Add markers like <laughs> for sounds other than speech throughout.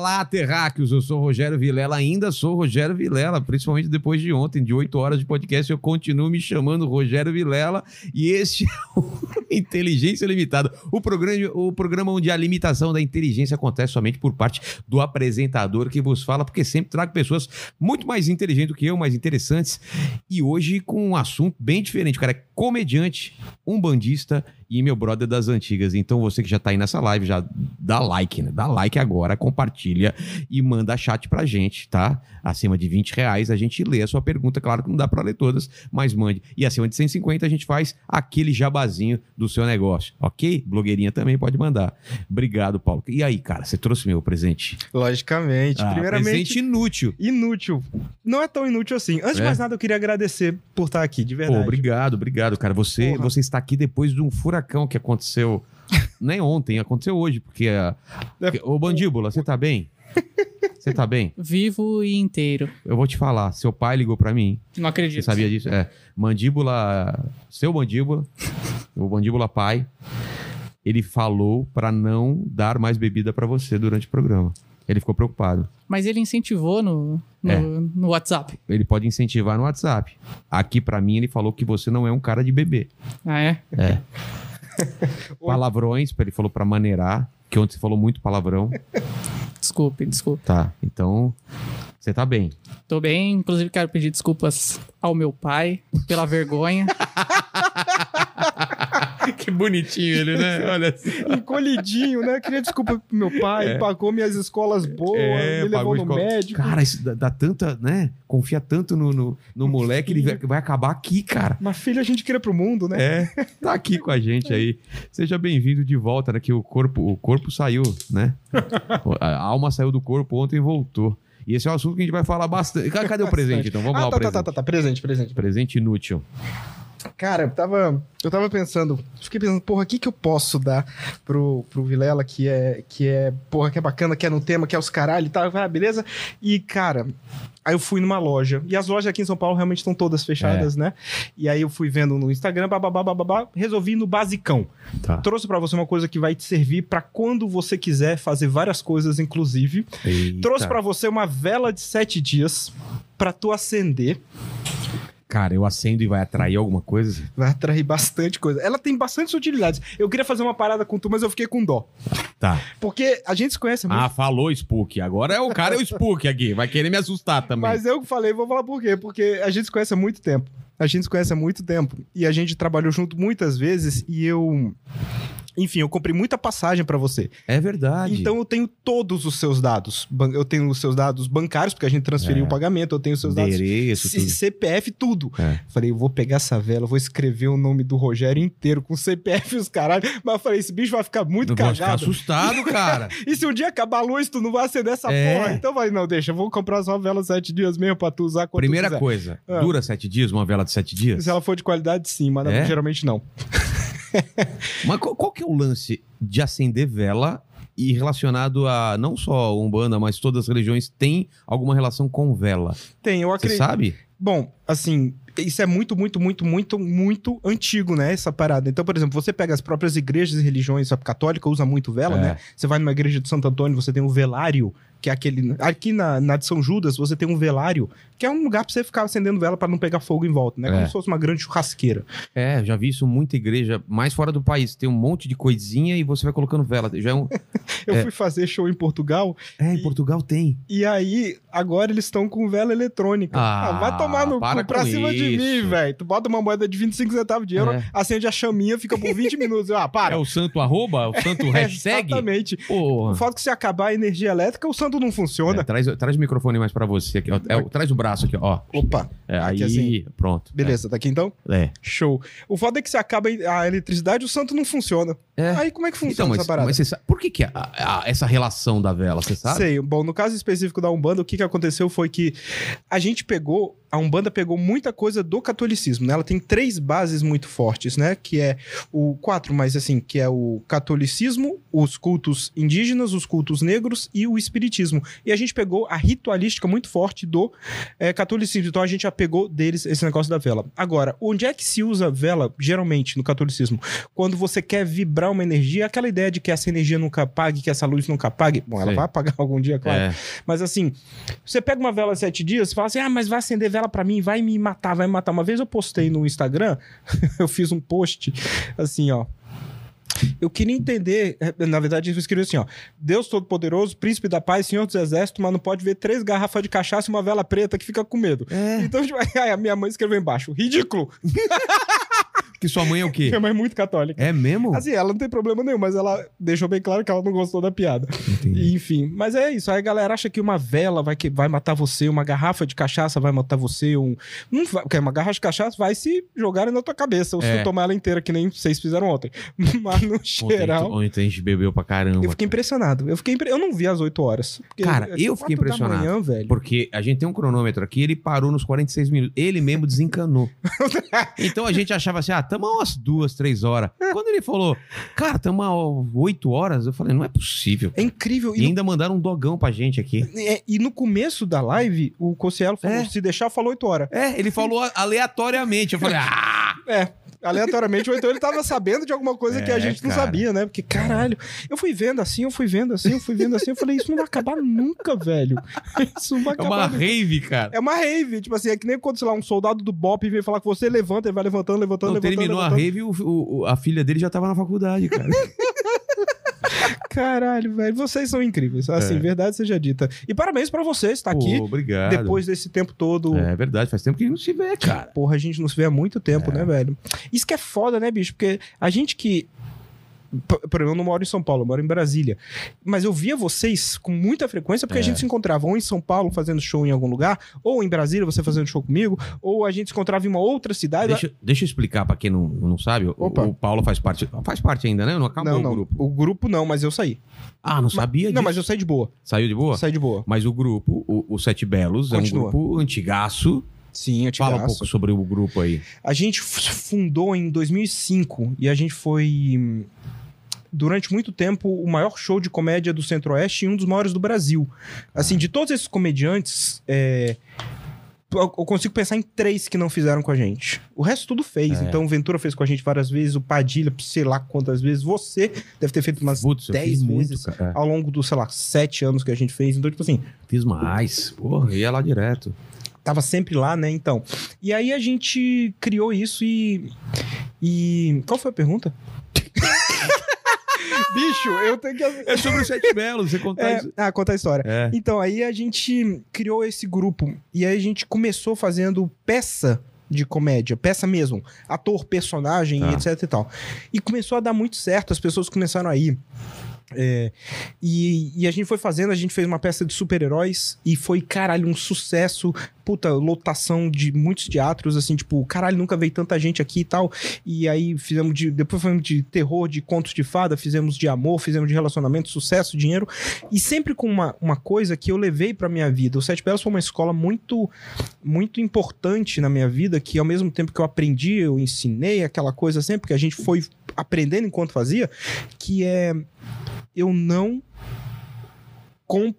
Olá, terráqueos! Eu sou Rogério Vilela, ainda sou Rogério Vilela, principalmente depois de ontem, de oito horas de podcast, eu continuo me chamando Rogério Vilela e este <laughs> é o Inteligência Limitada, o programa, o programa onde a limitação da inteligência acontece somente por parte do apresentador que vos fala, porque sempre trago pessoas muito mais inteligentes do que eu, mais interessantes, e hoje com um assunto bem diferente. O cara é comediante, um bandista e meu brother das antigas. Então você que já tá aí nessa live, já dá like, né? Dá like agora, compartilha e manda chat pra gente, tá? Acima de 20 reais a gente lê a sua pergunta. Claro que não dá pra ler todas, mas mande. E acima de 150 a gente faz aquele jabazinho do seu negócio, ok? Blogueirinha também pode mandar. Obrigado, Paulo. E aí, cara, você trouxe meu presente? Logicamente. Ah, Primeiramente, presente inútil. inútil. Não é tão inútil assim. Antes de É? mais nada, eu queria agradecer por estar aqui, de Pô, verdade. obrigado, obrigado, cara. Você, Porra. você está aqui depois de um furacão que aconteceu. <laughs> Nem ontem, aconteceu hoje, porque. a- É. Ô, Bandíbula, você tá bem? Você tá bem? Vivo e inteiro. Eu vou te falar. Seu pai ligou pra mim. Não Você acredito. sabia disso? É. Mandíbula. Seu mandíbula. O mandíbula pai. Ele falou pra não dar mais bebida pra você durante o programa. Ele ficou preocupado. Mas ele incentivou no, no, É. no WhatsApp. Ele pode incentivar no WhatsApp. Aqui pra mim ele falou que você não é um cara de beber. Ah, é? É. <laughs> Palavrões, ele falou pra maneirar, que ontem você falou muito palavrão. Desculpe, desculpe. Tá, então você tá bem. Tô bem, inclusive quero pedir desculpas ao meu pai pela vergonha. <laughs> <laughs> que bonitinho ele, né? Olha Encolhidinho, né? Queria desculpa pro meu pai, É. pagou minhas escolas boas, É, me levou no escola. médico. Cara, isso dá, dá tanta, né? Confia tanto no, no, no moleque, ele vai, vai acabar aqui, cara. Mas filho, a gente queria pro mundo, né? É, tá aqui com a gente aí. Seja bem-vindo de volta, né? Que o corpo, o corpo saiu, né? <laughs> A alma saiu do corpo ontem e voltou. E esse é um assunto que a gente vai falar bastante. Ca- Cadê o <laughs> presente, então? Vamos lá, ah, o tá, tá, presente. tá, tá, tá. Presente, presente. Presente inútil. Cara, eu tava, eu tava pensando, fiquei pensando, porra, o que que eu posso dar pro, pro Vilela que é, que é, porra, que é bacana, que é no tema, que é os caralho e tal, ah, beleza? E, cara, aí eu fui numa loja, e as lojas aqui em São Paulo realmente estão todas fechadas, né? E aí eu fui vendo no Instagram, bababá, bababá, resolvi no basicão. Tá. Trouxe pra você uma coisa que vai te servir pra quando você quiser fazer várias coisas, inclusive. Eita. Trouxe pra você uma vela de sete dias pra tu acender. Cara, eu acendo e vai atrair alguma coisa? Vai atrair bastante coisa. Ela tem bastantes utilidades. Eu queria fazer uma parada com tu, mas eu fiquei com dó. Tá. Porque a gente se conhece muito. Ah, falou Spook. Agora é o cara é o Spook aqui. Vai querer me assustar também. mas eu falei, vou falar por quê? Porque a gente se conhece há muito tempo. A gente se conhece há muito tempo. E a gente trabalhou junto muitas vezes e eu. Enfim, eu comprei muita passagem pra você. É verdade. Então eu tenho todos os seus dados. Eu tenho os seus dados bancários, porque a gente transferiu É. o pagamento, eu tenho os seus dados. endereço, C- tudo. CPF, tudo. É. Falei, eu vou pegar essa vela, vou escrever o nome do Rogério inteiro com CPF e os caralho. Mas eu falei, esse bicho vai ficar muito Não pode ficar cagado. assustado, cara. <laughs> E se um dia acabar a luz, tu não vai acender essa É. porra? Então eu falei, não, deixa, eu vou comprar só uma vela sete dias mesmo pra tu usar quando Primeira coisa, Ah. dura sete dias, uma vela de sete dias? Se ela for de qualidade, sim, mas É? geralmente não. <laughs> <laughs> Mas qual, qual que é o lance de acender vela e relacionado a não só Umbanda, mas todas as religiões tem alguma relação com vela? Tem, eu Você acredito. sabe? Bom, assim, isso é muito, muito, muito, muito, muito antigo, né? Essa parada. Então, por exemplo, você pega as próprias igrejas e religiões, a católica usa muito vela, É. né? Você vai numa igreja de Santo Antônio, você tem um velário, que é aquele. Aqui na, na de São Judas, você tem um velário, que é um lugar pra você ficar acendendo vela pra não pegar fogo em volta, né? Como É. se fosse uma grande churrasqueira. É, já vi isso em muita igreja, mais fora do país. Tem um monte de coisinha e você vai colocando vela. Já é, um... <laughs> Eu É. fui fazer show em Portugal é em Portugal tem. e aí agora eles estão com vela eletrônica. Ah, vai tomar no para cu pra cima de isso. mim, velho. Tu bota uma moeda de 25 centavos de euro, É. acende a chaminha, fica por 20 <laughs> minutos. Ah, para. É o santo arroba? O santo <laughs> hashtag? Exatamente. Porra. O fato que se acabar a energia elétrica, o santo não funciona. É, traz, traz o microfone mais pra você aqui. ó. É, traz o braço aqui, ó. Opa, É, Aqui aí, assim. pronto. beleza, daqui então? É. Show. O fato é que se acaba a eletricidade, o santo não funciona. É. Aí como é que Então, funciona mas, essa parada? mas você sabe, por que, que a- a- essa relação da vela, você sabe? Sei. Bom, no caso específico da Umbanda, o que, que aconteceu foi que a gente pegou a Umbanda pegou muita coisa do catolicismo, né? Ela tem três bases muito fortes, né? Que é o quatro, mas assim, que é o catolicismo, os cultos indígenas, os cultos negros e o espiritismo. E a gente pegou a ritualística muito forte do é, catolicismo. Então a gente já pegou deles esse negócio da vela. Agora, onde é que se usa vela geralmente no catolicismo? Quando você quer vibrar uma energia, aquela ideia de que essa energia nunca apague, que essa luz nunca apague. Bom, ela Sei. vai apagar <laughs> algum dia, claro. É. Mas assim, você pega uma vela sete dias, você fala assim, ah, mas vai acender vela pra mim, vai me matar, vai me matar. Uma vez eu postei no Instagram, <laughs> eu fiz um post assim, ó. Eu queria entender, eh, na verdade, eu escrevi assim, ó. Deus Todo-Poderoso, Príncipe da Paz, Senhor dos Exércitos, mas não pode ver três garrafas de cachaça e uma vela preta que fica com medo. É. Então, <laughs> a minha mãe escreveu embaixo, ridículo. <laughs> Que sua mãe é o quê? Minha mãe é muito católica. É mesmo? Assim, ela não tem problema nenhum, mas ela deixou bem claro que ela não gostou da piada. Entendi. Enfim, mas é isso. Aí a galera acha que uma vela vai, que, vai matar você, uma garrafa de cachaça vai matar você, um. Porque uma garrafa de cachaça vai se jogar na tua cabeça, ou se É. tu tomar ela inteira, que nem vocês fizeram ontem. <laughs> Mas no Ontem, geral. ontem a gente bebeu pra caramba. Eu fiquei impressionado. Eu, fiquei impre- eu não vi as 8 horas. Cara, é eu fiquei impressionado. Manhã, velho. Porque a gente tem um cronômetro aqui, ele parou nos 46 minutos. Ele mesmo desencanou. <laughs> então a gente achava assim, ah, tamo umas duas, três horas. Quando ele falou, cara, tamo oito horas, eu falei, não é possível. É incrível. E E no, ainda mandaram um dogão pra gente aqui. é, e no começo da live, o Cossielo falou: É. se deixar, falou 8 horas. É, ele falou aleatoriamente. Eu falei, <laughs> ah! É. Aleatoriamente, ou então ele tava sabendo de alguma coisa que a É, gente não cara. sabia, né? Porque, caralho, eu fui vendo assim, eu fui vendo assim, eu fui vendo assim, eu falei, isso não vai acabar nunca, velho. Isso não vai É acabar uma nunca. rave, cara. É uma rave, tipo assim, é que nem quando, sei lá, um soldado do BOP vem falar com você, levanta, ele vai levantando, levantando, Não, levantando. terminou a levantando. rave, o, o- a filha dele já tava na faculdade, cara. <laughs> Caralho, velho, vocês são incríveis. Assim, É. verdade seja dita. E parabéns pra vocês estar aqui Pô, obrigado. depois desse tempo todo. É verdade, faz tempo que a gente não se vê, cara. Porra, a gente não se vê há muito tempo, É. né, velho? Isso que é foda, né, bicho? Porque a gente que. Por eu não moro em São Paulo, eu moro em Brasília. Mas eu via vocês com muita frequência porque É. a gente se encontrava ou em São Paulo fazendo show em algum lugar, ou em Brasília você fazendo show comigo, ou a gente se encontrava em uma outra cidade. Deixa, deixa eu explicar pra quem não, não sabe. o-. O, Paulo faz parte. Faz parte ainda, né? Não acabou não, o não. grupo. O grupo não, mas eu saí. Ah, não sabia disso. Não, mas eu saí de boa. Saiu de boa? Saí de boa. Mas o grupo, o, o Sete Belos, Continua. é um grupo antigaço. Sim, eu te Fala um pouco sobre o grupo aí. A gente fundou em 2005 e a gente foi, durante muito tempo, o maior show de comédia do Centro-Oeste e um dos maiores do Brasil. Assim, de todos esses comediantes, é, eu consigo pensar em três que não fizeram com a gente. O resto tudo fez. É. Então, o Ventura fez com a gente várias vezes, o Padilha, sei lá quantas vezes. Você deve ter feito umas Putz, 10 fiz muito, vezes cara. ao longo dos, sei lá, sete anos que a gente fez. Então, tipo assim, Fiz mais. Porra, ia lá direto. tava sempre lá, né? Então. E aí a gente criou isso e. E. Qual foi a pergunta? Bicho, eu tenho que. É sobre o Sete <laughs> Belos, você contar É, isso. ah, conta a história. É. Então, aí a gente criou esse grupo. E aí a gente começou fazendo peça de comédia, peça mesmo, ator, personagem, Tá. e etc e tal. E começou a dar muito certo, as pessoas começaram a ir. É, e, e a gente foi fazendo, a gente fez uma peça de super-heróis e foi, caralho, um sucesso. Puta, lotação de muitos teatros, assim, tipo, caralho, nunca veio tanta gente aqui e tal. E aí fizemos de. Depois fizemos de terror, de contos de fada, fizemos de amor, fizemos de relacionamento, sucesso, dinheiro. E sempre com uma, uma coisa que eu levei pra minha vida. O Sete Belos foi uma escola muito, muito importante na minha vida, que ao mesmo tempo que eu aprendi, eu ensinei aquela coisa sempre, que a gente foi aprendendo enquanto fazia, que é eu não.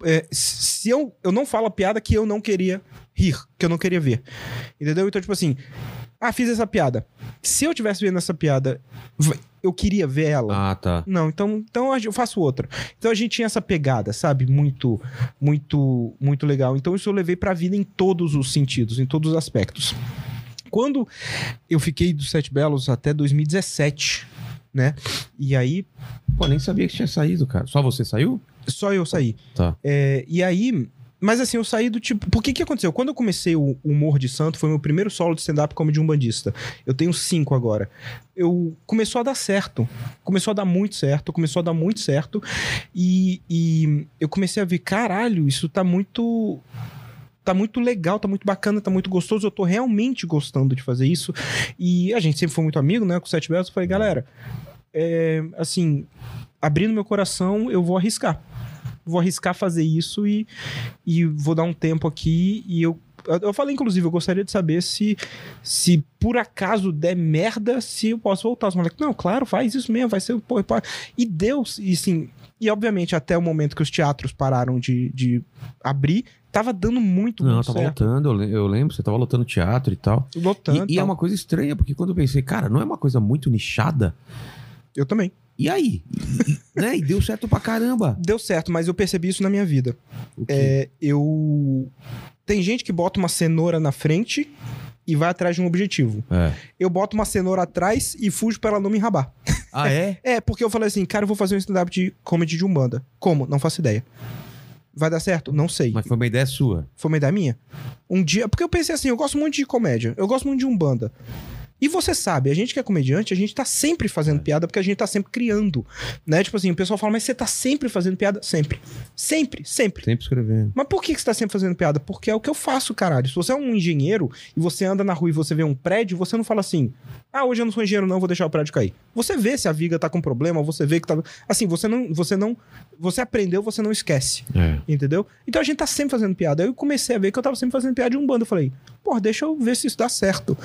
é, se eu, eu não falo a piada que eu não queria rir, que eu não queria ver. Entendeu? Então, tipo assim, ah, fiz essa piada. Se eu tivesse vendo essa piada, eu queria ver ela. Ah, tá. Não, então, então eu faço outra. Então a gente tinha essa pegada, sabe? Muito, muito, muito legal. Então isso eu levei pra vida em todos os sentidos, em todos os aspectos. Quando eu fiquei do Sete Belos até 2017, né? E aí Pô, nem sabia que tinha saído, cara. Só você saiu? só eu saí. Tá. É, e aí. Mas assim, eu saí do tipo. Por que que aconteceu? Quando eu comecei o Humor de Santo, foi meu primeiro solo de stand-up como de umbandista. Eu tenho cinco agora. Eu começou a dar certo. Começou a dar muito certo. Começou a dar muito certo. E, e eu comecei a ver, caralho, isso tá muito. Tá muito legal, tá muito bacana, tá muito gostoso. Eu tô realmente gostando de fazer isso. E a gente sempre foi muito amigo, né? Com o Sete Belos. Eu falei, galera, é, assim, abrindo meu coração, eu vou arriscar vou arriscar fazer isso e, e vou dar um tempo aqui e eu Eu, falei, inclusive, eu gostaria de saber se, se por acaso der merda, se eu posso voltar. Os moleques, não, claro, faz isso mesmo, vai ser. Pô, pô. E Deus, e assim. E obviamente, até o momento que os teatros pararam de, de abrir, tava dando muito, Não, tava certo. lotando, eu le- eu lembro, você tava lotando teatro e tal. Lotando. E, e é uma coisa estranha, porque quando eu pensei, cara, não é uma coisa muito nichada? Eu também. E aí? Né? E deu certo pra caramba. Deu certo, mas eu percebi isso na minha vida. É, eu. Tem gente que bota uma cenoura na frente e vai atrás de um objetivo. É. Eu boto uma cenoura atrás e fujo pra ela não me enrabar. Ah, é? <laughs> É, porque eu falei assim, cara, eu vou fazer um stand-up de comedy de Umbanda. Como? Não faço ideia. Vai dar certo? Não sei. Mas foi uma ideia sua. Foi uma ideia minha? Um dia. Porque eu pensei assim, eu gosto muito de comédia. Eu gosto muito de Umbanda. E você sabe, a gente que é comediante, a gente tá sempre fazendo piada porque a gente tá sempre criando. Né? Tipo assim, o pessoal fala, mas você tá sempre fazendo piada? Sempre. Sempre, sempre. Sempre escrevendo. Mas por que que você tá sempre fazendo piada? Porque é o que eu faço, caralho. Se você é um engenheiro e você anda na rua e você vê um prédio, você não fala assim, ah, hoje eu não sou engenheiro não, vou deixar o prédio cair. Você vê se a viga tá com problema, você vê que tá... Assim, você não... Você não... Você aprendeu, você não esquece. É. Entendeu? Então a gente tá sempre fazendo piada. Aí eu comecei a ver que eu tava sempre fazendo piada de um bando. Eu falei, pô, deixa eu ver se isso dá certo.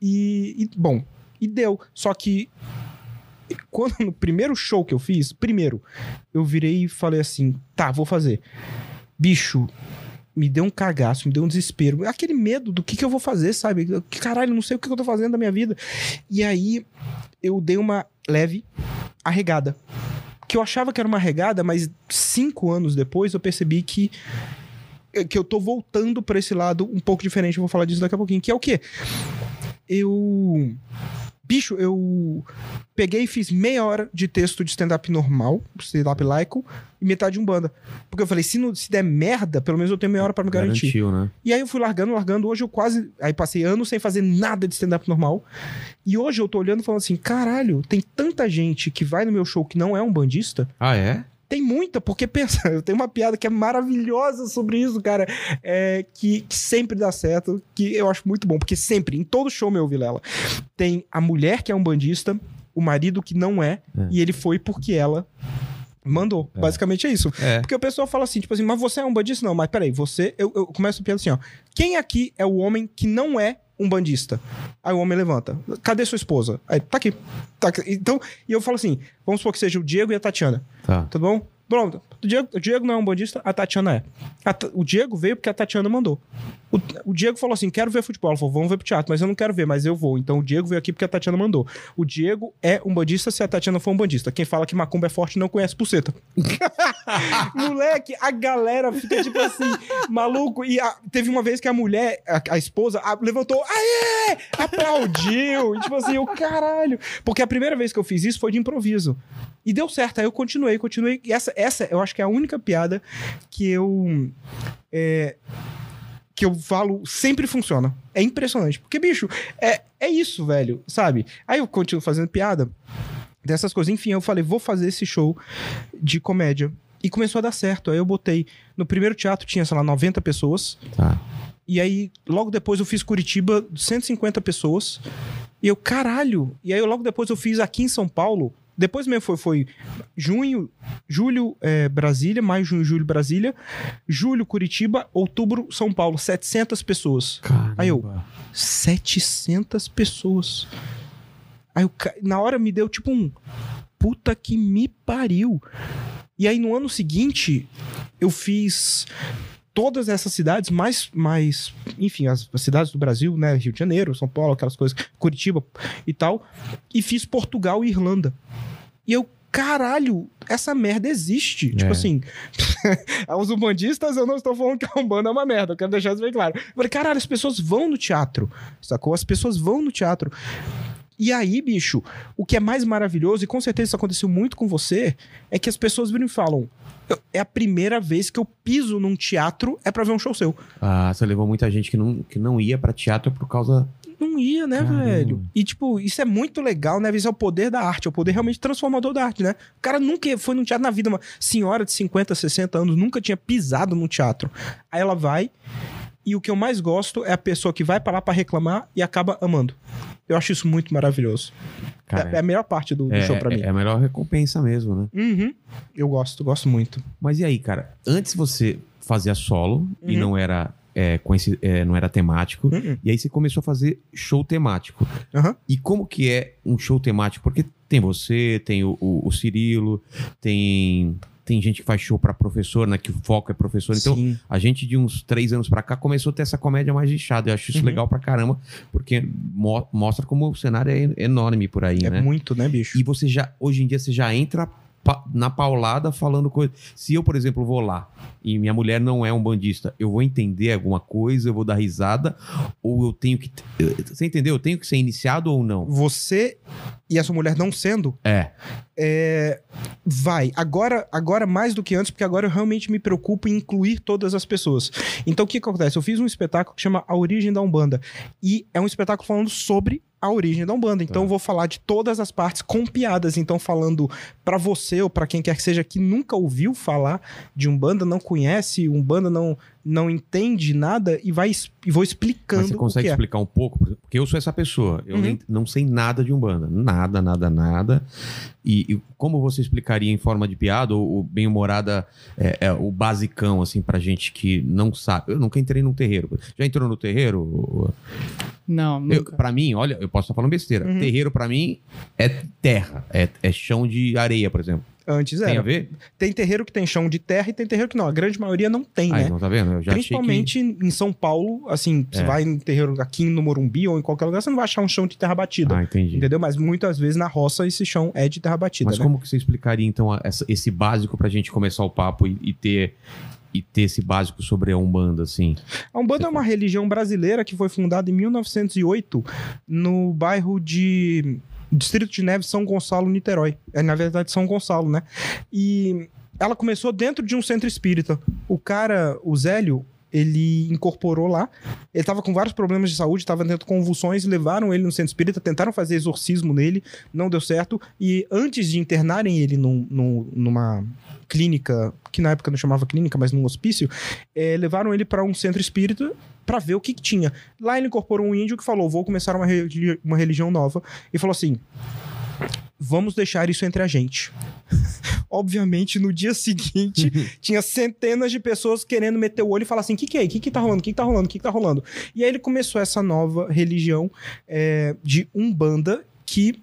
E, e, bom, e deu. Só que quando no primeiro show que eu fiz, primeiro, eu virei e falei assim: tá, vou fazer. Bicho, me deu um cagaço, me deu um desespero. Aquele medo do que, que eu vou fazer, sabe? Que caralho, não sei o que eu tô fazendo da minha vida. E aí eu dei uma leve arregada. Que eu achava que era uma regada, mas cinco anos depois eu percebi que que eu tô voltando pra esse lado um pouco diferente. Eu vou falar disso daqui a pouquinho. Que é o quê? Eu. Bicho, eu peguei e fiz meia hora de texto de stand-up normal, stand-up laico, e metade de um banda. Porque eu falei, se, não, se der merda, pelo menos eu tenho meia hora pra me garantir. Garantiu, né? E aí eu fui largando, largando. Hoje eu quase. Aí passei anos sem fazer nada de stand-up normal. E hoje eu tô olhando e falando assim: caralho, tem tanta gente que vai no meu show que não é um bandista. Ah, é? Tem muita, porque pensa, <laughs> eu tenho uma piada que é maravilhosa sobre isso, cara. É, que, que sempre dá certo, que eu acho muito bom, porque sempre, em todo show meu, Vilela, tem a mulher que é um bandista, o marido que não é, É. e ele foi porque ela mandou. Basicamente é isso. É. Porque o pessoal fala assim, tipo assim, mas você é um bandista? Não, mas peraí, você. Eu, eu começo a piada assim, ó. Quem aqui é o homem que não é um bandista? Aí o homem levanta. Cadê sua esposa? Aí, tá aqui. Tá aqui. Então, e eu falo assim: vamos supor que seja o Diego e a Tatiana. Tá. Tudo bom? Pronto. O Diego, o Diego não é um bandista, a Tatiana é. A o Diego veio porque a Tatiana mandou. O, o Diego falou assim: quero ver futebol. Ela falou, vamos ver pro teatro, mas eu não quero ver, mas eu vou. Então o Diego veio aqui porque a Tatiana mandou. O Diego é um bandista se a Tatiana for um bandista. Quem fala que macumba é forte não conhece pulseta. <laughs> Moleque, a galera fica tipo assim, maluco. E a- teve uma vez que a mulher, a, a esposa, levantou, aê! Aplaudiu. E tipo assim, eu caralho. Porque a primeira vez que eu fiz isso foi de improviso. E deu certo. Aí eu continuei, continuei. E essa, essa eu acho que é a única piada que eu. é, que eu falo sempre funciona. É impressionante. Porque, bicho, é, é isso, velho, sabe? Aí eu continuo fazendo piada dessas coisas. Enfim, eu falei, vou fazer esse show de comédia. E começou a dar certo. Aí eu botei. No primeiro teatro tinha, sei lá, 90 pessoas. Tá. E aí, logo depois eu fiz Curitiba, 150 pessoas. E eu, caralho! E aí, logo depois eu fiz aqui em São Paulo. Depois mesmo foi, foi junho, julho, é, Brasília, maio, junho, julho, Brasília. Julho, Curitiba, outubro, São Paulo. 700 pessoas. Caramba. Aí eu- 700 pessoas. Aí eu, na hora me deu tipo um puta que me pariu. E aí no ano seguinte eu fiz todas essas cidades mais mais, enfim, as, as cidades do Brasil, né, Rio de Janeiro, São Paulo, aquelas coisas, Curitiba e tal, e fiz Portugal e Irlanda. E eu Caralho, essa merda existe. Tipo É. assim, <laughs> aos umbandistas eu não estou falando que a Umbanda é uma merda, eu quero deixar isso bem claro. Eu falei, caralho, as pessoas vão no teatro, sacou? As pessoas vão no teatro. E aí, bicho, o que é mais maravilhoso, e com certeza isso aconteceu muito com você, é que as pessoas viram e falam: "Eu- é a primeira vez que eu piso num teatro é pra ver um show seu. Ah, você levou muita gente que não, que não ia pra teatro por causa. Não ia, né, Caramba. velho? E, tipo, isso é muito legal, né? Isso é o poder da arte, é o poder realmente transformador da arte, né? O cara nunca foi num teatro na vida, uma senhora de 50, 60 anos, nunca tinha pisado num teatro. Aí ela vai, e o que eu mais gosto é a pessoa que vai pra lá pra reclamar e acaba amando. Eu acho isso muito maravilhoso. Cara, é, é a melhor parte do, do é, show pra mim. é a melhor recompensa mesmo, né? Uhum. Eu gosto, gosto muito. Mas e aí, cara? Antes você fazia solo e Uhum. não era é, com esse, é, não era temático. Uhum. E aí você começou a fazer show temático. Aham. E como que é um show temático? Porque tem você, tem o, o, o Cirilo, tem, tem gente que faz show pra professor, né? Que o foco é professor. Então, Sim. a gente de uns três anos pra cá começou a ter essa comédia mais lixada. Eu acho isso Uhum. legal pra caramba, porque mo- mostra como o cenário é en- enorme por aí, É né? muito, né, bicho? E você já, hoje em dia, você já entra na paulada falando coisa. Se eu, por exemplo, vou lá e minha mulher não é um bandista, eu vou entender alguma coisa, eu vou dar risada, ou eu tenho que. Você entendeu? Eu tenho que ser iniciado ou não? Você e a sua mulher não sendo, É. é, vai. Agora, agora mais do que antes, porque agora eu realmente me preocupo em incluir todas as pessoas. Então o que, que acontece? Eu fiz um espetáculo que chama A Origem da Umbanda. E é um espetáculo falando sobre a origem da Umbanda. Então Tá. eu vou falar de todas as partes com piadas. Então falando pra você ou pra quem quer que seja que nunca ouviu falar de Umbanda, não conhece Umbanda, não não entende nada e vai e vou explicando Mas você o consegue é. explicar um pouco? Porque eu sou essa pessoa. Eu Uhum. nem- não sei nada de Umbanda. Nada, nada, nada. E, e como você explicaria em forma de piada ou, ou bem-humorada é, é, o basicão, assim, pra gente que não sabe? Eu nunca entrei num terreiro. Já entrou no terreiro? Não, Eu, nunca. pra mim, olha, eu posso estar falando besteira. Uhum. Terreiro, pra mim, é terra. É, é chão de areia, por exemplo. Antes Tem era. a ver? Tem terreiro que tem chão de terra e tem terreiro que não. A grande maioria não tem, Aí, né? não tá vendo? Eu já Principalmente em São Paulo, assim, você É. vai em terreiro aqui no Morumbi ou em qualquer lugar, você não vai achar um chão de terra que... batida. Ah, entendi. Entendeu? Mas muitas vezes na roça esse chão é de terra batida, Mas né? como que você explicaria, então, a- essa- esse básico pra gente começar o papo e, e ter... E ter esse básico sobre a Umbanda, assim. A Umbanda é uma religião brasileira que foi fundada em 1908 no bairro de Distrito de Neves, São Gonçalo, Niterói. É, na verdade, São Gonçalo, né? E ela começou dentro de um centro espírita. O cara, o Zélio, ele incorporou lá. Ele tava com vários problemas de saúde, tava tendo convulsões, levaram ele no centro espírita, tentaram fazer exorcismo nele, não deu certo. E antes de internarem ele num- num- numa clínica, que na época não chamava clínica, mas num hospício, é, levaram ele para um centro espírita para ver o que, que tinha. Lá ele incorporou um índio que falou: vou começar uma, religi- uma religião nova. E falou assim: vamos deixar isso entre a gente. <laughs> Obviamente, no dia seguinte, <laughs> tinha centenas de pessoas querendo meter o olho e falar assim: o que, que é? O que, que tá rolando? O que, que tá rolando? O que, que tá rolando? E aí ele começou essa nova religião é, de Umbanda que.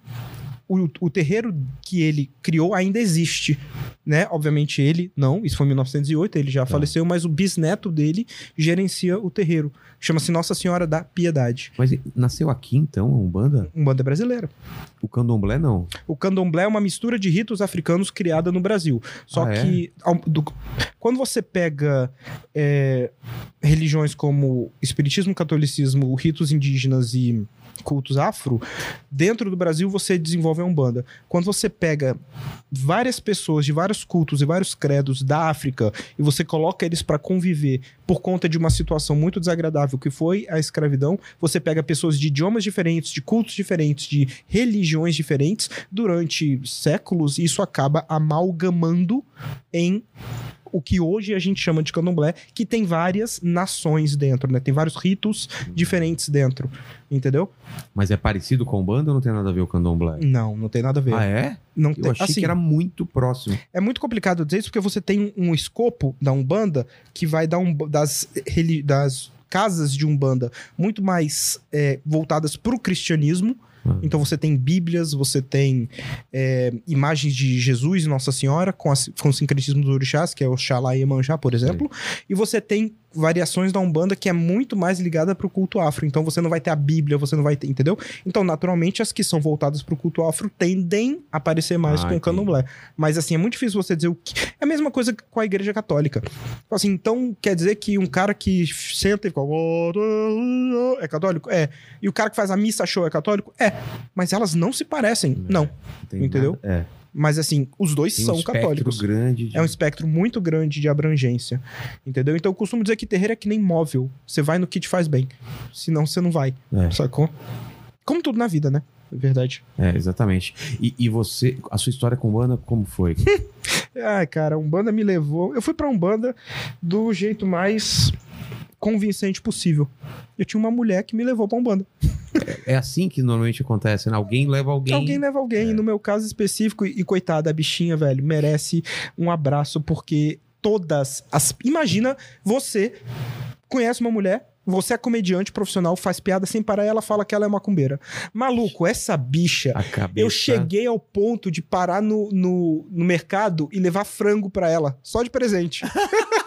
O, o terreiro que ele criou ainda existe, né? Obviamente ele não, isso foi em 1908, ele já faleceu, mas o bisneto dele gerencia o terreiro. Chama-se Nossa Senhora da Piedade. Mas nasceu aqui, então, a Umbanda? Umbanda brasileira. O candomblé, não. O candomblé é uma mistura de ritos africanos criada no Brasil. Só Ah, é? que ao- do- quando você pega é, religiões como espiritismo, catolicismo, ritos indígenas e cultos afro, dentro do Brasil você desenvolve a Umbanda. Quando você pega várias pessoas de vários cultos e vários credos da África e você coloca eles para conviver por conta de uma situação muito desagradável que foi a escravidão, você pega pessoas de idiomas diferentes, de cultos diferentes, de religiões diferentes durante séculos e isso acaba amalgamando em o que hoje a gente chama de candomblé, que tem várias nações dentro, né? Tem vários ritos diferentes dentro, entendeu? Mas é parecido com a Umbanda ou não tem nada a ver o candomblé? Não, não tem nada a ver. Ah, é? Não Eu tem, achei assim, que era muito próximo. É muito complicado dizer isso porque você tem um escopo da Umbanda que vai dar um das, das casas de Umbanda muito mais é, voltadas para o cristianismo. Então você tem bíblias, você tem é, imagens de Jesus e Nossa Senhora com, a- com o sincretismo dos orixás, que é o Xalá e Emanjá, por exemplo. E você tem variações da Umbanda que é muito mais ligada para o culto afro. Então você não vai ter a Bíblia, você não vai ter, entendeu? Então, naturalmente, as que são voltadas para o culto afro tendem a aparecer mais Ah, com o candomblé. Mas assim, é muito difícil você dizer o que. É a mesma coisa com a igreja católica. Assim, então quer dizer que um cara que senta e fica. É católico? É. E o cara que faz a missa show é católico? É. Mas elas não se parecem. Não. Não tem Entendeu? nada- É. Mas assim, os dois Tem são um espectro católicos. grande. de- É um espectro muito grande de abrangência. Entendeu? Então eu costumo dizer que terreiro é que nem móvel. Você vai no que te faz bem. Senão você não vai. É. Sacou? Como tudo na vida, né? É verdade. É, exatamente. E, e você, a sua história com Umbanda, como foi? <laughs> Ai, cara, Umbanda me levou. Eu fui pra Umbanda do jeito mais convincente possível. Eu tinha uma mulher que me levou pra Umbanda. é assim que normalmente acontece, né? Alguém leva alguém. Alguém leva alguém. É. No meu caso específico, e coitada, a bichinha, velho, merece um abraço, porque todas as. Imagina você conhece uma mulher, você é comediante profissional, faz piada sem parar e ela fala que ela é macumbeira. Maluco, essa bicha. Cabeça. Eu cheguei ao ponto de parar no, no, no mercado e levar frango pra ela, só de presente. <laughs>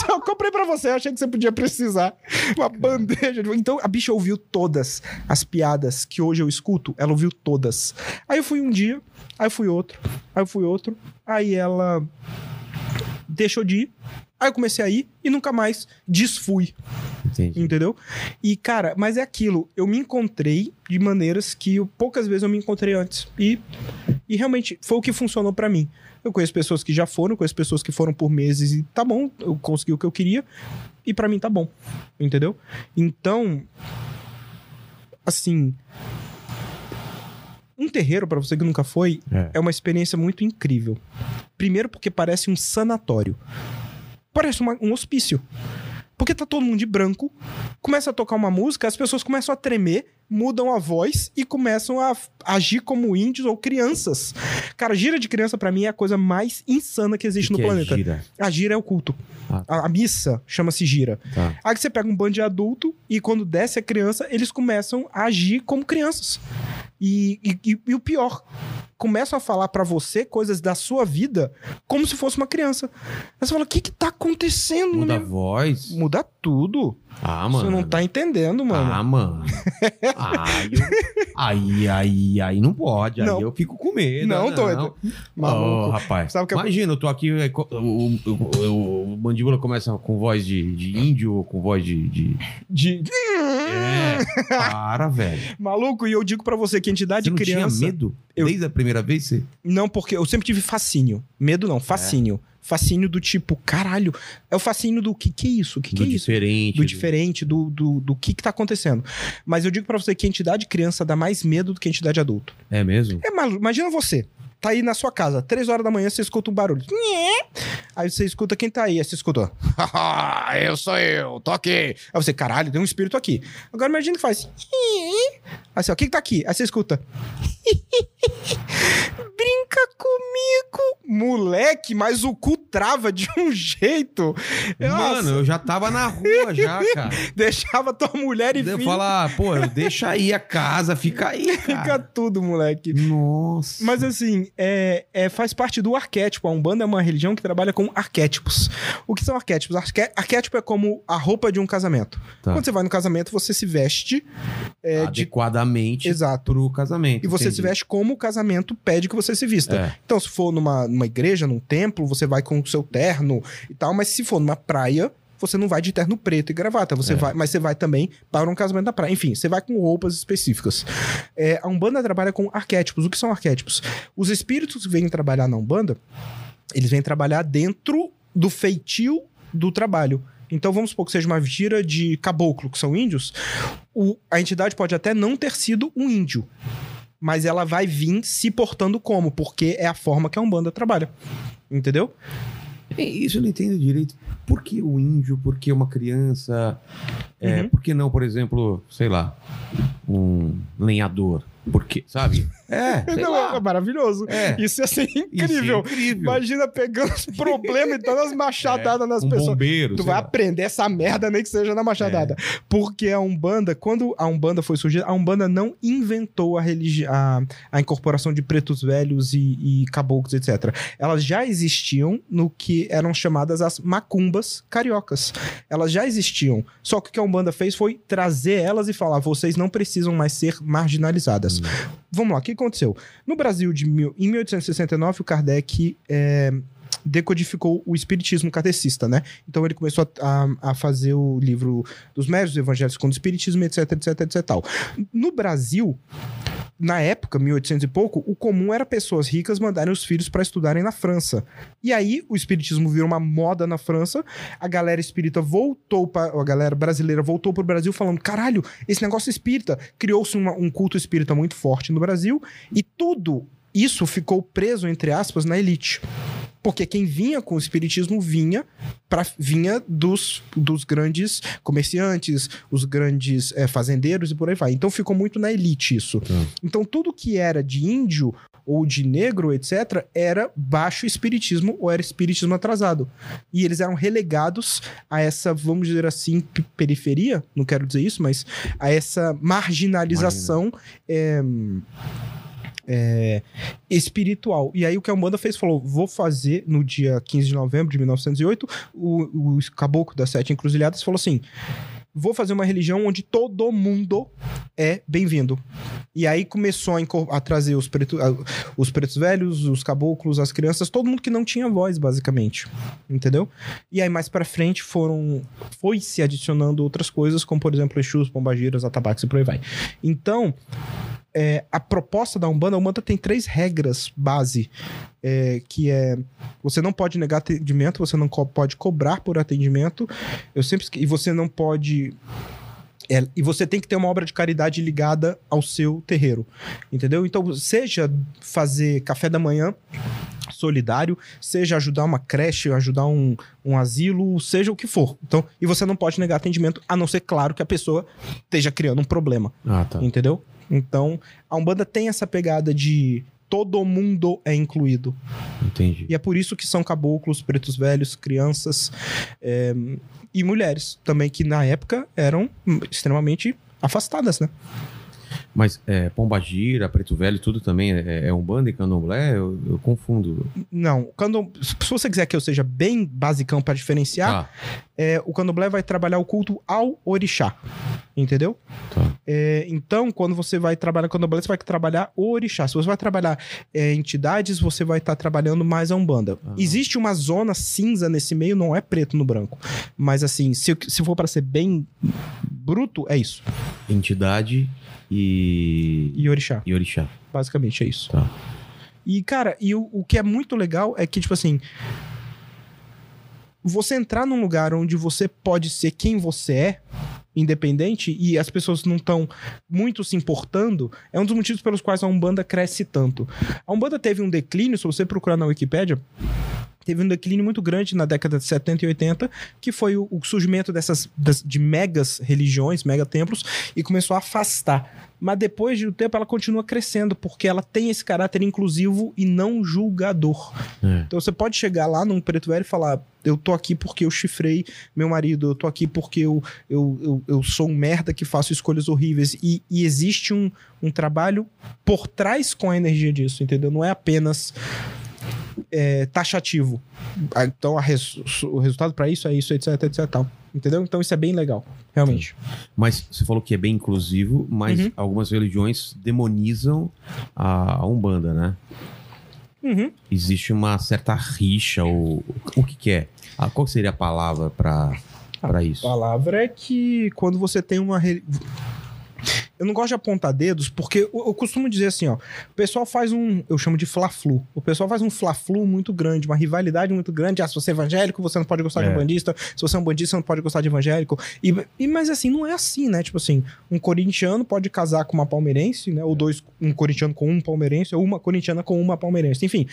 Eu <laughs> só- eu comprei pra você, achei que você podia precisar. Uma bandeja. de- Então a bicha ouviu todas as piadas que hoje eu escuto, ela ouviu todas. Aí eu fui um dia, aí eu fui outro, aí eu fui outro, aí ela deixou de ir. Aí eu comecei a ir e nunca mais desfui. Entendi. Entendeu? E, cara, mas é aquilo. Eu me encontrei de maneiras que eu- poucas vezes eu me encontrei antes. E, e realmente foi o que funcionou pra mim. Eu conheço pessoas que já foram, conheço pessoas que foram por meses e tá bom, eu consegui o que eu queria. E pra mim tá bom. Entendeu? Então, assim. Um terreiro, pra você que nunca foi, É. é uma experiência muito incrível. Primeiro, porque parece um sanatório. Parece uma- um hospício. Porque tá todo mundo de branco, começa a tocar uma música, as pessoas começam a tremer, mudam a voz e começam a agir como índios ou crianças. Cara, gira de criança pra mim é a coisa mais insana que existe Que no que é planeta. gira? A gira é o culto. Ah. A, a missa chama-se gira. Tá. Aí você pega um bando de adulto e quando desce a criança, eles começam a agir como crianças. E, e- e- e o pior, começam a falar pra você coisas da sua vida como se fosse uma criança. Aí você fala, o que que tá acontecendo Muda a voz. Muda tudo. Ah, mano. Você não tá entendendo, mano. Ah, mano. <laughs> aí, eu- aí, aí, aí não pode. Aí Não. eu fico com medo. Não, doido. Maluco. Ô, rapaz. Sabe que eu- Imagina, eu tô aqui, é, o, o, o- o mandíbula começa com voz de, de índio ou com voz de. de- De... É, <laughs> para, velho. Maluco, e eu digo pra você que entidade Você não criança. tinha medo? Eu- Desde a primeira vez? Você... Não, porque eu sempre tive fascínio. Medo É. não, fascínio. Fascínio do tipo, caralho, é o fascínio do que que é isso? O que que do é isso? diferente. do diferente, do, do, do que que tá acontecendo. Mas eu digo pra você que a entidade criança dá mais medo do que a entidade adulto. É mesmo? É. Imagina você. Tá aí na sua casa, três horas da manhã, você escuta um barulho. Aí você escuta quem tá aí. Aí você escuta. "Haha, <laughs> eu sou eu, tô aqui. Aí você, caralho, tem um espírito aqui. Agora imagina que faz. Você, ó, quem que tá aqui? Aí você escuta. <laughs> Brinca comigo, moleque, mas o cu trava de um jeito. Nossa, Mano, eu já tava na rua já, <laughs> cara. deixava tua mulher e Eu filho. falar, pô, deixa aí a casa, fica aí, Fica cara. tudo, moleque. Nossa. Mas assim, é, é- faz parte do arquétipo. A Umbanda é uma religião que trabalha com arquétipos. O que são arquétipos? Arqué- arquétipo é como a roupa de um casamento. Tá. Quando você vai no casamento, você se veste é, de. Adequadamente Exato. pro casamento. E você se entendi. veste como o casamento pede que você se vista. É. Então, se for numa, numa igreja, num templo, você vai com o seu terno e tal. Mas se for numa praia, você não vai de terno preto e gravata. Você É. vai, mas você vai também para um casamento na praia. Enfim, você vai com roupas específicas. É, a Umbanda trabalha com arquétipos. O que são arquétipos? Os espíritos que vêm trabalhar na Umbanda, eles vêm trabalhar dentro do feitio do trabalho. Então vamos supor que seja uma gira de caboclo, que são índios. O- a entidade pode até não ter sido um índio. Mas ela vai vir se portando como, porque é a forma que a Umbanda trabalha. Entendeu? É, Isso eu não entendo direito. Por que o índio? Por que uma criança? É, Uhum. Por que não, por exemplo, sei lá, um lenhador? Por quê? Sabe? É, Não, é maravilhoso. É. Isso ia ser Isso é incrível. incrível. Imagina pegando os problemas e dando as machadadas nas um pessoas. bombeiro. Tu vai lá. aprender essa merda, nem que seja na machadada. Porque a Umbanda, quando a Umbanda foi surgida, a Umbanda não inventou a, religi a, a incorporação de pretos velhos e, e caboclos, etc. Elas já existiam no que eram chamadas as macumbas cariocas. Elas já existiam. Só que o que a Umbanda fez foi trazer elas e falar: vocês não precisam mais ser marginalizadas. Vamos lá, o que aconteceu? No Brasil, de mil, em 1869, o Kardec é, decodificou o espiritismo kardecista, né? Então ele começou a, a- a fazer o livro dos médios, os evangelhos com o espiritismo, etc, etc, etc. Tal. No Brasil, na época, 1800 e pouco, o comum era pessoas ricas mandarem os filhos para estudarem na França. E aí o espiritismo virou uma moda na França, a galera espírita voltou para a galera brasileira voltou pro Brasil falando: "Caralho, esse negócio espírita". Criou-se um culto espírita muito forte no Brasil e tudo isso ficou preso entre aspas na elite. Porque quem vinha com o espiritismo vinha pra, vinha dos, dos grandes comerciantes, os grandes eh, fazendeiros e por aí vai. Então ficou muito na elite isso. Tá. Então tudo que era de índio ou de negro, etc., era baixo espiritismo ou era espiritismo atrasado. E eles eram relegados a essa, vamos dizer assim, periferia, não quero dizer isso, mas a essa marginalização é, é, espiritual. E aí o que a Umbanda fez, falou, vou fazer no dia 15 de novembro de 1908, o, o caboclo das sete encruzilhadas falou assim, vou fazer uma religião onde todo mundo é bem-vindo. E aí começou a, a trazer os, preto- a- os pretos velhos, os caboclos, as crianças, todo mundo que não tinha voz, basicamente. Entendeu? E aí mais pra frente foram foi se adicionando outras coisas, como por exemplo Exus, Pombagiras, Atabaques e por aí vai. Então, é, a proposta da Umbanda, a Umbanda tem três regras base, é, que é você não pode negar atendimento, você não co- pode cobrar por atendimento, eu sempre e você não pode é, e você tem que ter uma obra de caridade ligada ao seu terreiro, entendeu? Então, seja fazer café da manhã solidário, seja ajudar uma creche, ajudar um, um asilo, seja o que for. Então, e você não pode negar atendimento, a não ser, claro, que a pessoa esteja criando um problema. Ah, tá. Entendeu? Então, a Umbanda tem essa pegada de todo mundo é incluído. Entendi. E é por isso que são caboclos, pretos velhos, crianças é, e mulheres também, que na época eram extremamente afastadas, né? Mas é, Pombagira, Preto Velho, tudo também é, é Umbanda e Candomblé? Eu, eu confundo. Não, quando, se você quiser que eu seja bem basicão para diferenciar, Tá, é, o candomblé vai trabalhar o culto ao orixá, entendeu? tá. É, então, quando você vai trabalhar candomblé, você vai trabalhar o orixá. Se você vai trabalhar é, entidades, você vai estar trabalhando mais a Umbanda. Ah. Existe uma zona cinza nesse meio, não é preto no branco. Mas assim, se, se for para ser bem bruto, é isso. Entidade e. E orixá, E Orixá. basicamente é isso. Tá. E, cara, e o, o que é muito legal é que, tipo assim. Você entrar num lugar onde você pode ser quem você é, independente, e as pessoas não estão muito se importando, é um dos motivos pelos quais a Umbanda cresce tanto. A Umbanda teve um declínio, se você procurar na Wikipédia, teve um declínio muito grande na década de 70 e 80, que foi o, o surgimento dessas das- de megas religiões, mega templos, e começou a afastar. Mas depois de um tempo ela continua crescendo, porque ela tem esse caráter inclusivo e não julgador. É. Então você pode chegar lá num preto velho e falar: Eu tô aqui porque eu chifrei meu marido, eu tô aqui porque eu, eu, eu, eu sou um merda que faço escolhas horríveis. E, e existe um, um trabalho por trás com a energia disso, entendeu? Não é apenas é, taxativo. Ah, Então a res- o resultado pra isso é isso, etc, etc tal. Entendeu? Então isso é bem legal, realmente. Mas você falou que é bem inclusivo, mas Uhum. algumas religiões demonizam a, a Umbanda, né? Uhum. Existe uma certa rixa, ou o que, que é? Ah, qual seria a palavra pra para isso? A palavra é que quando você tem uma. Eu não gosto de apontar dedos, porque eu, eu costumo dizer assim, ó. O pessoal faz um. Eu chamo de fla-flu. O pessoal faz um fla-flu muito grande, uma rivalidade muito grande. Ah, se você é evangélico, você não pode gostar de É. um bandista. Se você é um bandista, você não pode gostar de evangélico. E, e- mas assim, não é assim, né? Tipo assim, um corintiano pode casar com uma palmeirense, né? Ou dois, um corintiano com um palmeirense, ou uma corintiana com uma palmeirense. Enfim.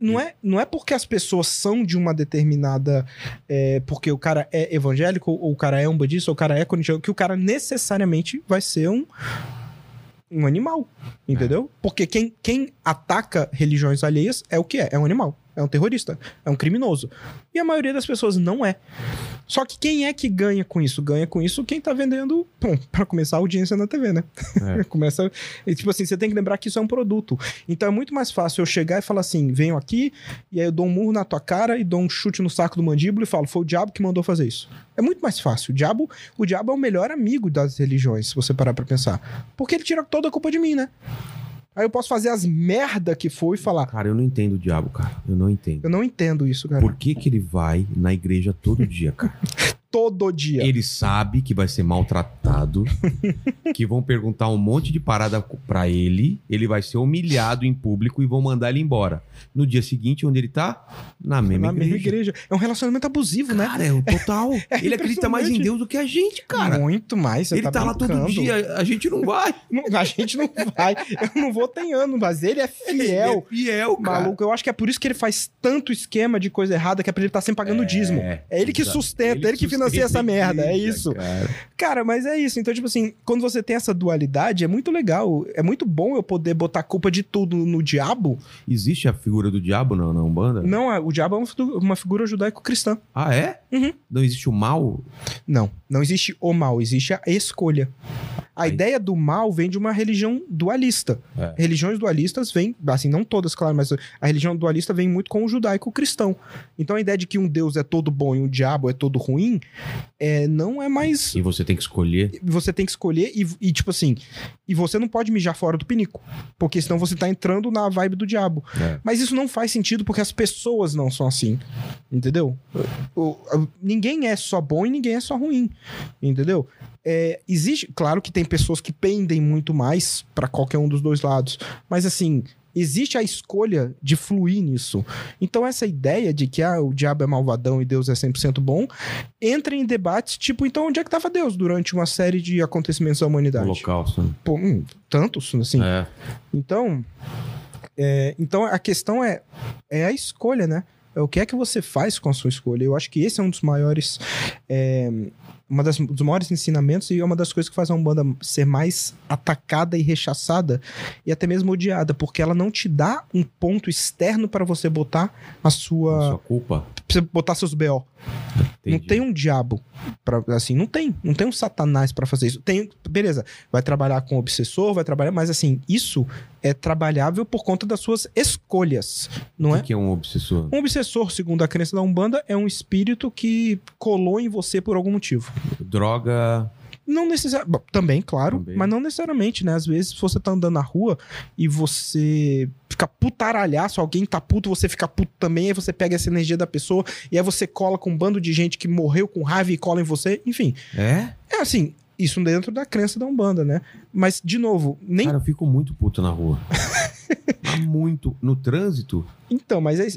Não é, não é porque as pessoas são de uma determinada. é, porque o cara é evangélico, ou o cara é um budista, ou o cara é corintiano, que o cara necessariamente vai ser um, um animal. Entendeu? Porque quem, quem ataca religiões alheias é o que é? É um animal. É um terrorista. É um criminoso. E a maioria das pessoas não é. Só que quem é que ganha com isso? Ganha com isso quem tá vendendo, bom, <laughs> pra começar a audiência na TV, né? É. <laughs> Começa. e, Tipo assim, você tem que lembrar que isso é um produto. Então é muito mais fácil eu chegar e falar assim: venho aqui, e aí eu dou um murro na tua cara e dou um chute no saco do mandíbulo e falo, foi o diabo que mandou fazer isso. É muito mais fácil. O diabo, o diabo é o melhor amigo das religiões, se você parar pra pensar. Porque ele tira toda a culpa de mim, né? Aí eu posso fazer as merda que for e falar. Cara, eu não entendo o diabo, cara. Eu não entendo. Eu não entendo isso, cara. Por que, que ele vai na igreja todo dia, cara? <laughs> todo dia. Ele sabe que vai ser maltratado, <laughs> que vão perguntar um monte de parada pra ele, ele vai ser humilhado em público e vão mandar ele embora. No dia seguinte, onde ele tá? Na mesma Na igreja. mesma igreja. É um relacionamento abusivo, né? Cara, é o total. <laughs> ele acredita mais em. Deus do que a gente, cara. Muito mais. Ele tá, lá todo dia, a gente não vai. <laughs> Não, a gente não vai. Eu não vou tem ano, mas ele é fiel. Ele é fiel, cara. Maluco, eu acho que é por isso que ele faz tanto esquema de coisa errada, que é pra ele estar sempre pagando dízimo. É ele que sustenta, ele, que financia essa merda, é isso. cara. Cara, mas é isso. Então, tipo assim, quando você tem essa dualidade, é muito legal. É muito bom eu poder botar a culpa de tudo no diabo. Existe a figura do diabo na, na Umbanda? Não, o diabo é uma figura judaico-cristã. Ah, é? Uhum. Não existe o mal? Não, não existe o mal, existe a escolha. A Aí- ideia do mal vem de uma religião dualista. É. Religiões dualistas vêm, assim, não todas, claro, mas a religião dualista vem muito com o judaico-cristão. Então a ideia de que um Deus é todo bom e um diabo é todo ruim, é, não é mais. E você tem que escolher. Você tem que escolher e, e, tipo assim, e você não pode mijar fora do pinico, porque senão você tá entrando na vibe do diabo. É. Mas isso não faz sentido porque as pessoas não são assim. Entendeu? O- o- ninguém é só bom e ninguém é só ruim. Entendeu? É, existe, claro que tem pessoas que pendem muito mais pra qualquer um dos dois lados, mas assim. Existe a escolha de fluir nisso. Então, essa ideia de que ah, o diabo é malvadão e Deus é 100% bom entra em debates tipo, então onde é que estava Deus durante uma série de acontecimentos da humanidade? Holocausto. né? Pô, hum, tantos, assim. É. Então, é, então a questão é, é a escolha, né? É o que é que você faz com a sua escolha. Eu acho que esse é um dos maiores. É, uma das, dos maiores ensinamentos e é uma das coisas que faz a Umbanda ser mais atacada e rechaçada e até mesmo odiada, porque ela não te dá um ponto externo para você botar a sua. Sua culpa. Pra você botar seus BO. Não Entendi. tem um diabo para assim, não tem, não tem um satanás pra fazer isso. Tem, beleza, vai trabalhar com obsessor, vai trabalhar, mas assim, isso é trabalhável por conta das suas escolhas, não O é? que que é um obsessor? Um obsessor, segundo a crença da Umbanda, é um espírito que colou em você por algum motivo. Droga. Não necessariamente. Também, claro, Também. mas não necessariamente, né? Às vezes você tá andando na rua e você fica putaralhaço, alguém tá puto, você fica puto também, aí você pega essa energia da pessoa e aí você cola com um bando de gente que morreu com raiva e cola em você. Enfim, É? é assim, isso dentro da crença da Umbanda, né? Mas, de novo, nem. Cara, eu fico muito puto na rua. <laughs> Muito. No trânsito, Então, mas, é,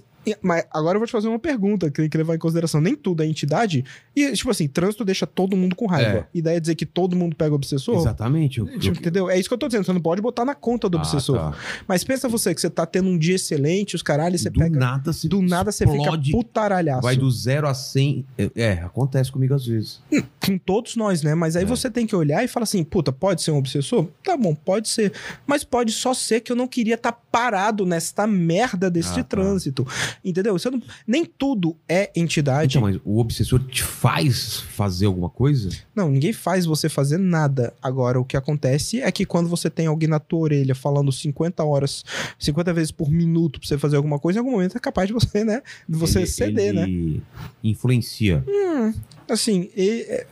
mas agora eu vou te fazer uma pergunta que tem que levar em consideração. Nem tudo é entidade. E, tipo assim, trânsito deixa todo mundo com raiva. É. E daí é dizer que todo mundo pega obsessor? exatamente. Eu, Tipo, eu- entendeu? É isso que eu tô dizendo. Você não pode botar na conta do Ah, obsessor. tá. Mas pensa você que você tá tendo um dia excelente, os caralhos, você do pega. nada se do nada você fica putaralhaço. Vai do zero a 100. É, é, acontece comigo às vezes. Com todos nós, né? Mas aí É. você tem que olhar e falar assim: puta, pode ser um obsessor? Tá bom, pode ser. Mas pode só ser que eu não queria estar parado nesta merda desse Ah, tá. Entendeu? Você não- Nem tudo é entidade. Então, mas o obsessor te faz fazer alguma coisa? Não, ninguém faz você fazer nada. Agora, o que acontece é que quando você tem alguém na tua orelha falando 50 horas, 50 vezes por minuto pra você fazer alguma coisa, em algum momento é capaz de você, né? De você Ele- ceder, né? ele Influencia. Assim, e- é-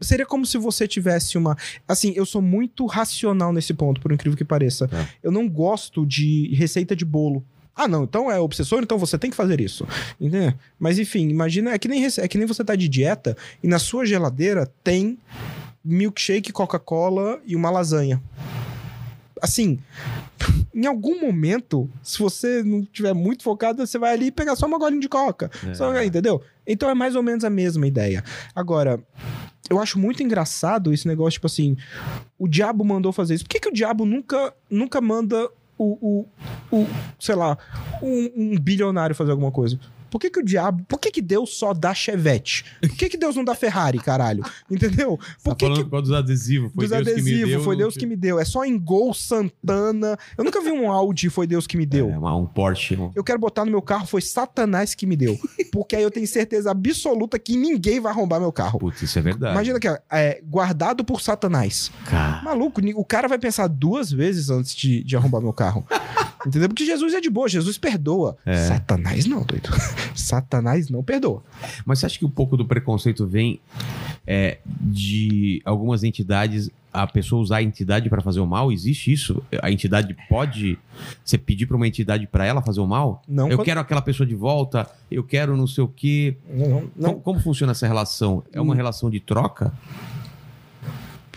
Seria como se você tivesse uma. Assim, eu sou muito racional nesse ponto, por incrível que pareça. Tá. Eu não gosto de receita de bolo. Ah, não, então é obsessor, então você tem que fazer isso. Entendeu? Mas enfim, imagina, é que, nem, é que nem você tá de dieta e na sua geladeira tem milkshake, Coca-Cola e uma lasanha. Assim, <laughs> em algum momento, se você não tiver muito focado, você vai ali e pegar só uma golinha de coca. É. Só- entendeu? Então é mais ou menos a mesma ideia. Agora, eu acho muito engraçado esse negócio, tipo assim, o diabo mandou fazer isso. Por que, que o diabo nunca, nunca manda o, o, o sei lá, um, um bilionário fazer alguma coisa? Por que, que o diabo. Por que, que Deus só dá chevette? Por que, que Deus não dá Ferrari, caralho? Entendeu? Por que, que por causa dos adesivos. dos adesivos, foi Deus que me deu. É só em Gol, Santana. Eu nunca vi um Audi, foi Deus que me deu. É, um Porsche. um- Eu quero botar no meu carro, foi Satanás que me deu. Porque aí eu tenho certeza absoluta que ninguém vai arrombar meu carro. Putz, isso é verdade. Imagina que é guardado por Satanás. Cara, Maluco, o cara vai pensar duas vezes antes de, de arrombar meu carro. Entendeu? Porque Jesus é de boa, Jesus perdoa. É. Satanás não, doido. <laughs> Satanás não perdoa. Mas você acha que um pouco do preconceito vem é, de algumas entidades a pessoa usar a entidade pra fazer o mal? Existe isso? A entidade pode você pedir pra uma entidade pra ela fazer o mal? Não, eu quando- quero aquela pessoa de volta, eu quero não sei o quê. Não, não, não. Como, como funciona essa relação? É uma Hum. relação de troca?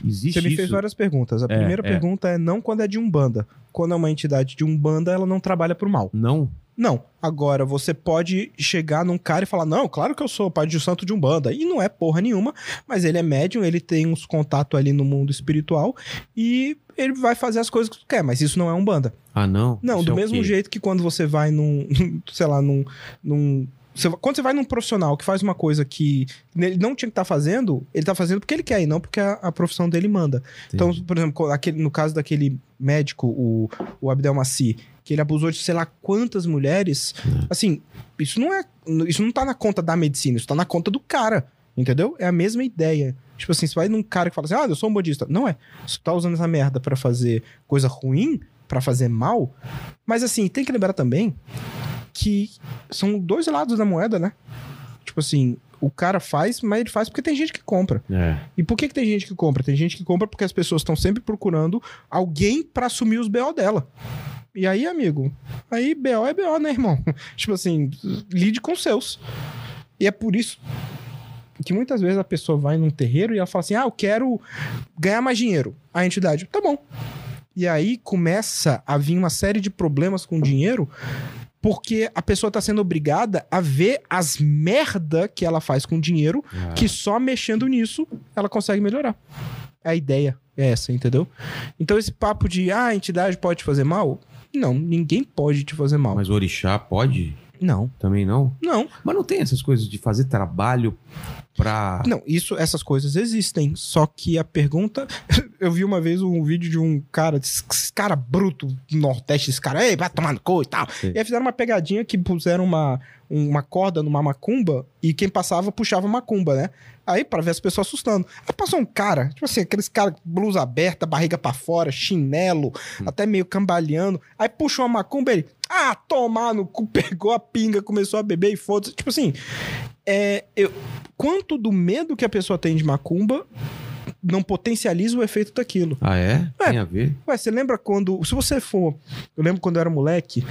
Existe Você me isso? fez várias perguntas. A É, primeira é. pergunta é não quando é de Umbanda. Quando é uma entidade de Umbanda, ela não trabalha pro mal. Não? Não. Agora, você pode chegar num cara e falar: Não, claro que eu sou pai de santo de Umbanda. E não é porra nenhuma, mas ele é médium, ele tem uns contatos ali no mundo espiritual e ele vai fazer as coisas que tu quer, mas isso não é Umbanda. Ah, não? Não, Isso do é mesmo jeito que quando você vai num, <laughs> sei lá, num. num você- quando você vai num profissional que faz uma coisa que ele não tinha que estar fazendo, ele tá fazendo porque ele quer e não porque a, a profissão dele manda. Então, por exemplo, aquele- no caso daquele médico, o, o Abdel Maci, que ele abusou de sei lá quantas mulheres, assim, isso não é. Isso não tá na conta da medicina, isso tá na conta do cara. Entendeu? É a mesma ideia. Tipo assim, você vai num cara que fala assim, ah, eu sou um budista. Não é. Você tá usando essa merda pra fazer coisa ruim, pra fazer mal. Mas assim, tem que lembrar também que são dois lados da moeda, né? Tipo assim, o cara faz, mas ele faz porque tem gente que compra. É. E por que, que tem gente que compra? Tem gente que compra porque as pessoas estão sempre procurando alguém pra assumir os BO dela. E aí, amigo, aí BO é BO, né, irmão? <laughs> tipo assim, lide com os seus. E é por isso que muitas vezes a pessoa vai num terreiro e ela fala assim: ah, eu quero ganhar mais dinheiro. A entidade, tá bom. E aí começa a vir uma série de problemas com o dinheiro porque a pessoa tá sendo obrigada a ver as merda que ela faz com o dinheiro Ah. que só mexendo nisso ela consegue melhorar. A ideia é essa, entendeu? Então esse papo de ah, a entidade pode te fazer mal? Não, ninguém pode te fazer mal. Mas o orixá pode? Não, Também não? não, Mas não tem essas coisas de fazer trabalho pra... não. Isso, essas coisas existem. Só que a pergunta, <laughs> eu vi uma vez um vídeo de um cara, esse cara bruto do Nordeste, esse cara, ei, vai tomar no cu e tal. Sei. E aí fizeram uma pegadinha que puseram uma, uma corda numa macumba e quem passava puxava a macumba, né? Aí, pra ver as pessoas assustando. Aí passou um cara, tipo assim, aqueles caras, blusa aberta, barriga pra fora, chinelo, até meio cambaleando. Aí puxou a macumba ele, ah, tomar no cu, <laughs> pegou a pinga, começou a beber e foda-se. Tipo assim, é, eu, quanto do medo que a pessoa tem de macumba não potencializa o efeito daquilo. Ah, é? É. Tem a ver? Ué, você lembra quando. Se você for. Eu lembro quando eu era moleque,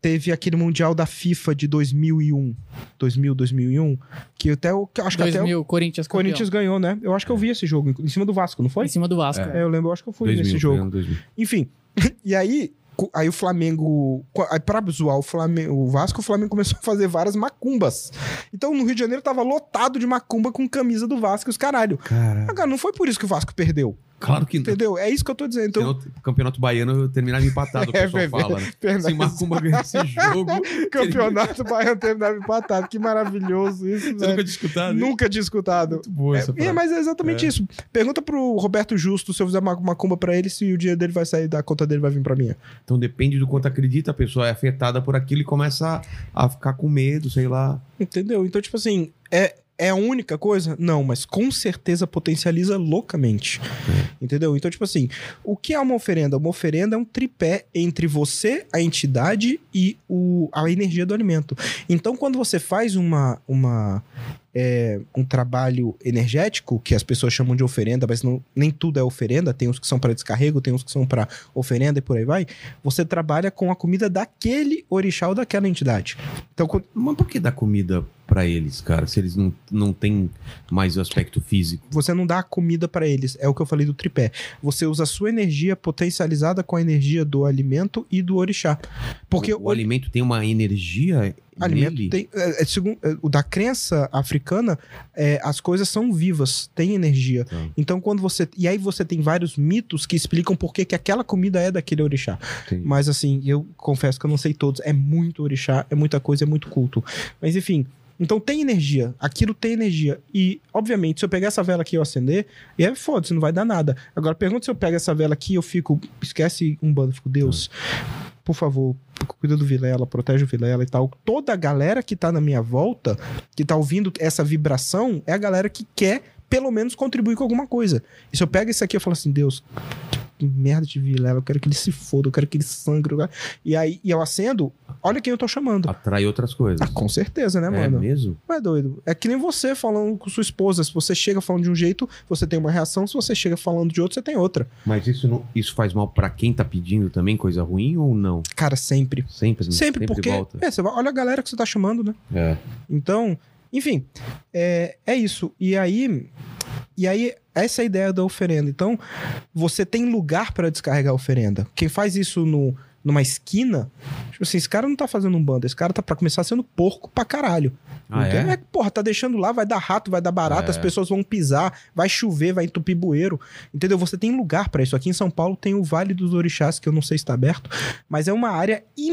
teve aquele Mundial da FIFA de 2001. 2000, 2001. Que até o. que eu Acho que até o 2000, Corinthians campeão. Corinthians ganhou, né? Eu acho que eu vi esse jogo, em cima do Vasco, não foi? Em cima do Vasco. É, eu lembro, eu acho que eu fui 2000, nesse foi jogo. ano 2000. Enfim. <laughs> E aí. Aí o Flamengo. Aí pra zoar o, Flamengo, o Vasco, o Flamengo começou a fazer várias macumbas. Então no Rio de Janeiro tava lotado de macumba com camisa do Vasco e os caralho. Cara, Agora, não foi por isso que o Vasco perdeu. Claro que não. Entendeu? É isso que eu tô dizendo. Então, o campeonato baiano terminava empatado, o <laughs> É, pessoal é, fala. Né? Se Macumba ganhar esse jogo, <laughs> Campeonato Baiano terminava empatado. Que maravilhoso isso, você velho. nunca tinha escutado? Nunca tinha escutado. Muito boa essa É, frase. mas é exatamente É. isso. Pergunta pro Roberto Justo se eu fizer macumba pra ele, se o dia dele vai sair da conta dele vai vir pra mim. Então depende do quanto acredita, a pessoa é afetada por aquilo e começa a, a ficar com medo, sei lá. Entendeu? Então, tipo assim, é, é a única coisa? Não, mas com certeza potencializa loucamente. Entendeu? Então, tipo assim, o que é uma oferenda? Uma oferenda é um tripé entre você, a entidade e o, a energia do alimento. Então, quando você faz uma, uma, é, um trabalho energético, que as pessoas chamam de oferenda, mas não, nem tudo é oferenda, tem uns que são para descarrego, tem uns que são para oferenda e por aí vai, você trabalha com a comida daquele orixá ou daquela entidade. Então, quando- Mas por que dar comida pra eles, cara? Se eles não, não têm mais o aspecto físico. você não dá a comida para eles, é o que eu falei do tripé. Você usa a sua energia potencializada com a energia do alimento e do orixá. Porque o, o alimento tem uma energia alimento tem. É, é, segundo, é, o da crença africana, é, as coisas são vivas, tem energia. Tá. Então, quando você. E aí você tem vários mitos que explicam por que que aquela comida é daquele orixá. Entendi. Mas assim, eu confesso que eu não sei todos. É muito orixá, é muita coisa, é muito culto. Mas enfim. Então tem energia, aquilo tem energia. E, obviamente, se eu pegar essa vela aqui e eu acender, e é foda-se, não vai dar nada. Agora, pergunta se eu pego essa vela aqui e eu fico. Esquece um bando, fico, Deus, por favor, cuida do Vilela, protege o Vilela e tal. Toda a galera que tá na minha volta, que tá ouvindo essa vibração, é a galera que quer, pelo menos, contribuir com alguma coisa. E se eu pego isso aqui, eu falo assim, Deus, merda de vilela, eu quero que ele se foda, eu quero que ele sangre. E aí e eu acendo, olha quem eu tô chamando. Atrai outras coisas. Ah, com certeza, né, é mano? mesmo? Não é doido. É que nem você falando com sua esposa. Se você chega falando de um jeito, você tem uma reação. Se você chega falando de outro, você tem outra. Mas isso, não, isso faz mal pra quem tá pedindo também, coisa ruim ou não? Cara, sempre. Sempre, Sempre, porque. volta. É, você vai, olha a galera que você tá chamando, né? É. Então, enfim, é, é isso. E aí, e aí, essa é a ideia da oferenda. Então, você tem lugar para descarregar a oferenda. Quem faz isso no, numa esquina, tipo assim, esse cara não tá fazendo um bando, esse cara tá pra começar sendo porco pra caralho. Ah, é? É porra, tá deixando lá, vai dar rato, vai dar barata, É. as pessoas vão pisar, vai chover, vai entupir bueiro. Entendeu? Você tem lugar pra isso. Aqui em São Paulo tem o Vale dos Orixás, que eu não sei se tá aberto, mas é uma área imensa,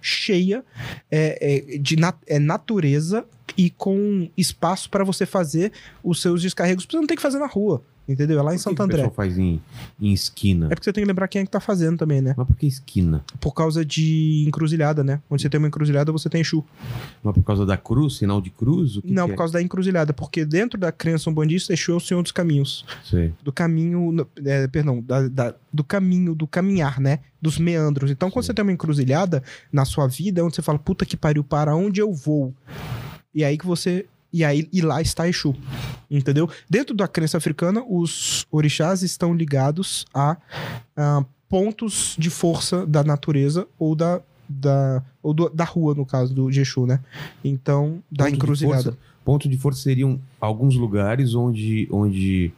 cheia é, é, de nat- é, natureza e com espaço pra você fazer os seus descarregos. Você não tem que fazer na rua, entendeu? É lá em Santo que o André. pessoal faz em, em esquina? É porque você tem que lembrar quem é que tá fazendo também, né? Mas por que esquina? Por causa de encruzilhada, né? Onde você tem uma encruzilhada, você tem Exu. Mas por causa da cruz, sinal de cruz? Não, por é? causa da encruzilhada, porque dentro da crença umbandista, Exu é o senhor dos caminhos. Sei. Do caminho, é, perdão, da- da- do caminho, do caminhar, né? Dos meandros. Então, quando Sim. você tem uma encruzilhada na sua vida, é onde você fala, puta que pariu, para onde eu vou? E aí que você. E aí, e lá está Exu. Entendeu? Dentro da crença africana, os orixás estão ligados a, a pontos de força da natureza ou da. Da, ou do- da rua, no caso do de Exu, né? Então, da Ponto de encruzilhada. força- Ponto de força seriam alguns lugares onde, onde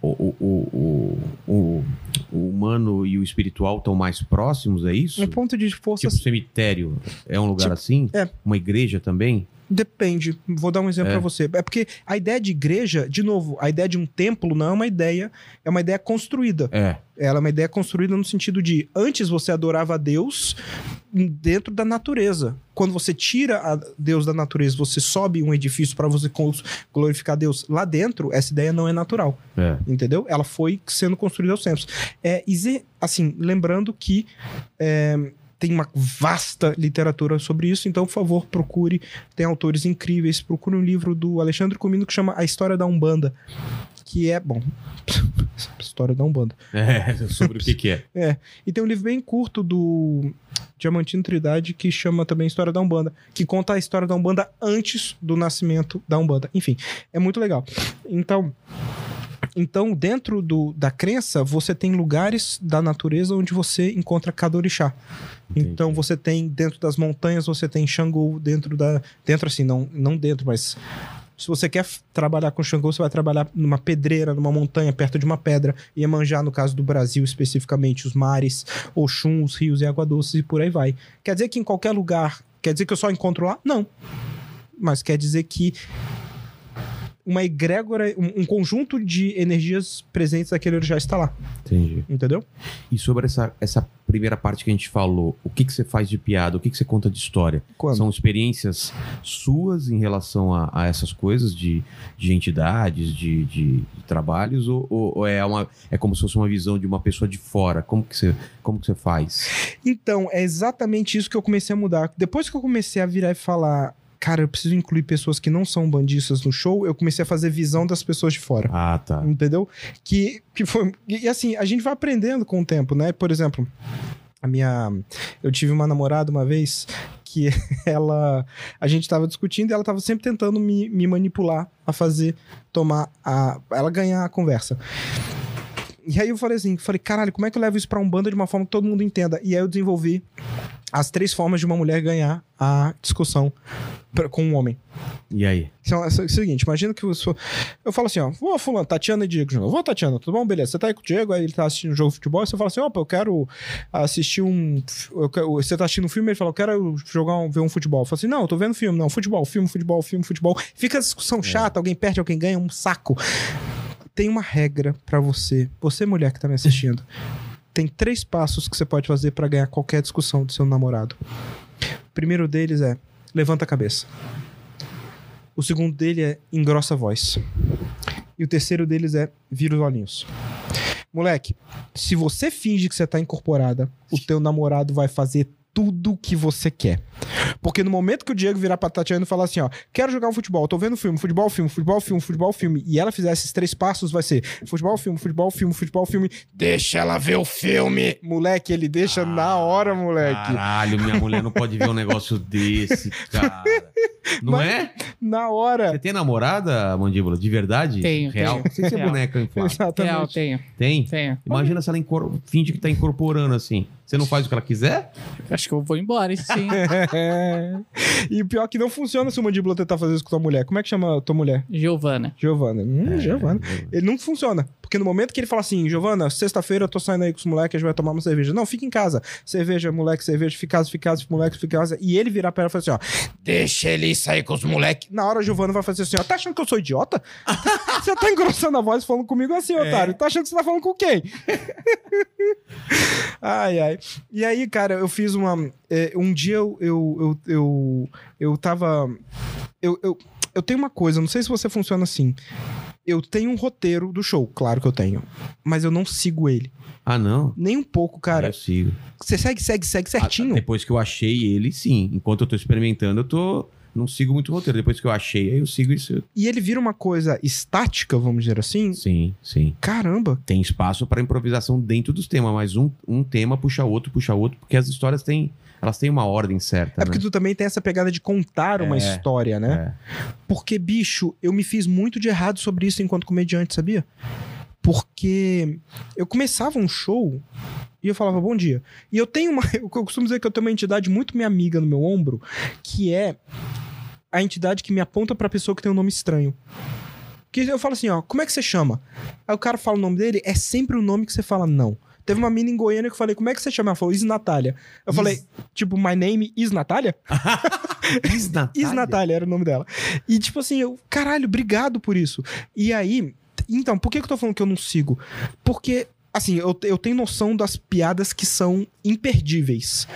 o, o, o, o, o humano e o espiritual estão mais próximos, é isso? Um ponto de força Tipo cemitério é um lugar Tipo, assim? é. Uma igreja também? Depende. Vou dar um exemplo É. pra você. É porque a ideia de igreja, de novo, a ideia de um templo não é uma ideia, é uma ideia construída. É. Ela é uma ideia construída no sentido de antes você adorava a Deus dentro da natureza. Quando você tira a Deus da natureza, você sobe um edifício para você glorificar Deus lá dentro, essa ideia não é natural, É. entendeu? Ela foi sendo construída aos tempos. É, e assim, lembrando que é, tem uma vasta literatura sobre isso, então, por favor, procure. Tem autores incríveis. Procure um livro do Alexandre Comino que chama A História da Umbanda. Que é, bom, <laughs> História da Umbanda. É, sobre o que que <laughs> é. E tem um livro bem curto do Diamantino Trindade que chama também História da Umbanda, que conta a história da Umbanda antes do nascimento da Umbanda. Enfim, é muito legal. Então, então dentro do, da crença, você tem lugares da natureza onde você encontra cada orixá. Então Entendi. você tem dentro das montanhas, você tem Xangô dentro da dentro assim, não não dentro, mas se você quer trabalhar com Xangô, você vai trabalhar numa pedreira, numa montanha, perto de uma pedra. Iemanjá, no caso do Brasil, especificamente, os mares, Oxum, os rios e água doce e por aí vai. Quer dizer que em qualquer lugar, quer dizer que eu só encontro lá? Não. Mas quer dizer que uma egrégora, um, um conjunto de energias presentes daquele orixá está lá, Entendi. entendeu? E sobre essa, essa primeira parte que a gente falou, o que que você faz de piada, o que que você conta de história? Quando? São experiências suas em relação a, a essas coisas de, de entidades, de, de- de trabalhos, ou, ou- ou é, uma, é como se fosse uma visão de uma pessoa de fora? Como que você, como que você faz? Então, é exatamente isso que eu comecei a mudar. Depois que eu comecei a virar e falar, cara, eu preciso incluir pessoas que não são bandistas no show, eu comecei a fazer visão das pessoas de fora. Ah, tá. Entendeu? Que, que foi. E assim, a gente vai aprendendo com o tempo, né? Por exemplo, a minha. Eu tive uma namorada uma vez que <laughs> ela. A gente tava discutindo e ela tava sempre tentando me, me manipular a fazer, tomar a. ela ganhar a conversa. E aí eu falei assim, falei, caralho, como é que eu levo isso pra um banda de uma forma que todo mundo entenda? E aí eu desenvolvi as três formas de uma mulher ganhar a discussão pra- com um homem. E aí? Então, é o seguinte, imagina que sou. Eu falo assim, ó, vou fulano, Tatiana e Diego de novo. Vou, Tatiana, tudo bom? Beleza. Você tá aí com o Diego, aí ele tá assistindo um jogo de futebol, você fala assim, opa, eu quero assistir um. quero- você tá assistindo um filme, ele fala, eu quero jogar um, ver um futebol. Eu falo assim, não, eu tô vendo filme, não, futebol, filme, futebol, filme, futebol. Fica a discussão chata, alguém perde, alguém ganha, um saco. Tem uma regra pra você, você mulher que tá me assistindo. Tem três passos que você pode fazer pra ganhar qualquer discussão do seu namorado. O primeiro deles é levanta a cabeça. O segundo dele é engrossa a voz. E o terceiro deles é vira os olhinhos. Moleque, se você finge que você tá incorporada, o teu namorado vai fazer tudo que você quer. Porque no momento que o Diego virar pra Tatiana e falar assim, ó, quero jogar um futebol, tô vendo filme, futebol, filme, futebol, filme, futebol, filme, e ela fizer esses três passos, vai ser futebol, filme, futebol, filme, futebol, filme, deixa ela ver o filme. Moleque, ele deixa na hora, moleque. Caralho, minha mulher não pode ver um negócio <laughs> desse, cara. Não Mas- é? Na hora. Você tem namorada, mandíbula? De verdade? Tenho, Real? tenho. Sem ser Real. boneca inflável. Exatamente. Real, tenho. Tem? Tenho. Imagina se ela incor... finge que tá incorporando assim. Você não faz o que ela quiser? Acho que eu vou embora, sim. É. <laughs> E o pior é que não funciona se o mandíbula tentar fazer isso com tua mulher. Como é que chama tua mulher? Giovana. Giovana. Hum, É, Giovana. Ele não funciona. Porque no momento que ele fala assim, Giovana, sexta-feira eu tô saindo aí com os moleques, a gente vai tomar uma cerveja. Não, fica em casa. Cerveja, moleque, cerveja, fica em casa, fica em casa, moleque, fica em casa. E ele virar pra ela e falar assim, ó, deixa ele sair com os moleques. Na hora a Giovana vai fazer assim, ó, tá achando que eu sou idiota? <laughs> você tá engrossando a voz falando comigo assim, otário. Tá achando que você tá falando com quem? <laughs> ai, ai. E aí, cara, eu fiz uma... é, um dia eu, eu, eu, eu, eu tava... Eu, eu, eu tenho uma coisa, não sei se você funciona assim. Eu tenho um roteiro do show, claro que eu tenho. Mas eu não sigo ele. Ah, não. Nem um pouco, cara. Eu sigo. Você segue, segue, segue certinho. Ah, depois que eu achei ele, sim. Enquanto eu tô experimentando, eu tô. Não sigo muito o roteiro. Depois que eu achei, aí eu sigo isso. E ele vira uma coisa estática, vamos dizer assim. Sim, sim. Caramba. Tem espaço para improvisação dentro dos temas, mas um, um tema puxa outro, puxa outro, porque as histórias têm. Elas têm uma ordem certa. É porque né? tu também tem essa pegada de contar uma É, história, né? É. Porque, bicho, eu me fiz muito de errado sobre isso enquanto comediante, sabia? Porque eu começava um show e eu falava bom dia. E eu tenho uma. <laughs> Eu costumo dizer que eu tenho uma entidade muito minha amiga no meu ombro, que é a entidade que me aponta pra pessoa que tem um nome estranho. Que eu falo assim, ó, como é que você chama? Aí o cara fala o nome dele, é sempre o nome que você fala não. Teve uma mina em Goiânia que eu falei, como é que você chama? Ela falou, Is Natália. Eu falei, tipo, my name is Natália? <laughs> Is Natália? Is Natália era o nome dela. E tipo assim, eu, caralho, obrigado por isso. E aí, então, por que que eu tô falando que eu não sigo? Porque, assim, eu, eu tenho noção das piadas que são imperdíveis.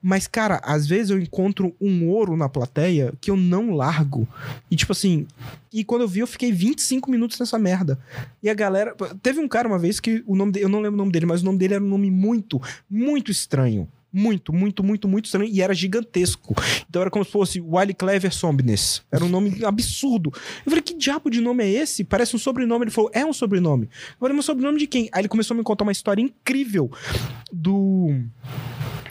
Mas, cara, às vezes eu encontro um ouro na plateia que eu não largo. E tipo assim, e quando eu vi, eu fiquei 25 minutos nessa merda. E a galera. Teve um cara uma vez que o nome dele, eu não lembro o nome dele, mas o nome dele era um nome muito, muito estranho. Muito, muito, muito, muito estranho. E era gigantesco. Então era como se fosse Wiley Clever Sombness. Era um nome absurdo. Eu falei, que diabo de nome é esse? Parece um sobrenome. Ele falou, é um sobrenome. Eu falei, mas sobrenome de quem? Aí ele começou a me contar uma história incrível do.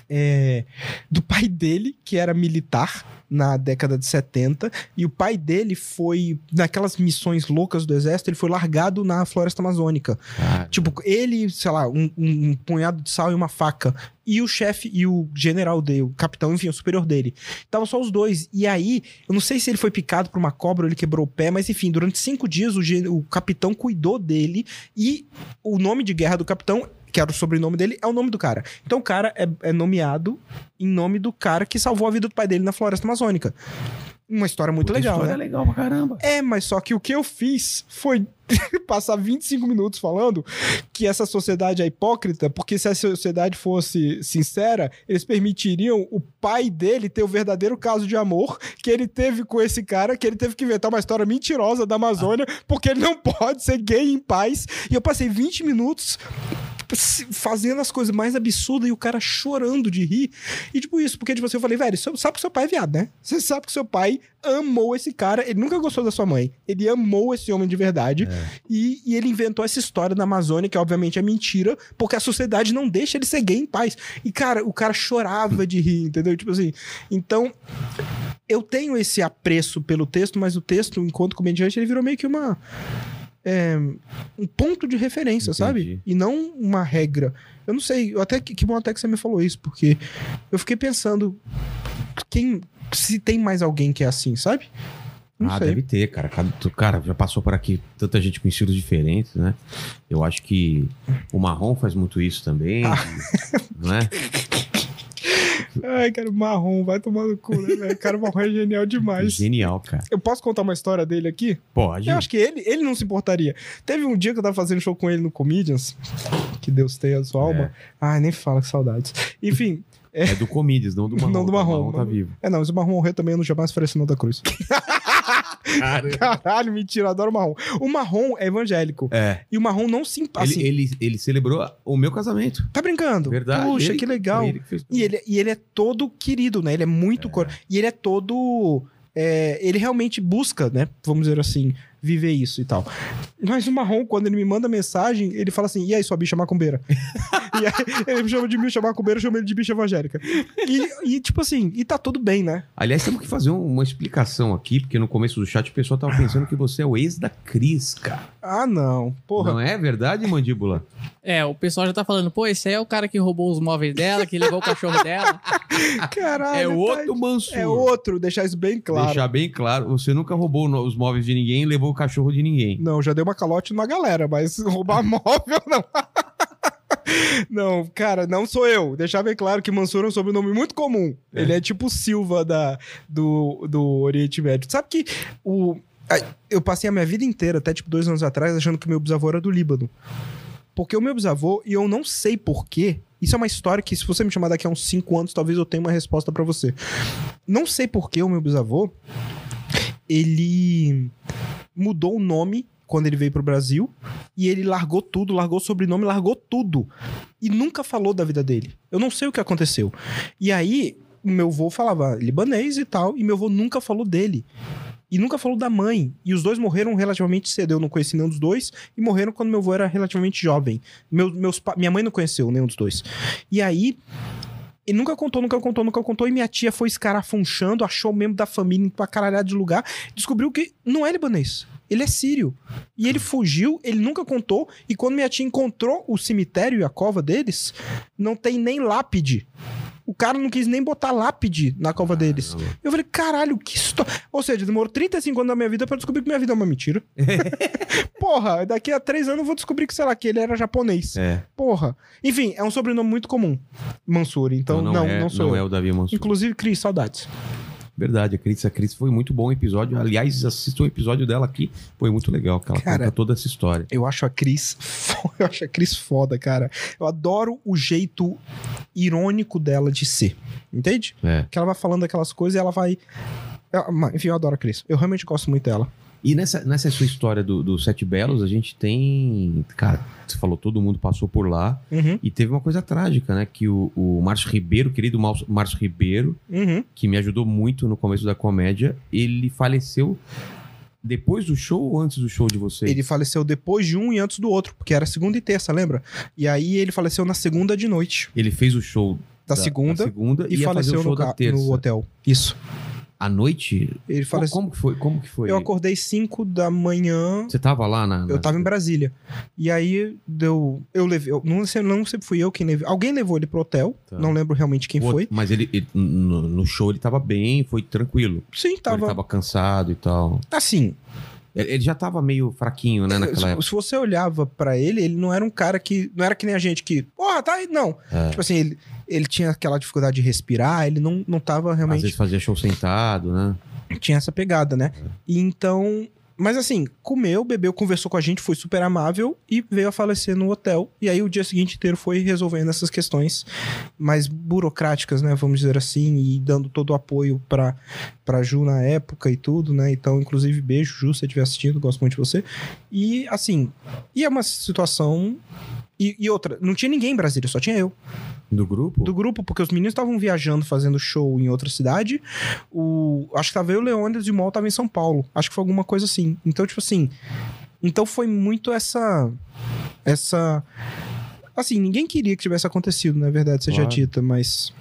É, do pai dele, que era militar na década de 70, e o pai dele foi, naquelas missões loucas do exército, ele foi largado na floresta amazônica. Cara, Tipo, ele, sei lá, um, um- um punhado de sal e uma faca. E o chefe e o general dele, o capitão, enfim, o superior dele. Tava só os dois. E aí, eu não sei se ele foi picado por uma cobra ou ele quebrou o pé, mas enfim, durante cinco dias o, o capitão cuidou dele e o nome de guerra do capitão. Que era o sobrenome dele, é o nome do cara. Então o cara é, é nomeado em nome do cara que salvou a vida do pai dele na floresta amazônica. Uma história muito puta legal, história né? legal pra caramba. É, mas só que o que eu fiz foi <laughs> passar 25 minutos falando que essa sociedade é hipócrita, porque se a sociedade fosse sincera, eles permitiriam o pai dele ter o verdadeiro caso de amor que ele teve com esse cara, que ele teve que inventar uma história mentirosa da Amazônia, porque ele não <laughs> pode ser gay em paz. E eu passei 20 minutos fazendo as coisas mais absurdas e o cara chorando de rir. E tipo isso, porque tipo assim, eu falei, velho, você sabe que seu pai é viado, né? Você sabe que seu pai amou esse cara, ele nunca gostou da sua mãe, ele amou esse homem de verdade. E, e ele inventou essa história da Amazônia, que obviamente é mentira, porque a sociedade não deixa ele ser gay em paz. E, cara, o cara chorava de rir, entendeu? Tipo assim. Então, eu tenho esse apreço pelo texto, mas o texto, enquanto comediante, ele virou meio que uma. É, um ponto de referência, Entendi. sabe? E não uma regra. Eu não sei, eu até que, bom até que você me falou isso, porque eu fiquei pensando quem se tem mais alguém que é assim, sabe? Não ah, sei. deve ter, cara. Cara, já passou por aqui tanta gente com estilos diferentes, né? Eu acho que o marrom faz muito isso também, Ah. não é? <laughs> Ai, cara, o marrom, vai tomar no cu, né, velho? Cara, o marrom é genial demais. Genial, cara. Eu posso contar uma história dele aqui? Pode. Eu acho que ele, ele não se importaria. Teve um dia que eu tava fazendo show com ele no Comedians, que Deus tenha a sua alma. Ai, nem fala, que saudades. Enfim, É do Comídias, <laughs> não do marrom. Não do tá? O marrom. marrom tá vivo. é não, se o marrom morrer também, eu não jamais faria nome da cruz. <laughs> cara. Caralho, mentira, eu adoro o marrom. O marrom é evangélico. É. E o marrom não se. Assim, Ele, ele, ele celebrou o meu casamento. Tá brincando? Verdade. Puxa, Ele- que legal. foi ele que fez tudo. E ele, e ele é todo querido, né? Ele é muito. cor- E ele é todo. é, ele realmente busca, né? Vamos dizer assim, viver isso e tal. Mas o Marrom, quando ele me manda mensagem, ele fala assim: e aí, sua bicha macumbeira? <laughs> e aí, ele me chama de bicha macumbeira, eu chamo ele de bicha evangélica. E, e, tipo assim, e tá tudo bem, né? Aliás, temos que fazer um- uma explicação aqui, porque no começo do chat o pessoal tava pensando que você é o ex da Cris, cara. Ah, não. Porra. Não é verdade, mandíbula? É, o pessoal já tá falando, pô, esse aí é o cara que roubou os móveis dela, que levou o cachorro dela. <laughs> Caralho. é tá- outro Mansur. É outro, deixar isso bem claro. Deixar bem claro, você nunca roubou os móveis de ninguém e levou o cachorro de ninguém. Não, já deu uma calote numa galera, mas <laughs> roubar móvel, não. <laughs> Não, cara, não sou eu. Deixar bem claro que Mansur é um sobrenome muito comum. É. Ele é tipo Silva da, do, do Oriente Médio. Sabe que o, eu passei a minha vida inteira, até tipo dois anos atrás, achando que meu bisavô era do Líbano. Porque o meu bisavô, e eu não sei porquê, isso é uma história que, se você me chamar daqui a uns cinco anos, talvez eu tenha uma resposta pra você. Não sei porquê o meu bisavô, ele mudou o nome quando ele veio pro Brasil e ele largou tudo, largou o sobrenome, largou tudo e nunca falou da vida dele. Eu não sei o que aconteceu. E aí, meu avô falava libanês e tal, e meu avô nunca falou dele. E nunca falou da mãe. E os dois morreram relativamente cedo. Eu não conheci nenhum dos dois. E morreram quando meu avô era relativamente jovem. Meu, meus, minha mãe não conheceu nenhum dos dois. E aí, ele nunca contou, nunca contou, nunca contou. E minha tia foi escarafunchando, achou membro da família pra caralhar de lugar. Descobriu que não é libanês. Ele é sírio. E ele fugiu, ele nunca contou. E quando minha tia encontrou o cemitério e a cova deles, não tem nem lápide. O cara não quis nem botar lápide na cova deles. Eu falei, caralho, que história. Ou seja, demorou 35 anos da minha vida pra descobrir que minha vida é uma mentira. <laughs> Porra, daqui a três anos eu vou descobrir que, sei lá, que ele era japonês. É. Porra. Enfim, é um sobrenome muito comum. Mansur. Então, não, não, é, sou não eu. é o Davi Mansur. Inclusive, Cris, saudades. Verdade, a Cris, a Cris foi muito bom o episódio. Aliás, assista o episódio dela aqui. Foi muito legal, que ela Cara, conta toda essa história. Eu acho a Cris. <laughs> Eu acho a Cris foda, cara. Eu adoro o jeito irônico dela de ser. Entende? É. Que ela vai falando aquelas coisas e ela vai. ela- Enfim, eu adoro a Cris. Eu realmente gosto muito dela. E nessa, nessa sua história do, do Sete Belos, a gente tem. Cara, você falou, todo mundo passou por lá. Uhum, E teve uma coisa trágica, né? Que o, o Márcio Ribeiro, querido Márcio Ribeiro, uhum. que me ajudou muito no começo da comédia, ele faleceu depois do show ou antes do show de vocês? Ele faleceu depois de um e antes do outro, porque era segunda e terça, lembra? E aí ele faleceu na segunda de noite Ele fez o show da, segunda segunda e ia fazer faleceu no, da no hotel. Isso. À noite? Ele Como, faleceu. como que foi? Como que foi? Eu acordei 5 da manhã. Você tava lá na. na- Eu tava em Brasília. E aí deu. Eu levei. Eu, não, sei, não sei se fui eu quem levei. Alguém levou ele pro hotel. Tá. Não lembro realmente quem O- foi. Mas ele, ele- no, no show ele tava bem, foi tranquilo. Sim, Ele tava. tava cansado e tal. Assim. Ele, já tava meio fraquinho, né, naquela se, época. se você olhava pra ele, ele não era um cara que. Não era que nem a gente que. Porra, tá aí. Não. É. Tipo assim, ele, ele tinha aquela dificuldade de respirar, ele não, não tava Às realmente. vezes fazia show sentado, né? tinha essa pegada, né? E então. Mas assim, comeu, bebeu, conversou com a gente, foi super amável e veio a falecer no hotel. E aí o dia seguinte inteiro foi resolvendo essas questões mais burocráticas, né? Vamos dizer assim, e dando todo o apoio pra, pra Ju na época e tudo, né? Então, inclusive, beijo, Ju, se você estiver assistindo, gosto muito de você. E assim, e é uma situação. E, e outra, não tinha ninguém em Brasília, só tinha eu Do grupo? do grupo, porque os meninos estavam viajando, fazendo show em outra cidade. O, acho que tava eu, o Leônidas e o Mol tava em São Paulo. Acho que foi alguma coisa assim. Então, tipo assim. Então foi muito essa. Essa. Assim, ninguém queria que tivesse acontecido, na verdade, seja Claro. dita, mas.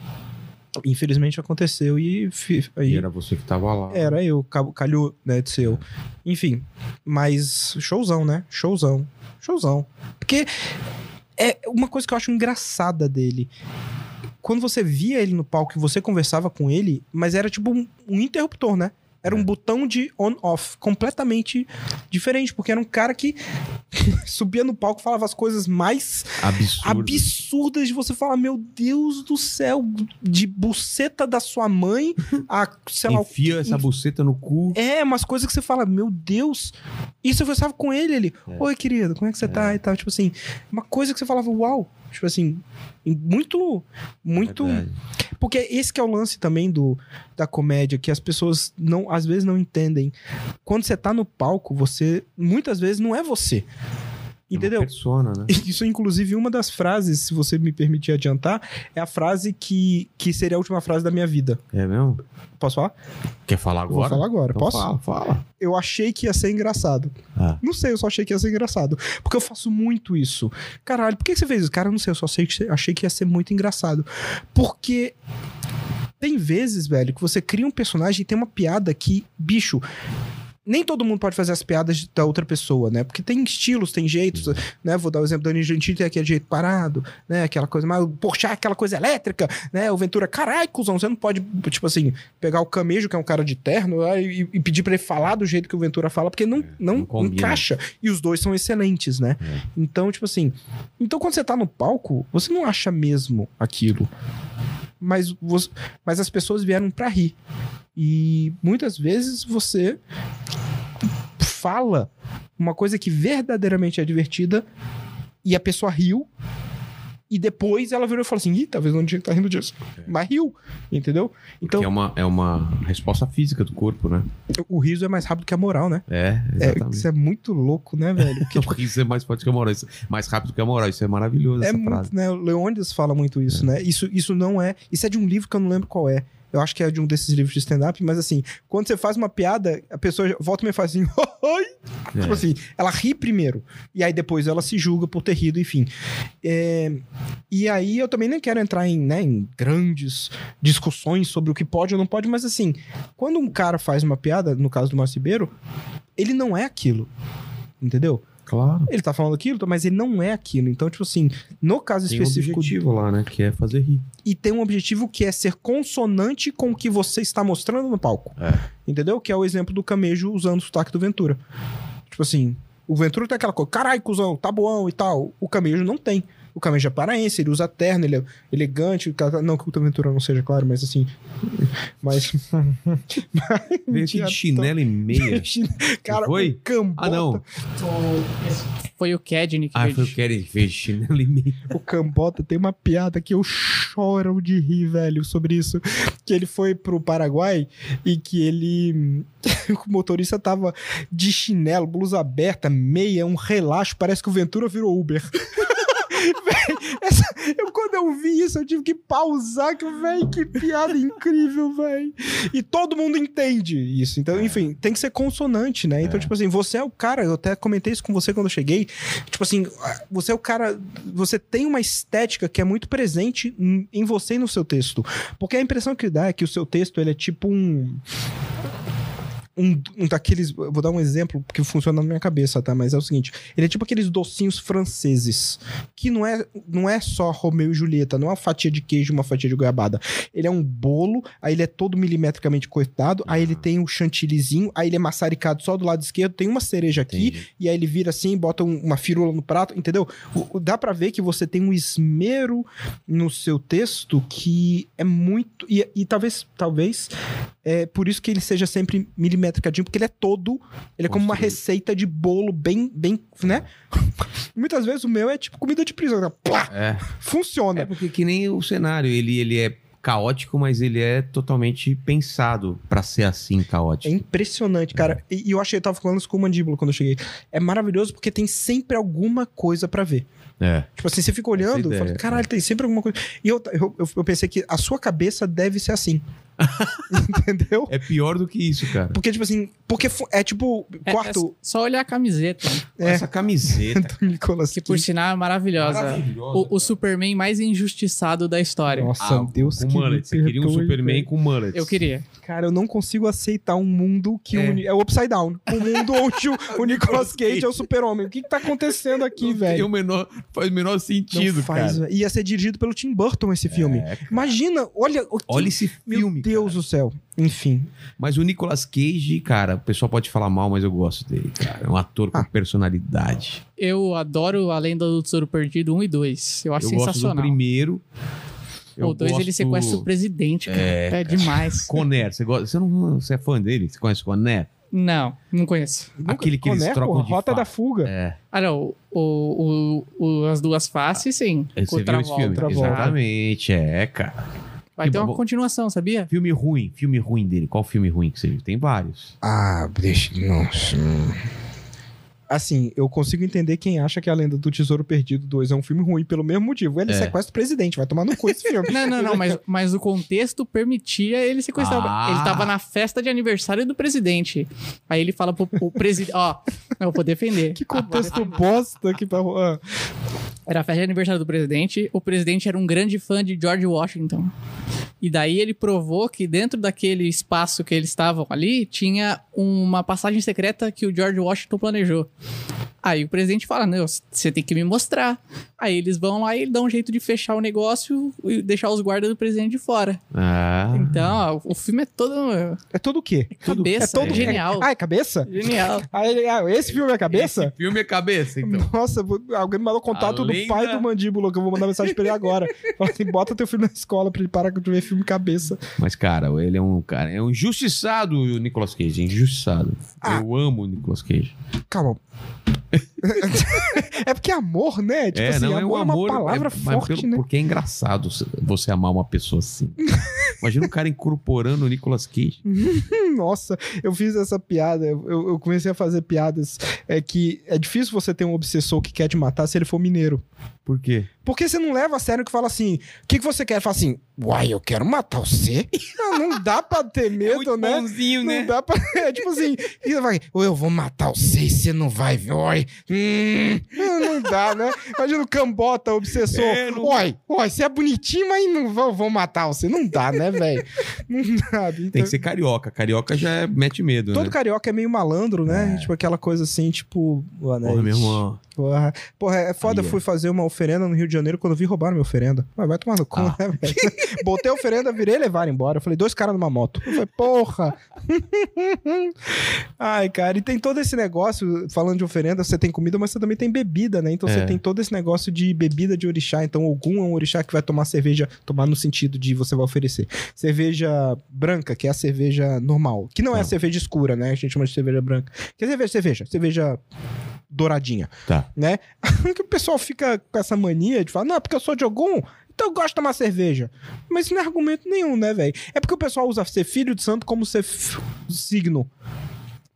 Infelizmente aconteceu e. fi- E Aí, era você que tava lá. era eu, ca- calhou, né, de ser eu. Enfim, mas showzão, né? Showzão. Showzão. Porque é uma coisa que eu acho engraçada dele. Quando você via ele no palco e você conversava com ele, mas era tipo um, um interruptor, né? Era um É. botão de on-off, completamente diferente, porque era um cara que <laughs> subia no palco e falava as coisas mais Absurdo. absurdas de você falar, meu Deus do céu, de buceta da sua mãe a, sei lá, o Enfia essa buceta no cu. é, umas coisas que você fala, meu Deus. E você conversava com ele, ele, É. oi, querido, como é que você tá? E tal, tipo assim, uma coisa que você falava, uau, Tipo assim, muito, muito... Verdade. Porque esse que é o lance também do, da comédia, que as pessoas não, às vezes não entendem. Quando você tá no palco, você, muitas vezes, não é você. Entendeu? É uma persona, né? <laughs> Isso, inclusive, uma das frases, se você me permitir adiantar, é a frase que, que seria a última frase da minha vida. É mesmo? Posso falar? Quer falar agora? Vou falar agora. Então Posso? Fala, fala. Eu achei que ia ser engraçado. Ah. Não sei, eu só achei que ia ser engraçado. Porque eu faço muito isso. Caralho, por que que você fez isso? Cara, eu não sei, eu só sei que achei que ia ser muito engraçado. Porque tem vezes, velho, que você cria um personagem e tem uma piada que, bicho. Nem todo mundo pode fazer as piadas da outra pessoa, né? Porque tem estilos, tem jeitos, né? Vou dar o exemplo do Danilo Gentili, tem aquele jeito parado, né? Aquela coisa mais... Poxa, aquela coisa elétrica, né? O Ventura, caralho, cuzão, você não pode, tipo assim, pegar o Camejo, que é um cara de terno, lá, e, e pedir pra ele falar do jeito que o Ventura fala, porque não, não, não combina. encaixa. E os dois são excelentes, né? É. Então, tipo assim... Então, quando você tá no palco, você não acha mesmo aquilo. Mas, você- mas as pessoas vieram pra rir. E muitas vezes você fala uma coisa que verdadeiramente é divertida e a pessoa riu. E depois ela virou e falou assim: Ih, talvez não tinha que estar rindo disso. Mas riu, entendeu? Então, é uma, é uma resposta física do corpo, né? o riso é mais rápido que a moral, né? É, É, exatamente. isso é muito louco, né, velho? <laughs> Porque, o riso é mais forte que a moral. Isso- Mais rápido que a moral. Isso é maravilhoso, É essa muito, frase. né? O Leônidas fala muito isso, né? Isso, isso não é. Isso é de um livro que eu não lembro qual é. Eu acho que é de um desses livros de stand-up, mas assim, quando você faz uma piada, a pessoa volta e me faz assim, <laughs> oi! É. Tipo assim, ela ri primeiro. E aí depois ela se julga por ter rido, enfim. É, E aí eu também nem quero entrar em, né, em grandes discussões sobre o que pode ou não pode, mas assim, quando um cara faz uma piada, no caso do Márcio Ribeiro, ele não é aquilo. Entendeu? Claro. Ele tá falando aquilo, mas ele não é aquilo. Então, tipo assim, no caso Tem um específico. objetivo lá, né? Que é fazer rir. E tem um objetivo que é ser consonante com o que você está mostrando no palco. É. Entendeu? Que é o exemplo do Camejo usando o sotaque do Ventura. Tipo assim, o Ventura tem aquela coisa, carai, cuzão, tá bom e tal. O Camejo não tem. O Camejo é paraense, ele usa terno, ele é elegante. Não que o Ventura não seja, claro, mas assim. Mas. <laughs> Veio de chinelo e meia. <laughs> Cara, Foi? o cambota, Ah, não. Foi o Kedney que Ah, fez. foi o Kerry que fez chinelo e meia. O Cambota tem uma piada que eu choro de rir, velho, sobre isso. Que ele foi pro Paraguai e que ele. <laughs> o motorista tava de chinelo, blusa aberta, meia, um relaxo. Parece que o Ventura virou Uber. Véi, essa- eu, quando eu vi isso, eu tive que pausar, que, velho, que piada incrível, velho. E todo mundo entende isso. Então, enfim, tem que ser consonante, né? Então, tipo assim, você é o cara, eu até comentei isso com você quando eu cheguei. Tipo assim, você é o cara. Você tem uma estética que é muito presente em em você e no seu texto. Porque a impressão que dá é que o seu texto ele é tipo um. Um, um daqueles. eu Vou dar um exemplo que funciona na minha cabeça, tá? Mas é o seguinte: ele é tipo aqueles docinhos franceses. Que não é, não é só Romeu e Julieta, não é uma fatia de queijo uma fatia de goiabada. Ele é um bolo, aí ele é todo milimetricamente cortado, aí ele tem um chantillyzinho, aí ele é maçaricado só do lado esquerdo, tem uma cereja aqui, Entendi. e aí ele vira assim, bota um- uma firula no prato, entendeu? O- Dá pra ver que você tem um esmero no seu texto que é muito. E, e talvez, talvez, é por isso que ele seja sempre milimetricadinho, porque ele é todo. Ele é como uma receita de bolo bem, bem, né? <laughs> Muitas vezes o meu é tipo comida de prisão. Plá, É. funciona. É porque que nem o cenário, ele, ele é caótico, mas ele é totalmente pensado pra ser assim É caótico. impressionante, cara. E, e eu achei, eu tava falando isso com o Mandíbula quando eu cheguei. É maravilhoso porque tem sempre alguma coisa pra ver. É. Tipo assim, você fica olhando e ideia, fala, caralho, é. tem sempre alguma coisa. E eu, eu- eu pensei que a sua cabeça deve ser assim. <laughs> Entendeu? É pior do que isso, cara. Porque, tipo assim, porque é tipo, É- quarto é só olhar a camiseta, né? É. Essa camiseta. <laughs> do Nicolas que por sinal é maravilhosa. Maravilhosa. O, o Superman mais injustiçado da história. Nossa, Ah, Deus com que mullet. Você queria um Superman com mullet. Eu queria. Cara, eu não consigo aceitar um mundo que É. o é o Upside Down. Um mundo <laughs> onde o, o Nicolas Cage é o super-homem. O que que tá acontecendo aqui, Tem velho? o menor, faz o menor Não sentido, faz, cara. Ia ser dirigido pelo Tim Burton esse filme. É, cara. Imagina, olha... o que- Olha esse filme, Deus cara. do céu. Enfim. Mas o Nicolas Cage, cara, o pessoal pode falar mal, mas eu gosto dele, cara. É um ator com Ah. personalidade. Eu adoro A Lenda do Tesouro Perdido 1 e 2. Eu acho eu gosto do sensacional. primeiro. Eu O 2 ele gosto- sequestra o presidente, cara. É, É, demais. <laughs> Conner, você gosta? Você não você é fã dele? Você conhece o Conner? Não, não conheço. Aquele que eles Coné, trocam porra, de Rota fa- da Fuga. É. Ah, não. O, o, o- As Duas Faces, sim. Você Com viu esse filme? Travolta. Exatamente, é, cara. Vai Que ter uma bom. continuação, sabia? Filme ruim, filme ruim dele. Qual filme ruim que você viu? Tem vários. Ah, deixa. Nossa. hum. Assim, eu consigo entender quem acha que A Lenda do Tesouro Perdido 2 é um filme ruim pelo mesmo motivo. Ele É. sequestra o presidente, vai tomar no cu esse filme. <laughs> Não, não, não, mas, mas o contexto permitia ele sequestrar. Ah. Ele tava na festa de aniversário do presidente. Aí ele fala pro, pro presidente: Ó, eu vou defender. Que contexto bosta que pra. Era a festa de aniversário do presidente. O presidente era um grande fã de George Washington. E daí ele provou que dentro daquele espaço que eles estavam ali, tinha uma passagem secreta que o George Washington planejou. Aí o presidente fala: Não, você tem que me mostrar. Aí eles vão lá e dão um jeito de fechar o negócio e deixar os guardas do presidente de fora. Ah. Então, ó, o filme é todo é todo o quê? cabeça, é todo genial. Ah, é cabeça? Genial. Ah, ele- ah, esse filme é cabeça? Esse filme é cabeça, então. Nossa, alguém me mandou contato do pai do mandíbula, que eu vou mandar mensagem pra ele agora. <laughs> Fala assim: bota teu filho na escola pra ele parar de ver filme cabeça. Mas, cara, ele é um cara. É um injustiçado o Nicolas Cage. Injustiçado. Ah. Eu amo o Nicolas Cage. Calma. <laughs> <laughs> é porque amor, né? Tipo é, assim, não, é amor é uma amor. palavra é, forte, pelo- né? Porque é engraçado você amar uma pessoa assim. Imagina um cara incorporando o Nicolas Cage. <laughs> Nossa, eu fiz essa piada. Eu, eu comecei a fazer piadas. É que é difícil você ter um obsessor que quer te matar se ele for mineiro. Por quê? Porque você não leva a sério que fala assim: o que, que você quer? Fala assim, uai, eu quero matar você? <laughs> Não, não dá pra ter medo, né? bonzinho, Não dá pra. <laughs> É tipo assim, e você ou eu vou matar você e você não vai ver. Oi. Hum, não, não dá, né? Imagina o cambota, o obsessor. É, não- Oi, oi, você é bonitinho, mas não vou, vou matar você. Não dá, né, velho? <laughs> Não dá. Tem que ser carioca. Carioca já é- mete medo, Todo né? carioca é meio malandro, né? Tipo aquela coisa assim, tipo. Boa Porra, noite. meu irmão. Porra, porra, é foda. Aí, eu é. fui fazer uma oferenda no Rio de Janeiro quando eu vi roubaram minha oferenda. Mas vai tomar no cu, Ah. né, velho? <laughs> Botei a oferenda, virei e levaram embora. Eu falei, dois caras numa moto. Eu falei, porra. <laughs> Ai, cara, e tem todo esse negócio, falando de oferenda, você tem comida, mas você também tem bebida, né? Então você É. tem todo esse negócio de bebida de orixá. Então, algum é um orixá que vai tomar cerveja, tomar no sentido de você vai oferecer. Cerveja branca, que é a cerveja normal. Que não é a Tá. cerveja escura, né? A gente chama de cerveja branca. Que é cerveja, cerveja, cerveja douradinha Tá. né? <laughs> que o pessoal fica com essa mania de falar, não, porque eu sou de algum, então eu gosto de tomar cerveja. Mas isso não é argumento nenhum, né, velho? É porque o pessoal usa ser filho de santo como ser signo.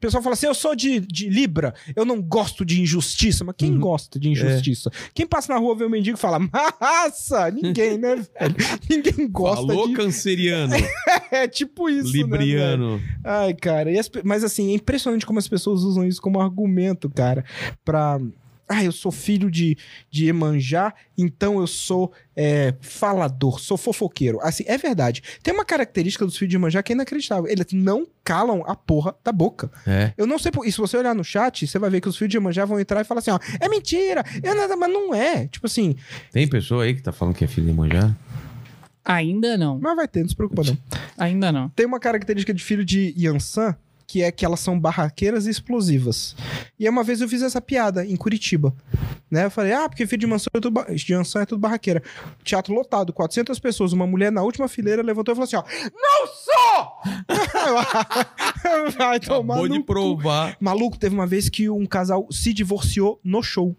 O pessoal fala assim, eu sou de, de Libra, eu não gosto de injustiça. Mas quem Uhum. gosta de injustiça? Quem passa na rua vê um mendigo e fala, massa! Ninguém, né, <laughs> velho? Ninguém gosta Falou de... canceriano, <laughs> É tipo isso, né, libriano. Ai, cara, as mas assim, é impressionante como as pessoas usam isso como argumento, cara, pra. Ah, eu sou filho de, de Emanjá, então eu sou é, falador, sou fofoqueiro. Assim, é verdade. Tem uma característica dos filhos de Emanjá que é inacreditável. Eles não calam a porra da boca. É. Eu não sei por. E se você olhar no chat, você vai ver que os filhos de Emanjá vão entrar e falar assim: ó, é mentira, é nada, mas não é. Tipo assim, Tem pessoa aí que tá falando que é filho de Manjá? Ainda não. mas vai ter, não se preocupa não. Ainda não. tem uma característica de filho de Yansan, que é que elas são barraqueiras e explosivas. E uma vez eu fiz essa piada em Curitiba. Né? Eu falei, ah, porque filho de Mansão é tudo, ba- de Yansan é tudo barraqueira. Teatro lotado, 400 pessoas. Uma mulher na última fileira levantou e falou assim, ó, não sou! <laughs> Vai tomar Acabou no de provar. Maluco, teve uma vez que um casal se divorciou no show.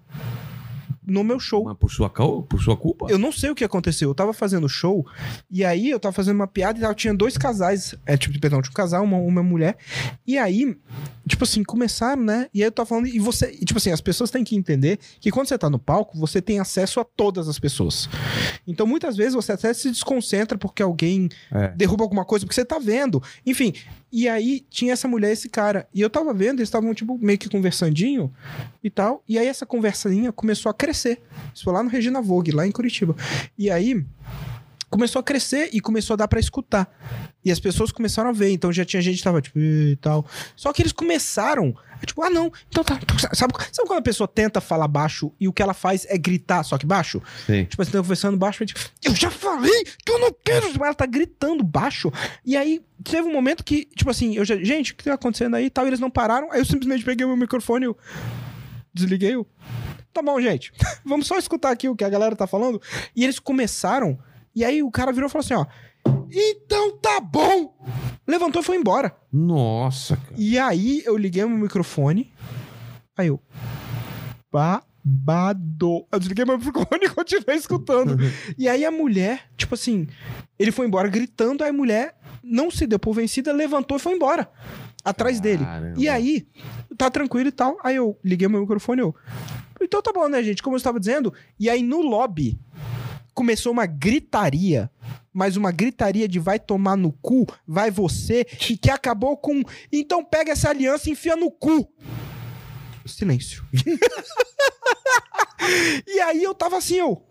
No meu show. Mas por sua, por sua culpa? Eu não sei o que aconteceu. Eu tava fazendo show e aí eu tava fazendo uma piada e tal, tinha dois casais. É, tipo, perdão, tinha um casal, uma, uma mulher. E aí, tipo assim, começaram, né? E aí eu tava falando, e você, e, tipo assim, as pessoas têm que entender que quando você tá no palco, você tem acesso a todas as pessoas. Então, muitas vezes você até se desconcentra porque alguém É. derruba alguma coisa, porque você tá vendo. Enfim, e aí tinha essa mulher e esse cara. E eu tava vendo, eles estavam, tipo, meio que conversandinho e tal. E aí essa conversinha começou a crescer. Isso foi lá no Regina Vogue, lá em Curitiba. E aí começou a crescer e começou a dar pra escutar. E as pessoas começaram a ver. Então já tinha gente que tava, tipo, e tal. Só que eles começaram. a, Tipo, ah, não. Então tá. então, sabe, sabe quando a pessoa tenta falar baixo e o que ela faz é gritar, só que baixo? Sim. Tipo, assim, tá conversando baixo, tipo, eu já falei que eu não quero. Ela tá gritando baixo. E aí, teve um momento que, tipo assim, eu já, gente, o que tá acontecendo aí e tal? E eles não pararam. Aí eu simplesmente peguei meu microfone e eu desliguei o. Tá bom, gente. <laughs> Vamos só escutar aqui o que a galera tá falando. E eles começaram. E aí o cara virou e falou assim: ó. Então tá bom! Levantou e foi embora. Nossa, cara. E aí eu liguei meu microfone. Aí eu. Babado. Eu desliguei meu microfone <laughs> e continuei escutando. <laughs> e aí a mulher, tipo assim, ele foi embora gritando, aí a mulher não se deu por vencida, levantou e foi embora. Atrás dele. Caramba. E aí, tá tranquilo e tal. Aí eu liguei meu microfone e eu. Então tá bom, né, gente? Como eu estava dizendo. E aí no lobby começou uma gritaria. Mas uma gritaria de vai tomar no cu, vai você, e que acabou com. Então pega essa aliança e enfia no cu. Silêncio. <laughs> e aí eu tava assim, eu.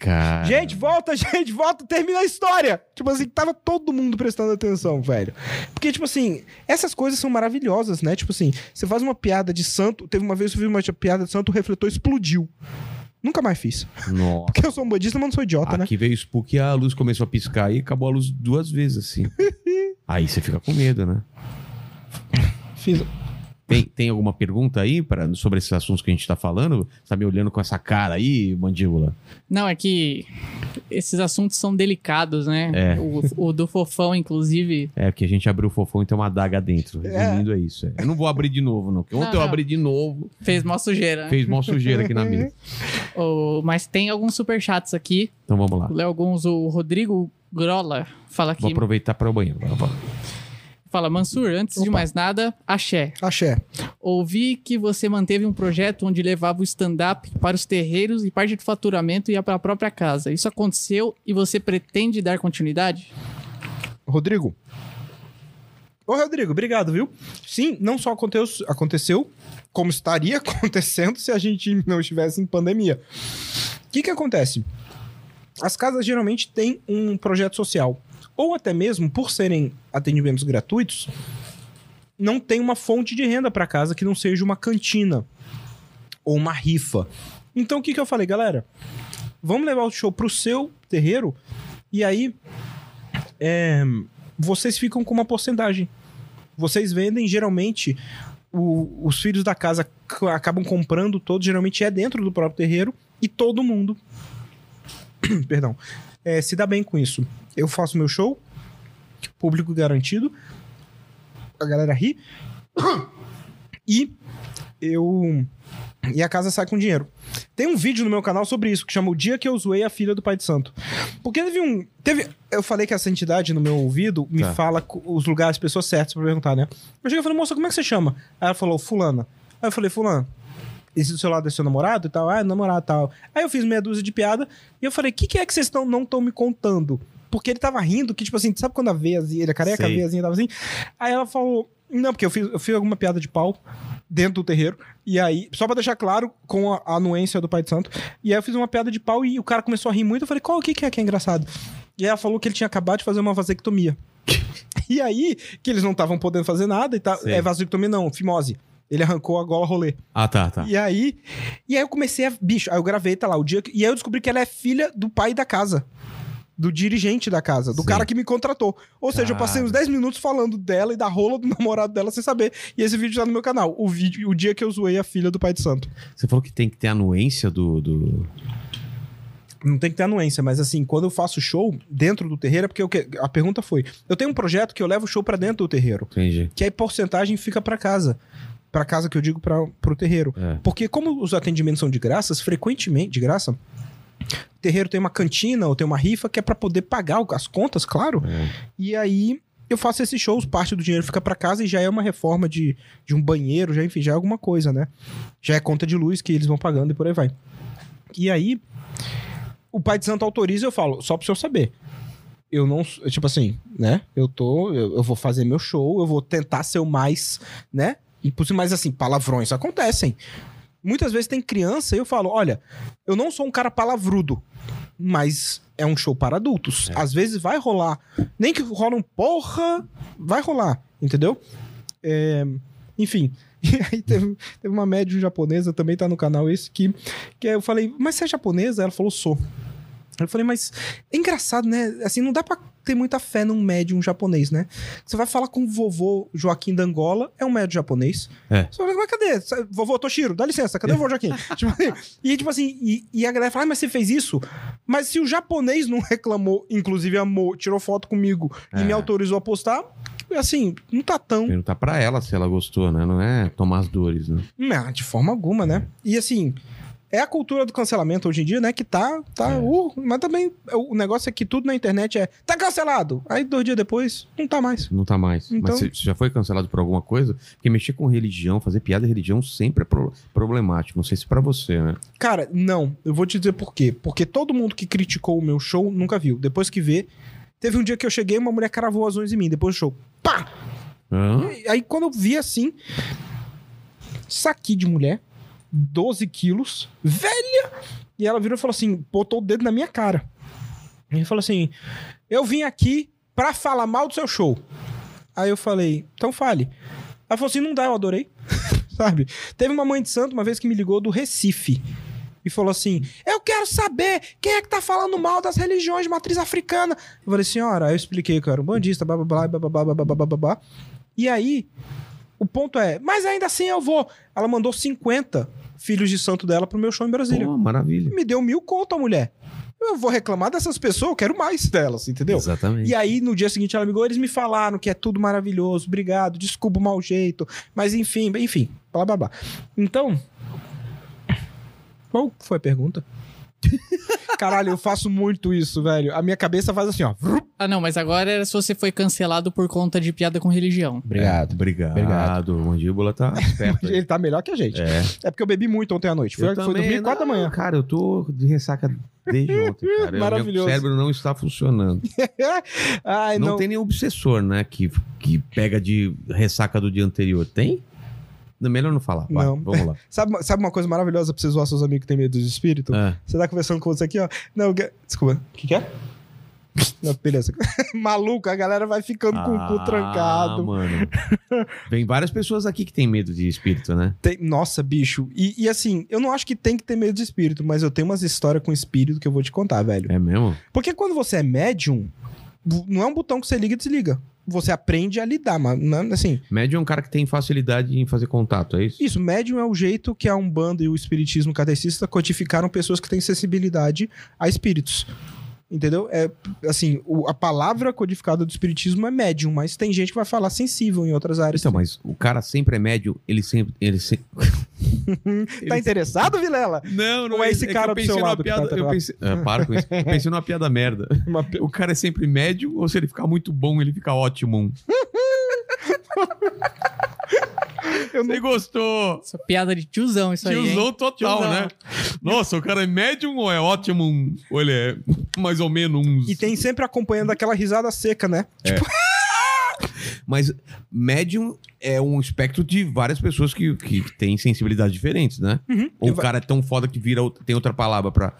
Cara. Gente, volta, gente, volta, termina a história. Tipo assim, tava todo mundo prestando atenção, velho. Porque, tipo assim, essas coisas são maravilhosas, né? Tipo assim, você faz uma piada de santo. Teve uma vez que eu fiz uma piada de santo, o refletor explodiu. Nunca mais fiz. Nossa. <laughs> Porque eu sou um budista, mas não sou idiota, né? Aqui veio o Spook e a luz começou a piscar e acabou a luz duas vezes, assim. <laughs> Aí você fica com medo, né? Fiz. Tem, tem alguma pergunta aí pra, sobre esses assuntos que a gente tá falando? Você tá me olhando com essa cara aí, mandíbula? Não, é que esses assuntos são delicados, né? É. O, o do fofão, inclusive. É, que a gente abriu o fofão e tem uma adaga dentro. É. Resumindo, é, isso. é. Eu não vou abrir de novo, não. Porque ontem Não, eu não. abri de novo, Fez mó sujeira. né? fez mó sujeira aqui na mesa. <laughs> O- mas tem alguns superchats aqui. Então vamos lá. Ler alguns. O Rodrigo Grola fala aqui. Vou aproveitar para o banheiro. Vai, vai. Fala, Mansur, antes de Opa. mais nada, axé. Axé. Ouvi que você manteve um projeto onde levava o stand-up para os terreiros e parte do faturamento ia para a própria casa. Isso aconteceu e você pretende dar continuidade? Rodrigo. Ô, Rodrigo, obrigado, viu? Sim, não só aconteceu, aconteceu como estaria <laughs> acontecendo se a gente não estivesse em pandemia. O que que acontece? As casas geralmente têm um projeto social. Ou até mesmo, por serem atendimentos gratuitos, não tem uma fonte de renda para casa que não seja uma cantina ou uma rifa. Então o que, que eu falei, galera? Vamos levar o show pro seu terreiro e aí é, vocês ficam com uma porcentagem. Vocês vendem, geralmente, o- os filhos da casa acabam comprando todo, geralmente é dentro do próprio terreiro, e todo mundo, <clears throat> perdão, é, se dá bem com isso. Eu faço meu show, público garantido, a galera ri, e eu. E a casa sai com dinheiro. Tem um vídeo no meu canal sobre isso, que chama O Dia que eu zoei a filha do Pai de Santo. Porque teve um. Teve, eu falei que essa entidade no meu ouvido me Tá. fala os lugares, as pessoas certas pra perguntar, né? Eu cheguei e falei, moça, como é que você chama? Aí ela falou, Fulana. Aí eu falei, Fulana, esse do seu lado é seu namorado e tal? Ah, é namorado e tal. Aí eu fiz meia dúzia de piada e eu falei, o que, que é que vocês tão, não estão me contando? Porque ele tava rindo, que tipo assim, sabe quando a veiazinha, ele é careca, Sei. a veiazinha tava assim? Aí ela falou, não, porque eu fiz, eu fiz alguma piada de pau dentro do terreiro. E aí, só pra deixar claro, com a, a anuência do Pai de Santo. E aí eu fiz uma piada de pau e o cara começou a rir muito. Eu falei, qual o que, que é que é engraçado? E aí ela falou que ele tinha acabado de fazer uma vasectomia. <laughs> e aí, que eles não estavam podendo fazer nada e tá, Sei. é vasectomia não, fimose. Ele arrancou a gola rolê. Ah, tá, tá. E aí, e aí eu comecei a. Bicho, aí eu gravei, tá lá, o dia. que- E aí eu descobri que ela é filha do pai da casa. Do dirigente da casa, do Sim. cara que me contratou. Ou seja, eu passei uns 10 minutos falando dela e da rola do <laughs> namorado dela sem saber. E esse vídeo tá no meu canal. O vídeo, o dia que eu zoei a filha do pai de santo. Você falou que tem que ter anuência do. do... Não tem que ter anuência, mas assim, quando eu faço show dentro do terreiro, é porque que- a pergunta foi: eu tenho um projeto que eu levo o show pra dentro do terreiro, Entendi. que aí porcentagem fica pra casa. Pra casa que eu digo pra, pro terreiro. É. Porque como os atendimentos são de graças, frequentemente, de graça, o terreiro tem uma cantina ou tem uma rifa que é pra poder pagar as contas, claro. É. E aí eu faço esses shows, parte do dinheiro fica pra casa e já é uma reforma de, de um banheiro, já enfim, já é alguma coisa, né? Já é conta de luz que eles vão pagando e por aí vai. E aí o pai de santo autoriza, eu falo, só pro senhor saber. Eu não, tipo assim, né? Eu tô, eu, eu vou fazer meu show, eu vou tentar ser o mais, né? Impossível, mas assim, palavrões acontecem. Muitas vezes tem criança e eu falo, olha, eu não sou um cara palavrudo, mas é um show para adultos. Às vezes vai rolar. Nem que rola um porra, vai rolar, entendeu? É, enfim. <laughs> E aí teve, teve uma médium japonesa, também tá no canal esse, que, que eu falei, mas você é japonesa? Ela falou, sou. Eu falei, mas é engraçado, né? Assim, não dá pra ter muita fé num médium japonês, né? Você vai falar com o vovô Joaquim da Angola, é um médium japonês. É. Você fala, mas cadê? Vovô Toshiro, dá licença, cadê o vovô Joaquim? <laughs> tipo, assim, e tipo assim, e, e a galera fala, ah, mas você fez isso? Mas se o japonês não reclamou, inclusive amou, tirou foto comigo e É. me autorizou a postar, assim, não tá tão. Perguntar pra ela se ela gostou, né? Não é tomar as dores, né? Não, de forma alguma, né? E assim, é a cultura do cancelamento hoje em dia, né? Que tá. tá É. uh, mas também o negócio é que tudo na internet é. Tá cancelado! Aí dois dias depois, não tá mais. Não tá mais. Então- Mas você já foi cancelado por alguma coisa? Porque mexer com religião, fazer piada de religião sempre é pro- problemático. Não sei se pra você, né? Cara, não. Eu vou te dizer por quê. Porque todo mundo que criticou o meu show nunca viu. Depois que vê. Teve um dia que eu cheguei uma mulher cravou as unhas em mim. Depois do show. Pá! Hã? E Aí quando eu vi assim. Saqui de mulher. 12 quilos. Velha! E ela virou e falou assim: botou o dedo na minha cara. E falou assim: Eu vim aqui pra falar mal do seu show. Aí eu falei: Então fale. Ela falou assim: Não dá, eu adorei. <laughs> Sabe? Teve uma mãe de santo uma vez que me ligou do Recife. E falou assim: Eu quero saber quem é que tá falando mal das religiões de matriz africana. Eu falei, senhora, eu expliquei que eu era um bandista, blá blá blá blá blá blá blá blá blá. E aí, o ponto é, mas ainda assim eu vou. Ela mandou 50 filhos de santo dela pro meu show em Brasília. Pô, maravilha. Me deu mil conto a mulher. Eu vou reclamar dessas pessoas, eu quero mais delas, entendeu? Exatamente. E aí, no dia seguinte, ela me ligou, eles me falaram que é tudo maravilhoso, obrigado, desculpa o mau jeito, mas enfim, enfim, blá blá blá. Então, qual foi a pergunta? <laughs> Caralho, eu faço muito isso, velho. A minha cabeça faz assim, ó. Ah, não, mas agora era se você foi cancelado por conta de piada com religião. Obrigado. Obrigado. Obrigado. O mandíbula tá <laughs> esperto. Ele tá melhor que a gente. É. É porque eu bebi muito ontem à noite. Foi, Eu foi também, dormir 4 da manhã. Cara, eu tô de ressaca desde <laughs> ontem, cara. Maravilhoso. Meu cérebro não está funcionando. Ai, não, não. tem nenhum obsessor, né? Que, que pega de ressaca do dia anterior. Tem? Melhor não falar. Vai, Não. vamos lá. <laughs> Sabe, uma- sabe uma coisa maravilhosa pra você zoar seus amigos que têm medo de espírito? Ah, Você tá conversando com você aqui, ó. Não, que- desculpa. O que, que é? <laughs> Não, beleza. <laughs> Maluco, a galera vai ficando com o cu Ah, trancado. mano. Vem várias pessoas aqui que têm medo de espírito, né? Tem- Nossa, bicho. E, e assim, eu não acho que tem que ter medo de espírito, mas eu tenho umas histórias com espírito que eu vou te contar, velho. É mesmo? Porque quando você é médium, não é um botão que você liga e desliga. Você aprende a lidar, mas não é assim. Médio é um cara que tem facilidade em fazer contato, é isso? Isso, médium é o jeito que a Umbanda e o Espiritismo Catecista codificaram pessoas que têm sensibilidade a espíritos. Entendeu? É assim, o- a palavra codificada do espiritismo é médium, mas tem gente que vai falar sensível em outras áreas. Então, mas o cara sempre é médio, ele sempre. Ele se... <laughs> Tá interessado, Vilela? Não, Ou é esse que cara do seu lado tá piada. do eu pensei, ah, para com isso. Eu pensei numa piada merda. <laughs> Uma O cara é sempre médio ou se ele ficar muito bom, ele fica ótimo? <laughs> Eu não- Você gostou? Essa piada de tiozão, isso aí. hein? Tiozão total, Tiozão. né? Nossa, o cara é médium ou é ótimo? Ou ele é mais ou menos uns. E tem sempre acompanhando aquela risada seca, né? <laughs> Mas médium é um espectro de várias pessoas que, que têm sensibilidades diferentes, né? Ou o cara é tão foda que vira. Tem outra palavra pra.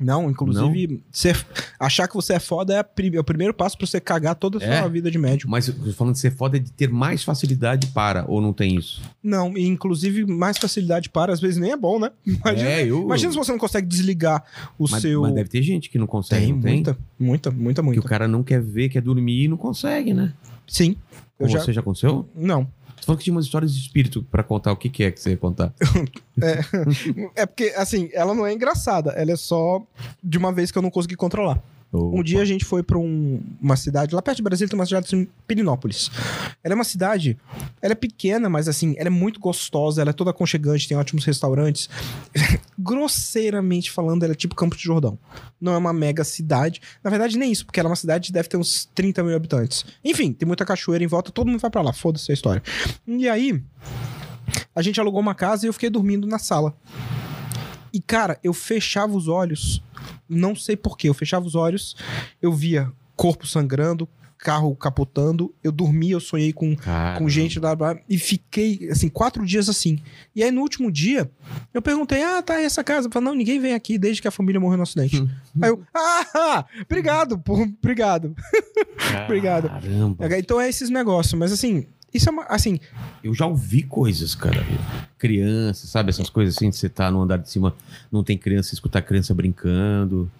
Não, inclusive, ser- achar que você é foda é, é o primeiro passo pra você cagar toda a sua É? vida de médium. Mas falando de ser foda é de ter mais facilidade para, ou não tem isso? Não, e inclusive mais facilidade para, às vezes nem é bom, né? Imagina, É, eu- imagina se você não consegue desligar o Mas, seu. mas deve ter gente que não consegue, Tem, não tem? muita, muita, muita, Que muita. o cara não quer ver, quer dormir e não consegue, né? Sim. Com já... você já aconteceu? Não. Falou que tinha umas histórias de espírito pra contar. O que, que é que você ia contar? <laughs> É porque, assim, ela não é engraçada. Ela é só de uma vez que eu não consegui controlar. Um dia a gente foi pra um- uma cidade, lá perto de Brasília tem uma cidade assim, Pirinópolis. Ela é uma cidade, ela é pequena, mas assim, ela é muito gostosa, ela é toda aconchegante, tem ótimos restaurantes. <laughs> Grosseiramente falando, ela é tipo Campo de Jordão. Não é uma mega cidade. Na verdade, nem isso, porque ela é uma cidade que deve ter uns 30 mil habitantes. Enfim, tem muita cachoeira em volta, todo mundo vai pra lá, foda-se a história. E aí, a gente alugou uma casa e eu fiquei dormindo na sala. E, cara, eu fechava os olhos, não sei porquê, eu fechava os olhos, eu via corpo sangrando, carro capotando, eu dormia, eu sonhei com, com gente blá, blá, e fiquei, assim, quatro dias assim. E aí, no último dia, eu perguntei, ah, tá, e essa casa? Eu falei, não, ninguém vem aqui desde que a família morreu no acidente. aí eu, ah, obrigado, pô, obrigado. <laughs> Obrigado. Então é esses negócios, mas assim, isso é uma, assim, Eu já ouvi coisas, cara. Criança, sabe? Essas coisas assim, você tá no andar de cima, não tem criança, escutar criança brincando.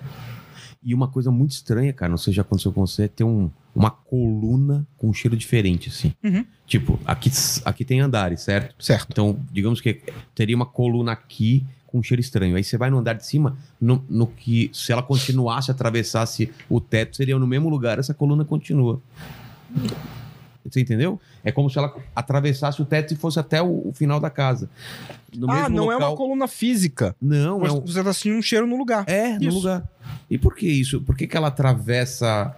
E uma coisa muito estranha, cara, não sei se já aconteceu com você, é ter um, uma coluna com um cheiro diferente, assim. Uhum. Tipo, aqui, aqui tem andares, certo? certo. Então, digamos que teria uma coluna aqui com um cheiro estranho. Aí você vai no andar de cima, no, no que se ela continuasse, atravessasse o teto, seria no mesmo lugar, essa coluna continua. Você entendeu? É como se ela atravessasse o teto e fosse até o, o final da casa. No ah, não é local- uma coluna física. Não, é um, Você tá sentindo um cheiro no lugar. É, no Isso. lugar. E por que isso? Por que, que ela atravessa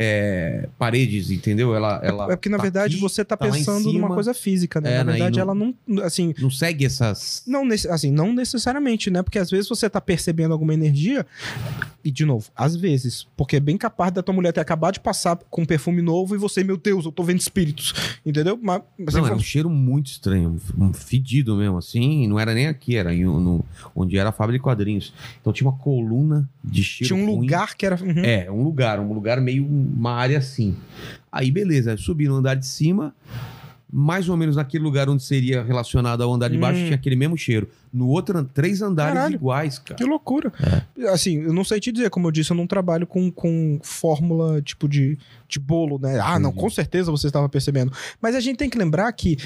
é, paredes, entendeu? Ela, ela É porque, na tá verdade, aqui, você tá, tá em pensando numa coisa física, né? É, na né, verdade, não- ela não. Assim, Não segue essas. não, assim, não necessariamente, né? Porque às vezes você tá percebendo alguma energia. E, de novo, às vezes. Porque é bem capaz da tua mulher ter acabado de passar com um perfume novo e você, meu Deus, eu tô vendo espíritos. Entendeu? Mas, mas Não, assim, era um cheiro muito estranho, um fedido mesmo, assim. Não era nem aqui, era em- no, onde era a fábrica de quadrinhos. Então tinha uma coluna de cheiro. tinha um ruim. lugar que era. uhum. É, um lugar, um lugar meio uma área assim. Aí, beleza, subi no andar de cima, mais ou menos naquele lugar onde seria relacionado ao andar de baixo, Hum. tinha aquele mesmo cheiro. No outro, três andares Caralho. iguais, cara. Que loucura. Assim, eu não sei te dizer, como eu disse, eu não trabalho com, com fórmula tipo de, de bolo, né? Ah, não, Entendi. com certeza você estava percebendo. Mas a gente tem que lembrar que,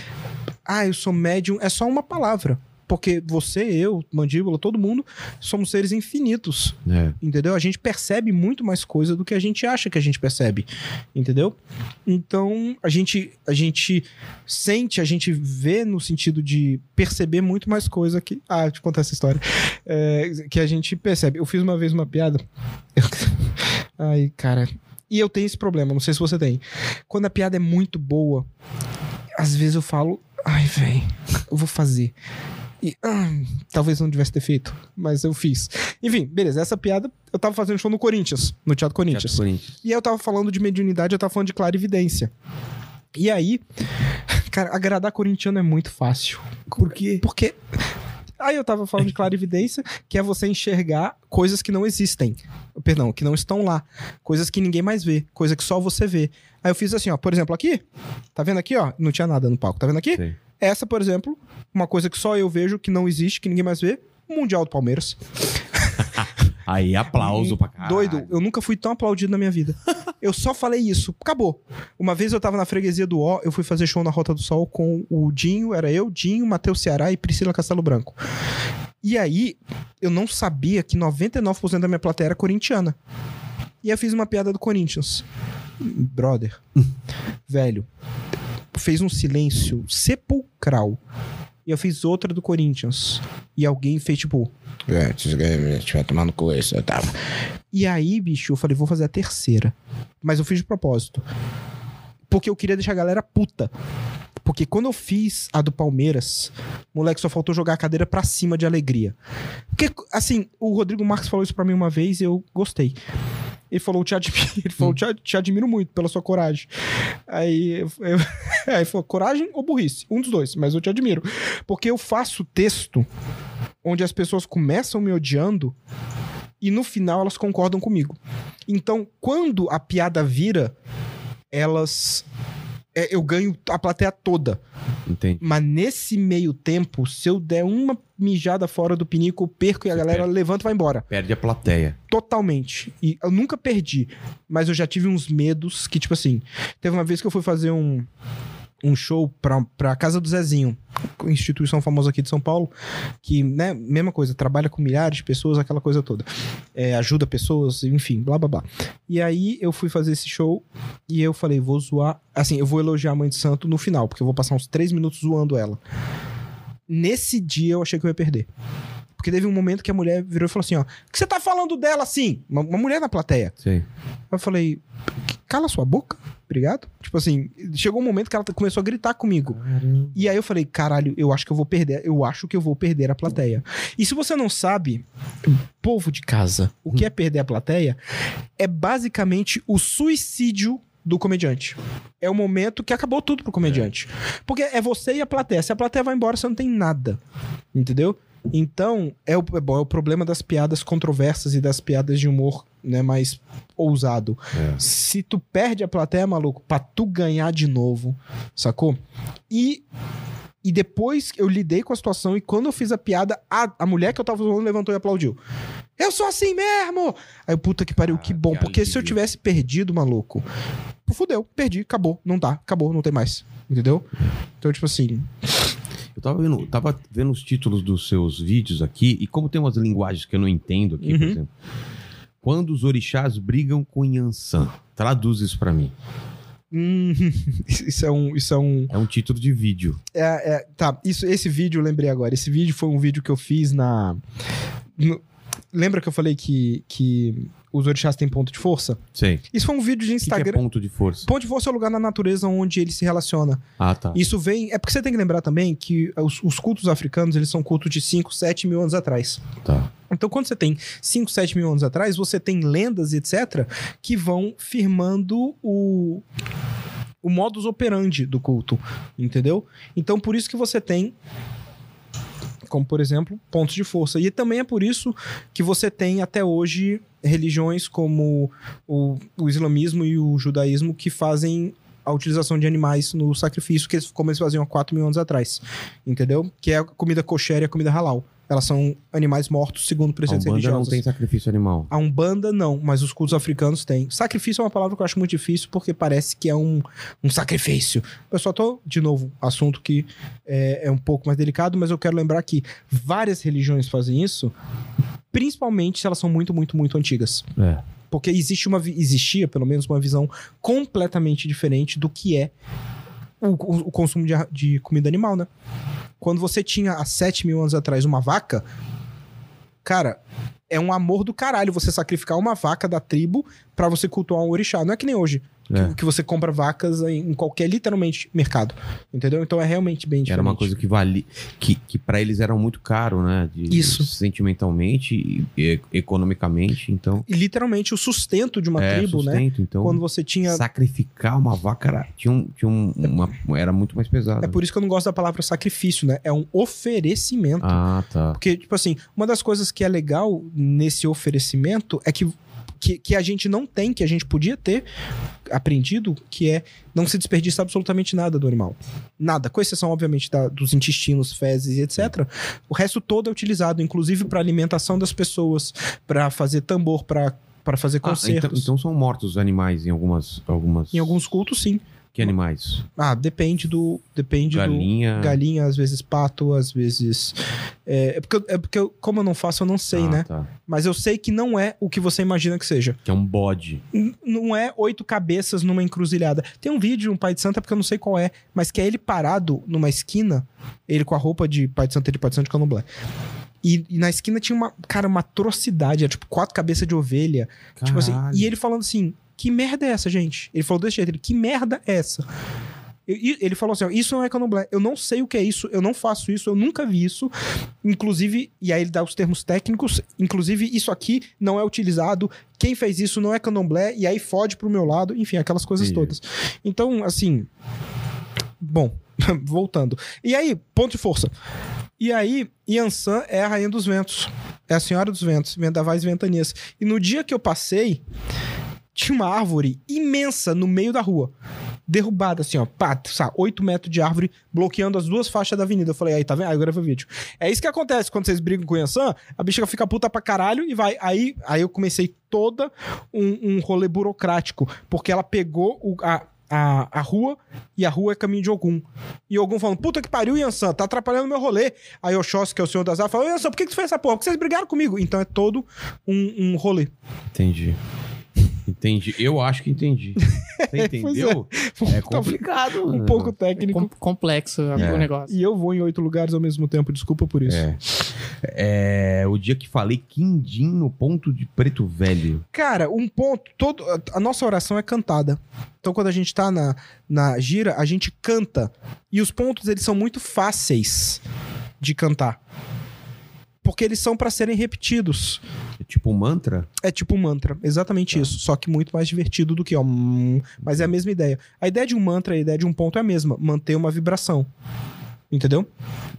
ah, eu sou médium, é só uma palavra. Porque você, eu, mandíbula, todo mundo, somos seres infinitos. É. Entendeu? A gente percebe muito mais coisa do que a gente acha que a gente percebe. Entendeu? Então, a gente, a gente sente, a gente vê no sentido de perceber muito mais coisa que. Ah, eu contar essa história. É, que a gente percebe. Eu fiz uma vez uma piada. <laughs> Ai, cara. E eu tenho esse problema, não sei se você tem. Quando a piada é muito boa, às vezes eu falo, ai, velho, eu vou fazer. E ah, talvez não tivesse ter feito, mas eu fiz. Enfim, beleza, essa piada eu tava fazendo show no Corinthians, no Teatro Corinthians. Teatro Corinthians. E aí eu tava falando de mediunidade, eu tava falando de clarividência. E aí, <laughs> cara, agradar corintiano é muito fácil. Por quê? Porque. Aí eu tava falando de clarividência, que é você enxergar coisas que não existem. Perdão, que não estão lá. Coisas que ninguém mais vê. Coisa que só você vê. Aí eu fiz assim, ó. Por exemplo, aqui. Tá vendo aqui, ó? Não tinha nada no palco. Tá vendo aqui? Sei. Essa, por exemplo, uma coisa que só eu vejo, que não existe, que ninguém mais vê. O Mundial do Palmeiras. <laughs> Aí, aplauso pra caralho. Doido, eu nunca fui tão aplaudido na minha vida. <laughs> Eu só falei isso, acabou. Uma vez eu tava na freguesia do O, eu fui fazer show na Rota do Sol com o Dinho, era eu, Dinho, Matheus Ceará e Priscila Castelo Branco. E aí, eu não sabia que 99% da minha plateia era corintiana. E eu fiz uma piada do Corinthians. Brother, <laughs> velho, fez um silêncio sepulcral. E eu fiz outra do Corinthians. E alguém fez tipo. É, tiver tomando com isso, eu tava. E aí, bicho, eu falei, vou fazer a terceira. Mas eu fiz de propósito. Porque eu queria deixar a galera puta. Porque quando eu fiz a do Palmeiras, moleque, só faltou jogar a cadeira pra cima de alegria. Porque, assim, o Rodrigo Marques falou isso pra mim uma vez e eu gostei. Ele falou, te admiro, <laughs> ele falou, te, te admiro muito pela sua coragem. Aí, eu, eu- <laughs> aí ele falou, coragem ou burrice? Um dos dois, mas eu te admiro. Porque eu faço texto onde as pessoas começam me odiando e no final elas concordam comigo. Então, quando a piada vira, elas. é, eu ganho a plateia toda. Entendi. Mas nesse meio tempo, se eu der uma mijada fora do pinico, eu perco e a Você galera perde. levanta e vai embora. Perde a plateia. Totalmente. E eu nunca perdi, mas eu já tive uns medos que, tipo assim, teve uma vez que eu fui fazer um, um show pra, pra Casa do Zezinho, instituição famosa aqui de São Paulo, que, né, mesma coisa, trabalha com milhares de pessoas, aquela coisa toda. É, ajuda pessoas, enfim, blá blá blá. E aí eu fui fazer esse show e eu falei, vou zoar. Assim, eu vou elogiar a mãe de santo no final, porque eu vou passar uns três minutos zoando ela. Nesse dia eu achei que eu ia perder. Porque teve um momento que a mulher virou e falou assim: ó, o que você tá falando dela assim? Uma, uma mulher na plateia. Sei. Eu falei, cala sua boca, obrigado. Tipo assim, chegou um momento que ela começou a gritar comigo. E aí eu falei, caralho, eu acho que eu vou perder, eu acho que eu vou perder a plateia. E se você não sabe, povo de casa, o que é perder a plateia? É basicamente o suicídio do comediante. É o momento que acabou tudo pro comediante. Porque é você e a plateia. Se a plateia vai embora, você não tem nada. Entendeu? Então, é o, é bom, é o problema das piadas controversas e das piadas de humor né, mais ousado. É. Se tu perde a plateia, maluco, pra tu ganhar de novo, sacou? E, e depois eu lidei com a situação e quando eu fiz a piada, a, a mulher que eu tava zoando levantou e aplaudiu. Eu sou assim mesmo! Aí, puta que pariu, que Ah, bom. que porque se eu alívio. tivesse perdido, maluco, fudeu, perdi, acabou, não dá, acabou, não tem mais. Entendeu? Então, tipo assim, Eu tava vendo, tava vendo os títulos dos seus vídeos aqui, e como tem umas linguagens que eu não entendo aqui, por Uhum. exemplo. Quando os orixás brigam com Yansan. Traduz isso pra mim. Hum, <laughs> isso é um. Isso é um. É um título de vídeo. É, é, tá, isso, esse vídeo eu lembrei agora. Esse vídeo foi um vídeo que eu fiz na. no- lembra que eu falei que, que os orixás têm ponto de força? Sei. Isso foi um vídeo de O que, que é Instagram. ponto de força? Ponto de força é o lugar na natureza onde ele se relaciona. Ah, tá. Isso vem. É porque você tem que lembrar também que os, os cultos africanos eles são cultos de 5, 7 mil anos atrás. Tá. Então, quando você tem 5, 7 mil anos atrás, você tem lendas, etc., que vão firmando o, o modus operandi do culto, entendeu? Então, por isso que você tem, como por exemplo, pontos de força. E também é por isso que você tem até hoje religiões como o, o islamismo e o judaísmo que fazem a utilização de animais no sacrifício, que eles, como eles faziam há 4 mil anos atrás, entendeu? Que é a comida kosher e a comida halal. Elas são animais mortos segundo A preceitos Umbanda não religiosos. tem sacrifício animal. A Umbanda não, mas os cultos africanos têm. Sacrifício é uma palavra que eu acho muito difícil porque parece que é um, um sacrifício. Eu só tô, de novo, assunto que é, é um pouco mais delicado, mas eu quero lembrar que várias religiões fazem isso, principalmente se elas são muito, muito, muito antigas. É. Porque existe uma, existia, pelo menos, uma visão completamente diferente do que é o, o- consumo de, de comida animal, né? Quando você tinha há 7 mil anos atrás uma vaca, cara, é um amor do caralho você sacrificar uma vaca da tribo pra você cultuar um orixá. Não é que nem hoje, É. que, você compra vacas em, qualquer, literalmente, mercado. Entendeu? Então é realmente bem diferente. Era uma coisa que valia. Que, que para eles era muito caro, né? De- Isso. Sentimentalmente e, e economicamente. Então. E literalmente o sustento de uma é, tribo, né? sustento, Então, Quando você tinha sacrificar uma vaca era, tinha um, tinha um- uma, era muito mais pesado. É por isso que eu não gosto da palavra sacrifício, né? É um oferecimento. Ah, tá. Porque, tipo assim, uma das coisas que é legal nesse oferecimento é que, que, que a gente não tem, que a gente podia ter aprendido, que é não se desperdiça absolutamente nada do animal. Nada. Com exceção, obviamente, da- dos intestinos, fezes e etc. O resto todo é utilizado, inclusive para alimentação das pessoas, para fazer tambor, para para fazer Ah, então, concertos. então são mortos os animais em algumas. algumas... Em alguns cultos, sim. Que animais? Ah, depende do. Depende do. Galinha. Galinha, às vezes pato, às vezes. É, é porque, eu- é porque eu- como eu não faço, eu não sei, Ah, né? tá. Mas eu sei que não é o que você imagina que seja. Que é um bode. N- não é oito cabeças numa encruzilhada. Tem um vídeo de um pai de santa, porque eu não sei qual é, mas que é ele parado numa esquina, ele com a roupa de pai de santa e de pai de santo de candomblé. E, e na esquina tinha uma, cara, uma atrocidade, era tipo quatro cabeças de ovelha. Tipo assim, e ele falando assim: que merda é essa, gente? Ele falou desse jeito, ele, que merda é essa? Ele falou assim: ó, isso não é candomblé. Eu não sei o que é isso, eu não faço isso, eu nunca vi isso. Inclusive, e aí ele dá os termos técnicos, inclusive, isso aqui não é utilizado. Quem fez isso não é candomblé, e aí fode pro meu lado, enfim, aquelas coisas todas. Então, assim. Bom, <laughs> voltando. E aí, ponto de força. E aí, Yansan é a rainha dos ventos. É a senhora dos ventos, vendavais e ventanias. E no dia que eu passei, tinha uma árvore imensa no meio da rua. Derrubada, assim, ó. Pá, sabe, 8 metros de árvore bloqueando as duas faixas da avenida. Eu falei, aí, tá vendo? Aí agora foi o vídeo. É isso que acontece quando vocês brigam com o Yansan, a bicha fica puta pra caralho e vai. Aí, aí eu comecei toda um, um rolê burocrático, porque ela pegou o- a, a, a rua e a rua é caminho de Ogum. E Ogum falando, puta que pariu, Yansan, tá atrapalhando meu rolê. Aí Oxóssi, que é o senhor das árvores, falou, Yansan, por que, que tu fez essa porra? Porque vocês brigaram comigo. Então é todo um, um rolê. Entendi. Entendi. Eu acho que entendi. <laughs> Você entendeu? É, complicado. um pouco técnico. Com- complexo É. o negócio. E eu vou em oito lugares ao mesmo tempo, desculpa por isso. É. É, o dia que falei quindim no ponto de preto velho. Cara, um ponto, todo, a- nossa oração é cantada. Então quando a gente tá na, na gira, a gente canta. E os pontos, eles são muito fáceis de cantar. Porque eles são pra serem repetidos. É tipo um mantra? É tipo um mantra, exatamente Tá. isso. Só que muito mais divertido do que, ó. hum, Mas é a mesma ideia. A ideia de um mantra, a ideia de um ponto é a mesma: manter uma vibração. Entendeu?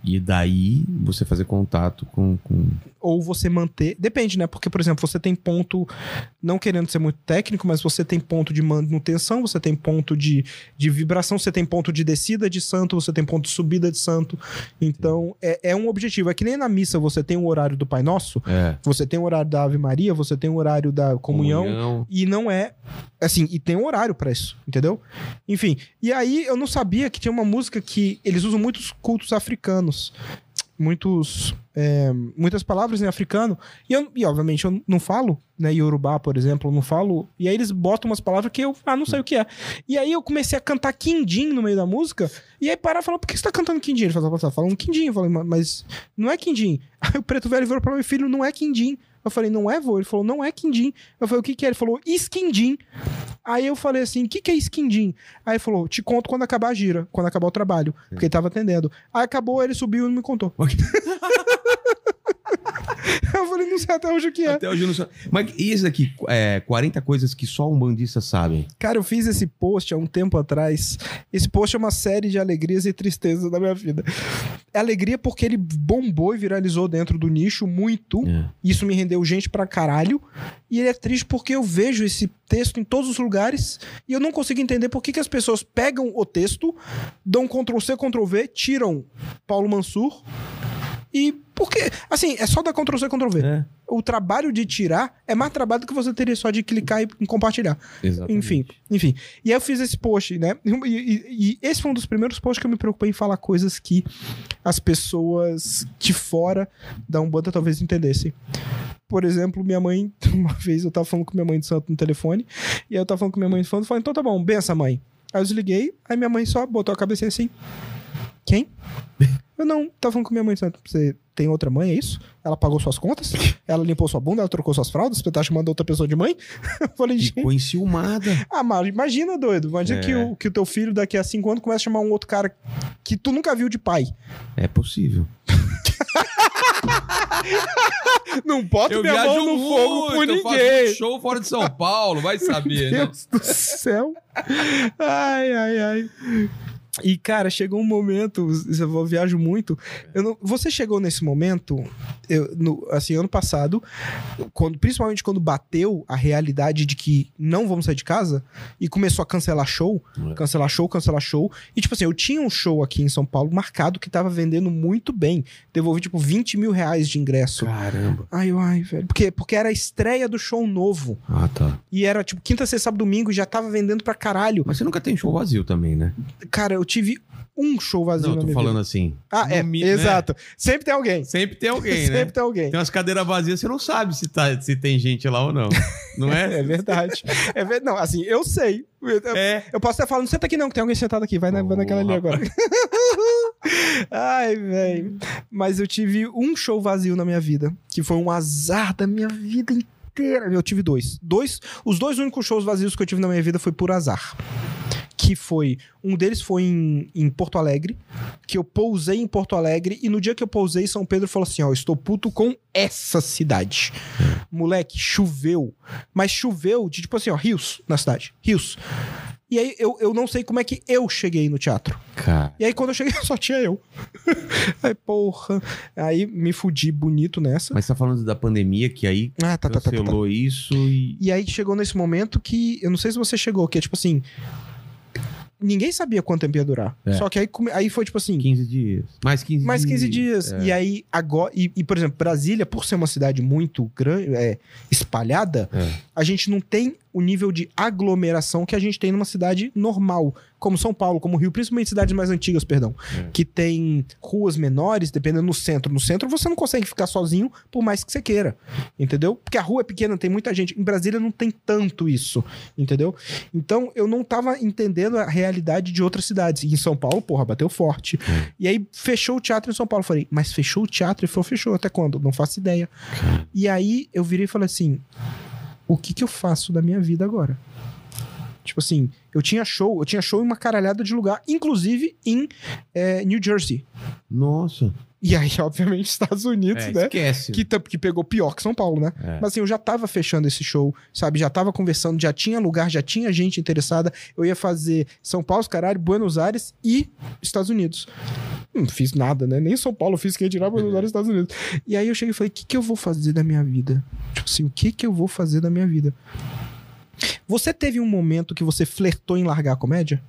E daí você fazer contato com. com... ou você manter. Depende, né? Porque, por exemplo, você tem ponto. Não querendo ser muito técnico, mas você tem ponto de manutenção, você tem ponto de, de vibração, você tem ponto de descida de santo, você tem ponto de subida de santo. Então, é, é um objetivo. É que nem na missa você tem o horário do Pai Nosso, É. você tem o horário da Ave Maria, você tem o horário da comunhão. E não é. Assim, e tem um horário pra isso, entendeu? Enfim. E aí eu não sabia que tinha uma música que eles usam muitos cultos africanos. Muitos, é, muitas palavras em africano. E, eu, e, obviamente, eu não falo, né? Yorubá, por exemplo, eu não falo. E aí eles botam umas palavras que eu, ah, não sei o que é. E aí eu comecei a cantar quindim no meio da música. E aí pararam e falaram, por que você tá cantando quindim? Ele falou, tá falando quindim. Eu falei, mas não é quindim. <laughs> Aí o preto velho virou pra meu filho, não é quindim. Eu falei, não é, vô? Ele falou, não é quindim. Eu falei, o que que é? Ele falou, esquindim. Aí eu falei assim, o que que é esquindim? Aí falou, te conto quando acabar a gira, quando acabar o trabalho, porque ele tava atendendo. Aí acabou, ele subiu e me contou. <laughs> <laughs> eu falei, não sei até hoje o que é. Até hoje eu não sei. Mas e esse aqui, é, 40 coisas que só um bandista sabe? Cara, eu fiz esse post há um tempo atrás. Esse post é uma série de alegrias e tristezas da minha vida. É alegria porque ele bombou e viralizou dentro do nicho muito. É. Isso me rendeu gente pra caralho. E ele é triste porque eu vejo esse texto em todos os lugares e eu não consigo entender por que, que as pessoas pegam o texto, dão Ctrl C, Ctrl V, tiram Paulo Mansur. E porque, assim, é só dar Ctrl C, Ctrl V. É. O trabalho de tirar é mais trabalho do que você teria só de clicar e compartilhar. Exatamente. Enfim, enfim. E aí eu fiz esse post, né? E, e- e esse foi um dos primeiros posts que eu me preocupei em falar coisas que as pessoas de fora da Umbanda talvez entendessem. Por exemplo, minha mãe, <laughs> uma vez eu tava falando com minha mãe de santo no telefone, e aí eu tava falando com minha mãe de santo, falando, então tá bom, benção, mãe. Aí eu desliguei, aí minha mãe só botou a cabecinha assim. Quem? <laughs> Eu não, tava falando com minha mãe. Você tem outra mãe, é isso? Ela pagou suas contas? <laughs> Ela limpou sua bunda? Ela trocou suas fraldas? Você tá chamando outra pessoa de mãe? Eu <laughs> falei, gente. Ficou enciumada. Ah, mas imagina, doido. Imagina É. que, o, que o teu filho daqui a cinco anos começa a chamar um outro cara que tu nunca viu de pai. É possível. <laughs> Não bota minha mão no fogo por eu ninguém. um show fora de São Paulo, vai saber, né? Deus do céu. Ai, ai, ai. E, cara, chegou um momento, eu viajo muito. Eu não- você chegou nesse momento, eu, no- assim, ano passado, quando, principalmente quando bateu a realidade de que não vamos sair de casa e começou a cancelar show, É. cancelar show, cancelar show. E, tipo assim, eu tinha um show aqui em São Paulo marcado que tava vendendo muito bem. Devolvi, tipo, 20 mil reais de ingresso. Caramba. Ai, ai, velho. Porque, porque era a estreia do show novo. Ah, tá. E era, tipo, quinta, sexta, sábado, domingo e já tava vendendo pra caralho. Mas você nunca tem show vazio também, né? Cara, eu tive um show vazio Não, eu na tô minha falando vida. assim. Ah, é, mi- né? exato. Sempre tem alguém. Sempre tem alguém, <laughs> Sempre né? tem alguém. Tem umas cadeiras vazias, você não sabe se, tá, se tem gente lá ou não. Não é? <laughs> É verdade. É ver... Não, assim, eu sei. Eu, eu- É. eu posso até falar, não senta aqui não, que tem alguém sentado aqui. Vai, na, vai naquela ali Oh, agora. <laughs> Ai, velho. Mas eu tive um show vazio na minha vida, que foi um azar da minha vida inteira. Eu tive dois. Dois, os dois únicos shows vazios que eu tive na minha vida foi por azar. Que foi. Um deles foi em, em Porto Alegre, que eu pousei em Porto Alegre, e no dia que eu pousei, São Pedro falou assim: ó, eu estou puto com essa cidade. Moleque, choveu. Mas choveu de tipo assim, ó, rios na cidade. Rios. E aí eu, eu não sei como é que eu cheguei no teatro. Cara. E aí quando eu cheguei, <laughs> só tinha eu. aí, porra. Aí me fudi bonito nessa. Mas você tá falando da pandemia, que aí Ah, tá, tá, tá, tá, tá. cancelou isso e. E aí chegou nesse momento que. Eu não sei se você chegou, que é tipo assim. Ninguém sabia quanto tempo ia durar. É. Só que aí, aí foi tipo assim. 15 dias. Mais 15 Mais 15 dias. É. E aí, agora. E, e, por exemplo, Brasília, por ser uma cidade muito grande, é, espalhada, É. a gente não tem o nível de aglomeração que a gente tem numa cidade normal, como São Paulo, como Rio, principalmente cidades mais antigas, perdão, É. que tem ruas menores, dependendo no centro. No centro você não consegue ficar sozinho, por mais que você queira, entendeu? Porque a rua é pequena, tem muita gente. Em Brasília não tem tanto isso, entendeu? Então eu não tava entendendo a realidade de outras cidades. E em São Paulo, porra, bateu forte. E aí fechou o teatro em São Paulo. Eu Falei, mas fechou o teatro? Ele falou, fechou. Até quando? Não faço ideia. E aí eu virei e falei assim: o que que eu faço da minha vida agora? Tipo assim, eu tinha show, eu tinha show em uma caralhada de lugar, inclusive em eh, New Jersey. Nossa. E aí, <laughs> obviamente, Estados Unidos, É, né? esquece. Que, que pegou pior que São Paulo, né? É. Mas assim, eu já tava fechando esse show, sabe? Já tava conversando, já tinha lugar, já tinha gente interessada. Eu ia fazer São Paulo, caralho, Buenos Aires e Estados Unidos. Não fiz nada, né? Nem São Paulo fiz, que ia tirar Buenos Aires e Estados Unidos. E aí eu cheguei e falei, o que, que eu vou fazer da minha vida? Tipo assim, o que, que eu vou fazer da minha vida? Você teve um momento que você flertou em largar a comédia?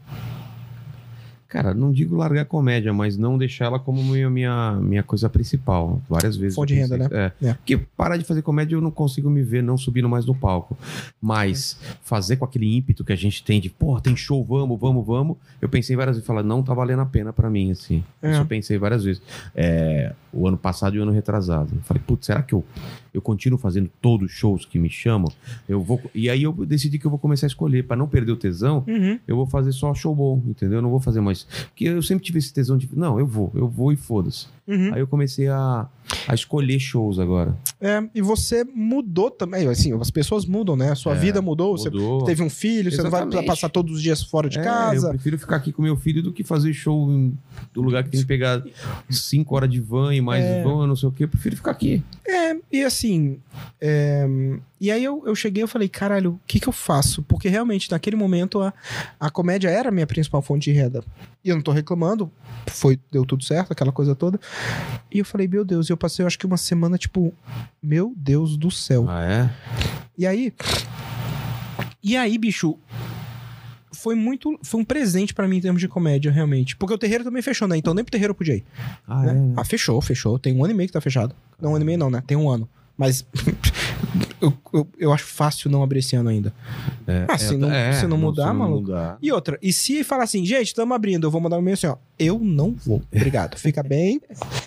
Cara, não digo largar a comédia, mas não deixar ela como minha, minha, minha coisa principal. Várias vezes. Fonte de renda, pensei- É. É. Porque parar de fazer comédia eu não consigo me ver não subindo mais no palco. Mas fazer com aquele ímpeto que a gente tem de, porra, tem show, vamos, vamos, vamos. Eu pensei várias vezes, falar, não tá valendo a pena pra mim, assim. É. Isso eu pensei várias vezes. É, o ano passado e o ano retrasado. Eu falei, putz, será que eu, eu continuo fazendo todos os shows que me chamam? Eu vou. E aí eu decidi que eu vou começar a escolher, pra não perder o tesão, Uhum. eu vou fazer só show bom, entendeu? Eu não vou fazer mais. Porque eu sempre tive esse tesão de. Não, eu vou, eu vou e foda-se. Uhum. Aí eu comecei a, a escolher shows agora. É, e você mudou também, assim, as pessoas mudam, né? A sua É, vida mudou, Mudou. você teve um filho, você não vai Exatamente. passar todos os dias fora de É, Eu casa. prefiro ficar aqui com meu filho do que fazer show do lugar que tem que pegar cinco horas de van e mais É. van, não sei o quê. Eu prefiro ficar aqui. É, e assim. E aí eu, eu cheguei e falei, caralho, o que que eu faço? Porque realmente, naquele momento, a, a comédia era a minha principal fonte de renda. E eu não tô reclamando, foi, deu tudo certo, aquela coisa toda. E eu falei, meu Deus, e eu passei, eu acho que uma semana, tipo, meu Deus do céu. Ah, é? E aí. E aí, bicho. Foi muito. Foi um presente pra mim em termos de comédia, realmente. Porque o terreiro também fechou, né? Então nem pro terreiro eu podia ir. Ah, né? é. né? Ah, fechou, fechou. Tem um ano e meio que tá fechado. Não, um ano e meio não, né? Tem um ano. Mas <laughs> eu, eu, eu acho fácil não abrir esse ano ainda. É, Ah, se é, não- é, se não mudar, não maluco. mudar. E outra, e se falar assim, gente, estamos abrindo, eu vou mandar um e-mail assim, ó. Eu não vou. <laughs> Obrigado. Fica bem.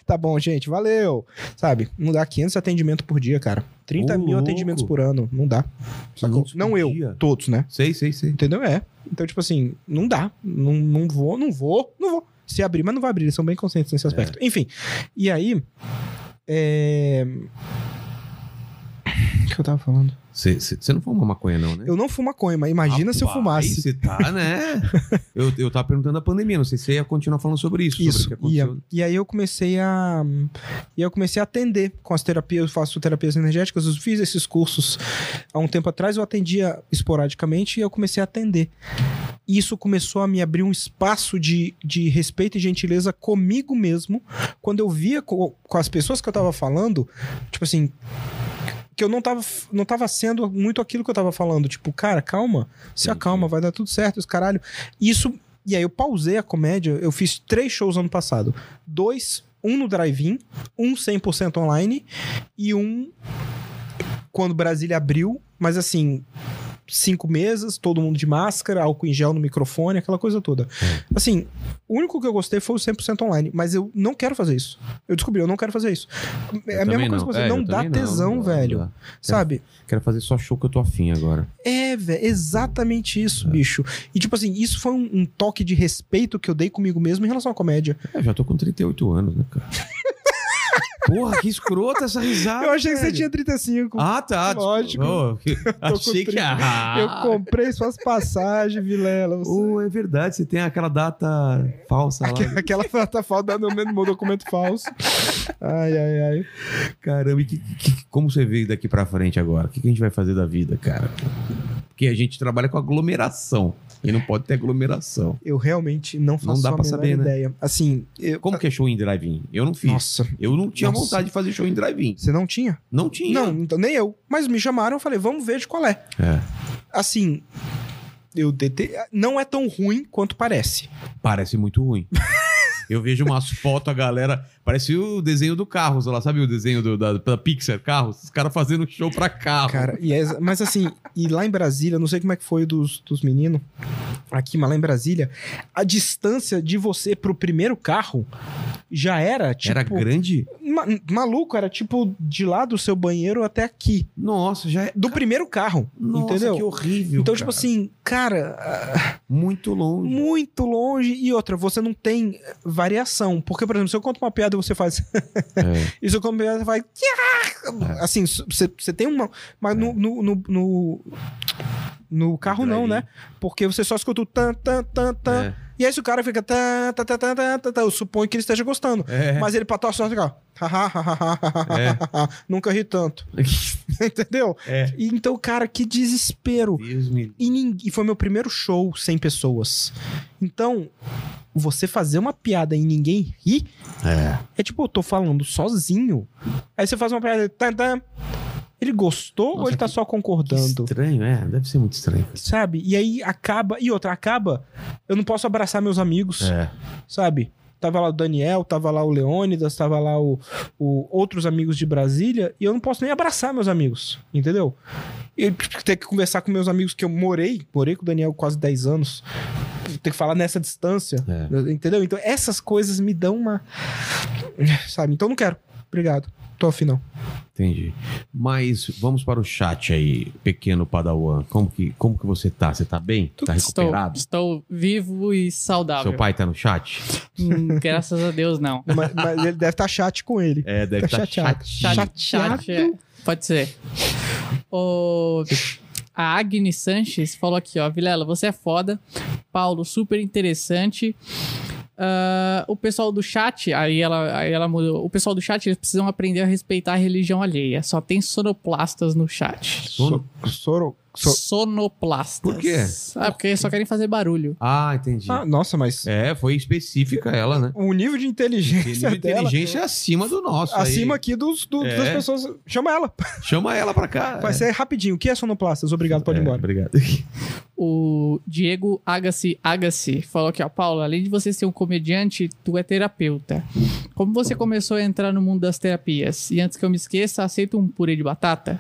Tá bom, gente. Valeu. Sabe? Não dá 500 atendimentos por dia, cara. 30 Ô, mil louco. atendimentos por ano. Não dá. Sacou? 500 Não eu. dia? Todos, né? Sei, sei, sei. Entendeu? É. Então, tipo assim, não dá. Não, não vou, não vou, não vou. Se abrir, mas não vai abrir. Eles são bem conscientes nesse aspecto. Enfim. E aí. É. O que eu tava falando? Você não fuma maconha, não, né? Eu não fumo maconha, mas imagina se eu fumasse. Você tá, né? <laughs> eu, eu tava perguntando da pandemia, não sei se você ia continuar falando sobre isso. Isso. Sobre o que E, e aí eu comecei a. E eu comecei a atender com as terapias, eu faço terapias energéticas, eu fiz esses cursos há um tempo atrás, eu atendia esporadicamente e eu comecei a atender. E isso começou a me abrir um espaço de, de respeito e gentileza comigo mesmo, quando eu via co- com, as pessoas que eu tava falando, tipo assim. Que eu não tava, não tava sendo muito aquilo que eu tava falando. Tipo, cara, calma, se acalma, vai dar tudo certo, os caralho. Isso e aí eu pausei a comédia, eu fiz três shows ano passado. Dois, um no drive-in, um 100% online e um quando Brasília abriu, mas assim, cinco mesas, todo mundo de máscara, álcool em gel no microfone, aquela coisa toda. Assim, o único que eu gostei foi o 100% online, mas eu não quero fazer isso. Eu descobri, eu não quero fazer isso. É a mesma coisa que você, É, não dá tesão, não velho. não dá. Sabe? Quero fazer só show que eu tô afim agora. É, velho, exatamente isso, bicho. E tipo assim, isso foi um, um toque de respeito que eu dei comigo mesmo em relação à comédia. É, já tô com 38 anos, né, cara? <laughs> Porra, que escrota essa risada. eu achei que você velho. tinha 35. Ah, tá. Lógico. Oh, achei que. 30. Ah, Eu comprei suas passagens, Vilela. Você... Oh, é verdade, você tem aquela data falsa lá. Aquela, data falta no meu documento falso. Ai, ai, ai. Caramba, e que, que- como você veio daqui pra frente agora? O que, que a gente vai fazer da vida, cara? Porque a gente trabalha com aglomeração. E não pode ter aglomeração. Eu realmente não faço Não dá a pra saber, né? ideia. Assim, eu... Como que é show em drive-in? Eu não fiz. Nossa, Eu não tinha Nossa. vontade de fazer show em drive-in. você não tinha? Não tinha. Não, então, nem eu. Mas me chamaram, eu falei, vamos ver de qual é. É. Assim, eu dete... não é tão ruim quanto parece. Parece muito ruim. <laughs> Eu vejo umas fotos, a galera. Parece o desenho do Carros lá, sabe o desenho do, da, da Pixar Carros? Os caras fazendo show pra carro. Cara, e é- mas assim, e lá em Brasília, não sei como é que foi dos, dos meninos aqui, mas lá em Brasília, a distância de você pro primeiro carro já era, tipo... Era grande? ma- maluco, era tipo de lá do seu banheiro até aqui. Nossa, já é. Do primeiro carro, Nossa, entendeu? que horrível. Então, cara. tipo assim, cara, Muito longe. muito longe. E outra, você não tem variação. Porque, por exemplo, se eu conto uma piada você faz. É. e se eu conto uma piada, você faz. Assim, você você tem uma. Mas no, no, no, no, no carro não, né? Porque você só escuta o tan, tan, tan, tan. É. E aí se o cara fica. Tan, tan, tan, tan, tan, tan, eu suponho que ele esteja gostando. É. Mas ele patou só fica. ó, Nunca ri tanto. Entendeu? É. E Então, cara, que desespero. E, nin- e foi meu primeiro show sem pessoas. Então, você fazer uma piada e ninguém ri, É. é tipo, eu tô falando sozinho. Aí você faz uma piada. Tan, tan, Ele gostou ou Nossa, ele tá só concordando? estranho, é. Deve ser muito estranho. Sabe? E aí acaba. E outra, acaba. Eu não posso abraçar meus amigos, É. sabe? Tava lá o Daniel, tava lá o Leônidas, tava lá o, o- outros amigos de Brasília, e eu não posso nem abraçar meus amigos, entendeu? E ter que conversar com meus amigos que eu morei, morei com o Daniel quase 10 anos, ter que falar nessa distância, É. entendeu? Então essas coisas me dão uma. Sabe? Então não quero. Obrigado. Tô afim não. Entendi. Mas vamos para o chat aí, pequeno Padawan. Como que, como que você tá? Você tá bem? Tá Estou, recuperado? estou vivo e saudável. Seu pai tá no chat? Hum, graças a Deus, não. Mas, mas ele deve estar chat com ele. É, deve Tá estar chateado. chateado. Chat, chat, é. Pode ser. O... A Agnes Sanches falou aqui, ó. Vilela, você é foda. Paulo, super interessante. Ah, o pessoal do chat, aí ela, aí ela mudou. O pessoal do chat, eles precisam aprender a respeitar a religião alheia. Só tem sonoplastas no chat. Sono- Soro. so- Sonoplastas. Por quê? Ah, porque só querem fazer barulho. Ah, entendi. Ah, nossa, mas É, foi específica ela, né? o nível de inteligência Nível de dela. inteligência é acima do nosso. aí. Acima aqui dos, do- É. das pessoas. Chama ela. Chama ela pra cá. Vai é. ser rapidinho. O que é sonoplastas? Obrigado, pode ir É, embora. Obrigado. <laughs> O Diego Agassi Agassi falou aqui, ó, Paulo, além de você ser um comediante, tu é terapeuta. Como você começou a entrar no mundo das terapias? E antes que eu me esqueça, aceita um purê de batata?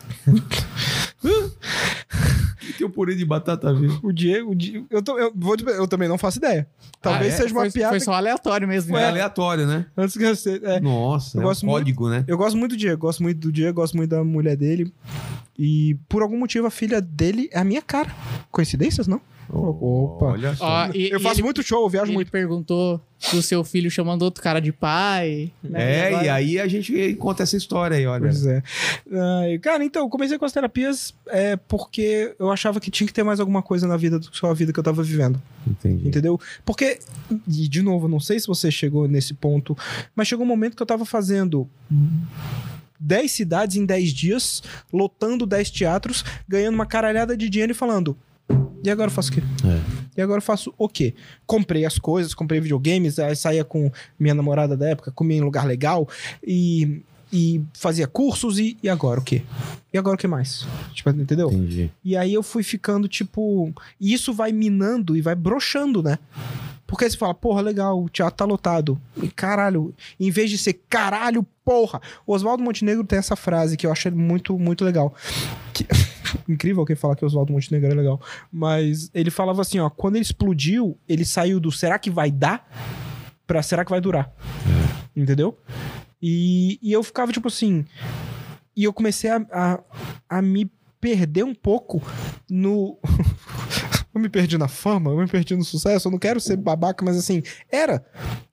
que <laughs> tem o purê de batata viu? O Diego, o Di- eu, tô- eu vou eu também não faço ideia. Talvez Ah, é? seja uma foi, piada. foi só aleatório mesmo. Foi né? aleatório, né? Antes que eu sei- é. Nossa, Eu é um gosto muito- código, né? Eu gosto muito do Diego, gosto muito do Diego, gosto muito da mulher dele. E por algum motivo a filha dele é a minha cara. Coincidências, não? Opa. Olha só. Ó, e- eu e faço ele- muito show, eu viajo Ele muito. perguntou do seu filho chamando outro cara de pai. né? É, e aí a gente conta essa história aí, olha. Pois é. Ai, cara, então, eu comecei com as terapias é, porque eu achava que tinha que ter mais alguma coisa na vida do que só a vida que eu tava vivendo. Entendi. Entendeu? Porque, e de novo, não sei se você chegou nesse ponto, mas chegou um momento que eu tava fazendo 10 cidades em 10 dias, lotando 10 teatros, ganhando uma caralhada de dinheiro e falando. E agora eu faço o quê? É. E agora eu faço o quê? Comprei as coisas, comprei videogames, aí saía com minha namorada da época, comia em lugar legal e, e fazia cursos e, e agora o quê? E agora o que mais? Tipo, entendeu? Entendi. E aí eu fui ficando, tipo. E isso vai minando e vai broxando, né? Porque aí você fala, porra, legal, o teatro tá lotado. E caralho, em vez de ser caralho, porra. O Oswaldo Montenegro tem essa frase que eu acho muito, muito legal. Que- <laughs> Incrível quem fala que o Oswaldo Montenegro é legal. Mas ele falava assim, ó, quando ele explodiu, ele saiu do será que vai dar pra será que vai durar. Entendeu? E, e eu ficava tipo assim. E eu comecei a, a, a me perder um pouco no. <laughs> eu me perdi na fama, eu me perdi no sucesso. Eu não quero ser babaca, mas assim, era.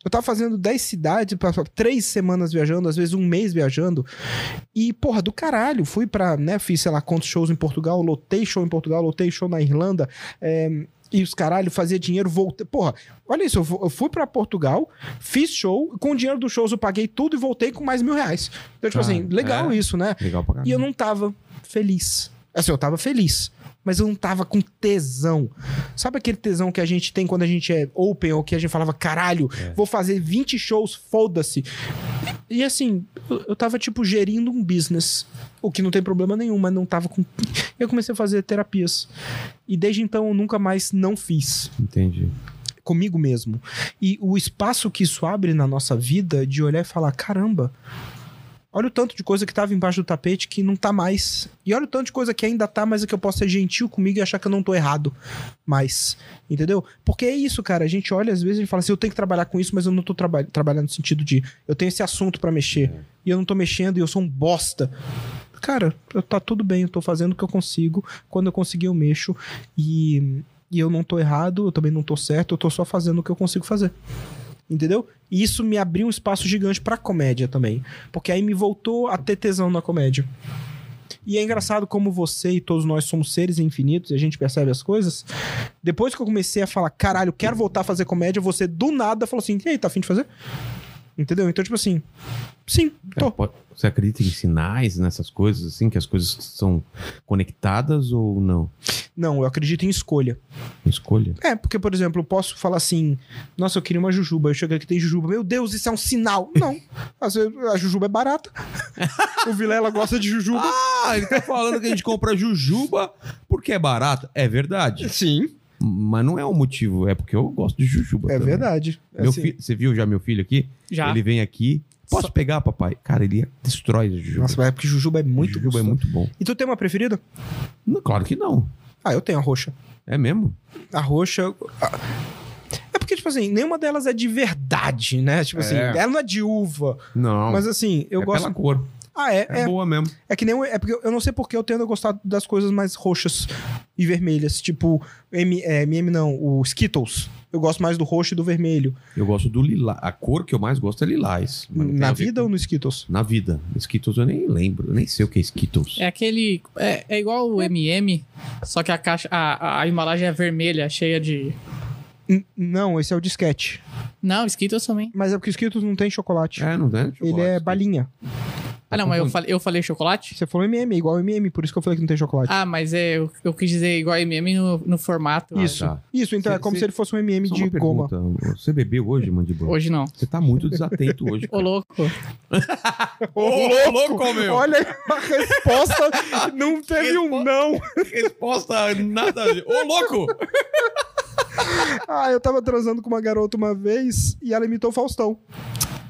Eu tava fazendo 10 cidades, três semanas viajando, às vezes um mês viajando. E, porra, do caralho. Fui pra, né, fiz, sei lá, quantos shows em Portugal, lotei show em Portugal, lotei show na Irlanda. é, e os caralho, fazia dinheiro, voltei. Porra, olha isso, eu fu- eu fui pra Portugal, fiz show, com o dinheiro dos shows eu paguei tudo e voltei com mais mil reais. Então, tipo Ah, assim, legal é. isso, né? Legal pra caramba. E eu não tava feliz. Assim, eu tava feliz. Mas eu não tava com tesão. Sabe aquele tesão que a gente tem quando a gente é open ou que a gente falava, caralho, vou fazer 20 shows, foda-se. E, assim, eu, eu tava, tipo, gerindo um business. O que não tem problema nenhum, mas não tava com. Eu comecei a fazer terapias. E desde então eu nunca mais não fiz Entendi. comigo mesmo. E o espaço que isso abre na nossa vida de olhar e falar: caramba, olha o tanto de coisa que tava embaixo do tapete que não tá mais. E olha o tanto de coisa que ainda tá, mas é que eu posso ser gentil comigo e achar que eu não tô errado mais. Entendeu? Porque é isso, cara. A gente olha, às vezes, e fala assim: eu tenho que trabalhar com isso, mas eu não tô traba trabalhando no sentido de eu tenho esse assunto pra mexer. E eu não tô mexendo e eu sou um bosta. Cara, tá tudo bem, eu tô fazendo o que eu consigo. Quando eu conseguir, eu mexo. E, e eu não tô errado, eu também não tô certo, eu tô só fazendo o que eu consigo fazer. Entendeu? E isso me abriu um espaço gigante pra comédia também. Porque aí me voltou a ter tesão na comédia. E é engraçado como você e todos nós somos seres infinitos e a gente percebe as coisas. Depois que eu comecei a falar, caralho, quero voltar a fazer comédia, você do nada falou assim: e aí, tá afim de fazer? Entendeu? Então, tipo assim, sim, É, tô. Você acredita em sinais, nessas coisas, assim, que as coisas são conectadas ou não? Não, eu acredito em escolha. Escolha. É, porque, por exemplo, eu posso falar assim: Nossa, eu queria uma jujuba. Eu chego aqui tem jujuba. Meu Deus, isso é um sinal. Não. <laughs> A jujuba é barata. <laughs> o Vilela gosta de jujuba. Ah, ele tá falando que a gente compra jujuba porque é barato. É verdade. Sim, Mas não é o motivo, é porque eu gosto de jujuba. é também. verdade. Meu Assim, Você viu já meu filho aqui? Já. Ele vem aqui. Posso pegar, papai? Cara, ele destrói a jujuba. Nossa, mas é porque jujuba é muito jujuba é gostoso. muito bom. E tu tem uma preferida? Não, claro que não. Ah, eu tenho a roxa. É mesmo? A roxa. a- É porque, tipo assim, nenhuma delas é de verdade, né? Tipo assim, É. ela não é de uva. Não. Mas assim, eu é gosto. pela cor. Ah, é? É, É, boa mesmo. é que nem. É porque eu não sei porque eu tendo a gostar das coisas mais roxas e vermelhas. Tipo, M, é, MM não, o Skittles. Eu gosto mais do roxo e do vermelho. Eu gosto do lilás. A cor que eu mais gosto é lilás. Na vida com- ou no Skittles? Na vida. Skittles eu nem lembro. Eu nem sei o que é Skittles. É aquele. É, é igual o MM, só que a caixa. A, a embalagem é vermelha, cheia de. N- não, esse é o disquete. Não, Skittles também. Mas é porque o Skittles não tem chocolate. É, não tem? Ele é balinha. Ah, não, mas eu falei, eu falei chocolate? Você falou MM, igual MM, por isso que eu falei que não tem chocolate. Ah, mas é, eu, eu quis dizer igual MM no, no formato. isso. tá. Isso, então Cê- é como cê- se ele fosse um MM de uma goma. pergunta. Você bebeu hoje, Mandíbula? Hoje não. Você tá muito desatento hoje. <laughs> Ô, louco. <laughs> Ô, louco, meu! Olha aí, a resposta <laughs> não teve um não. Resposta nada. Ô, louco! <laughs> Ah, eu tava transando com uma garota uma vez e ela imitou o Faustão.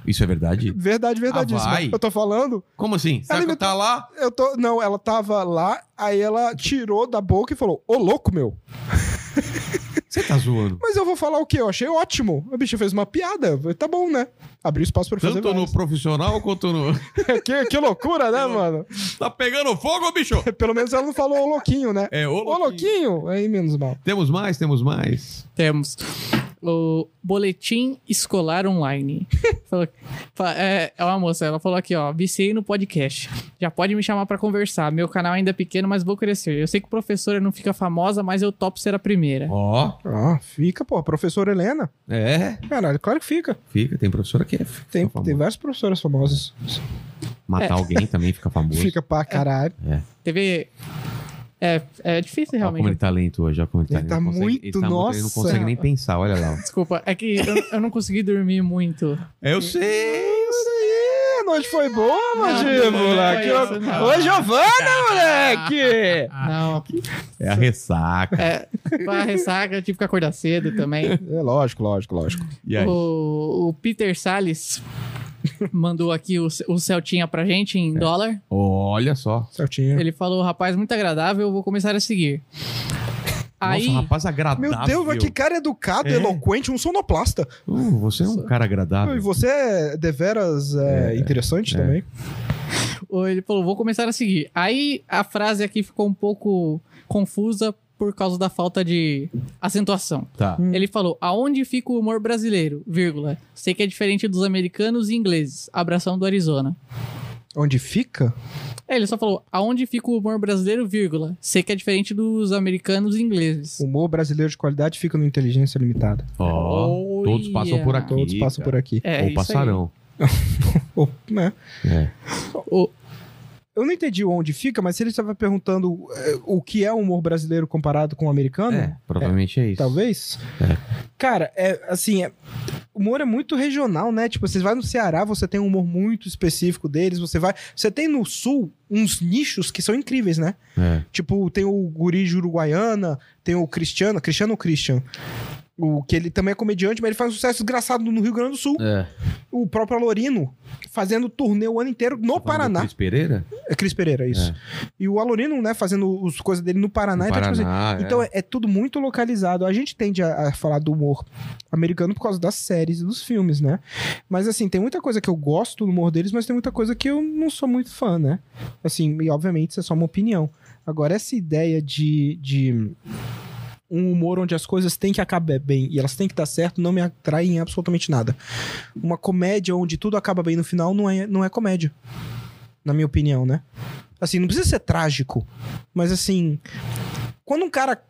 Isso é verdade? Verdade, verdadíssima. Ah, vai? eu tô falando? Como assim? Será Ela que imitou- tá lá? Eu tô. Não, ela tava lá, aí ela tirou da boca e falou: Ô, louco, meu. <laughs> Você tá zoando. Mas eu vou falar o quê? Eu achei ótimo. A bicha fez uma piada. Tá bom, né? Abriu espaço pra fazer Tanto no mais. profissional quanto no. <laughs> que, que loucura, né, <laughs> mano? tá pegando fogo, bicho? <laughs> Pelo menos ela não falou ô louquinho, né? É, ô, Ô louquinho! Aí menos mal. Temos mais, temos mais. Temos o Boletim Escolar Online. <laughs> É, é uma moça, ela falou aqui, ó. Viciei no podcast. Já pode me chamar pra conversar. Meu canal ainda é pequeno, mas vou crescer. Eu sei que professora não fica famosa, mas eu topo ser a primeira. Ó. Ah, fica, pô. Professora Helena. É, Caralho, claro que fica. fica. Tem professora que é. Tem, tem várias professoras famosas. Matar alguém também fica famoso. Fica pra caralho. TV. É, é difícil Olha como realmente. ele tá lento hoje, olha como ele tá Ele lento. tá Não consegue- muito, ele tá muito- Ele não nossa. consegue nem pensar, olha lá. Desculpa, é que eu, eu não consegui dormir muito. Eu sei, eu sei. A noite foi boa, não mandíbula. foi Que isso, louco. não. Ô, Giovana, moleque! Não, É a ressaca. é. Pra ressaca, eu tive que acordar cedo também. É lógico, lógico, lógico. E aí? O, o Peter Salles mandou aqui o, o Celtinha pra gente É. em dólar. Olha só. Certinho. Ele falou, rapaz, muito agradável, eu vou começar a seguir. Aí, Nossa, rapaz agradável. Meu Deus, mas que cara educado, É. eloquente, um sonoplasta. Uh, você é um cara E agradável. você é deveras é, interessante é. também. o- ele falou, vou começar a seguir. Aí a frase aqui ficou um pouco confusa por causa da falta de acentuação. Tá. Ele falou, aonde fica o humor brasileiro? Vírgula. Sei que é diferente dos americanos e ingleses. Abração do Arizona. Onde fica? É, ele só falou, aonde fica o humor brasileiro, vírgula. Sei que é diferente dos americanos e ingleses. O humor brasileiro de qualidade fica no Inteligência Limitada. Ó, todos passam por aqui. Todos passam por aqui. É, Ou passarão. <laughs> Pô, né? É. O- Eu não entendi onde fica, mas se ele estava perguntando é, o que é o humor brasileiro comparado com o americano, É, provavelmente é isso. talvez. É. Cara, é assim, é, o humor é muito regional, né? Tipo, você vai no Ceará, você tem um humor muito específico deles, você vai, você tem no sul uns nichos que são incríveis, né? É. Tipo, tem o Guri de Uruguaiana, tem o Cristiano, Cristiano ou Christian? O que ele também é comediante, mas ele faz um sucesso desgraçado no Rio Grande do Sul. É. O próprio Alorino fazendo turnê o ano inteiro no Tá Paraná. Cris Pereira? É Cris Pereira, isso. E o Alorino, né, fazendo as coisas dele no Paraná. No então, tipo assim, Paraná, é. então é, é tudo muito localizado. A gente tende a, a falar do humor americano por causa das séries e dos filmes, né? Mas assim, tem muita coisa que eu gosto do humor deles, mas tem muita coisa que eu não sou muito fã, né? Assim, e obviamente isso é só uma opinião. Agora, essa ideia de. de um humor onde as coisas têm que acabar bem e elas têm que dar certo não me atrai em absolutamente nada. Uma comédia onde tudo acaba bem no final não é, não é comédia. Na minha opinião, né? Assim, não precisa ser trágico, mas assim, quando um cara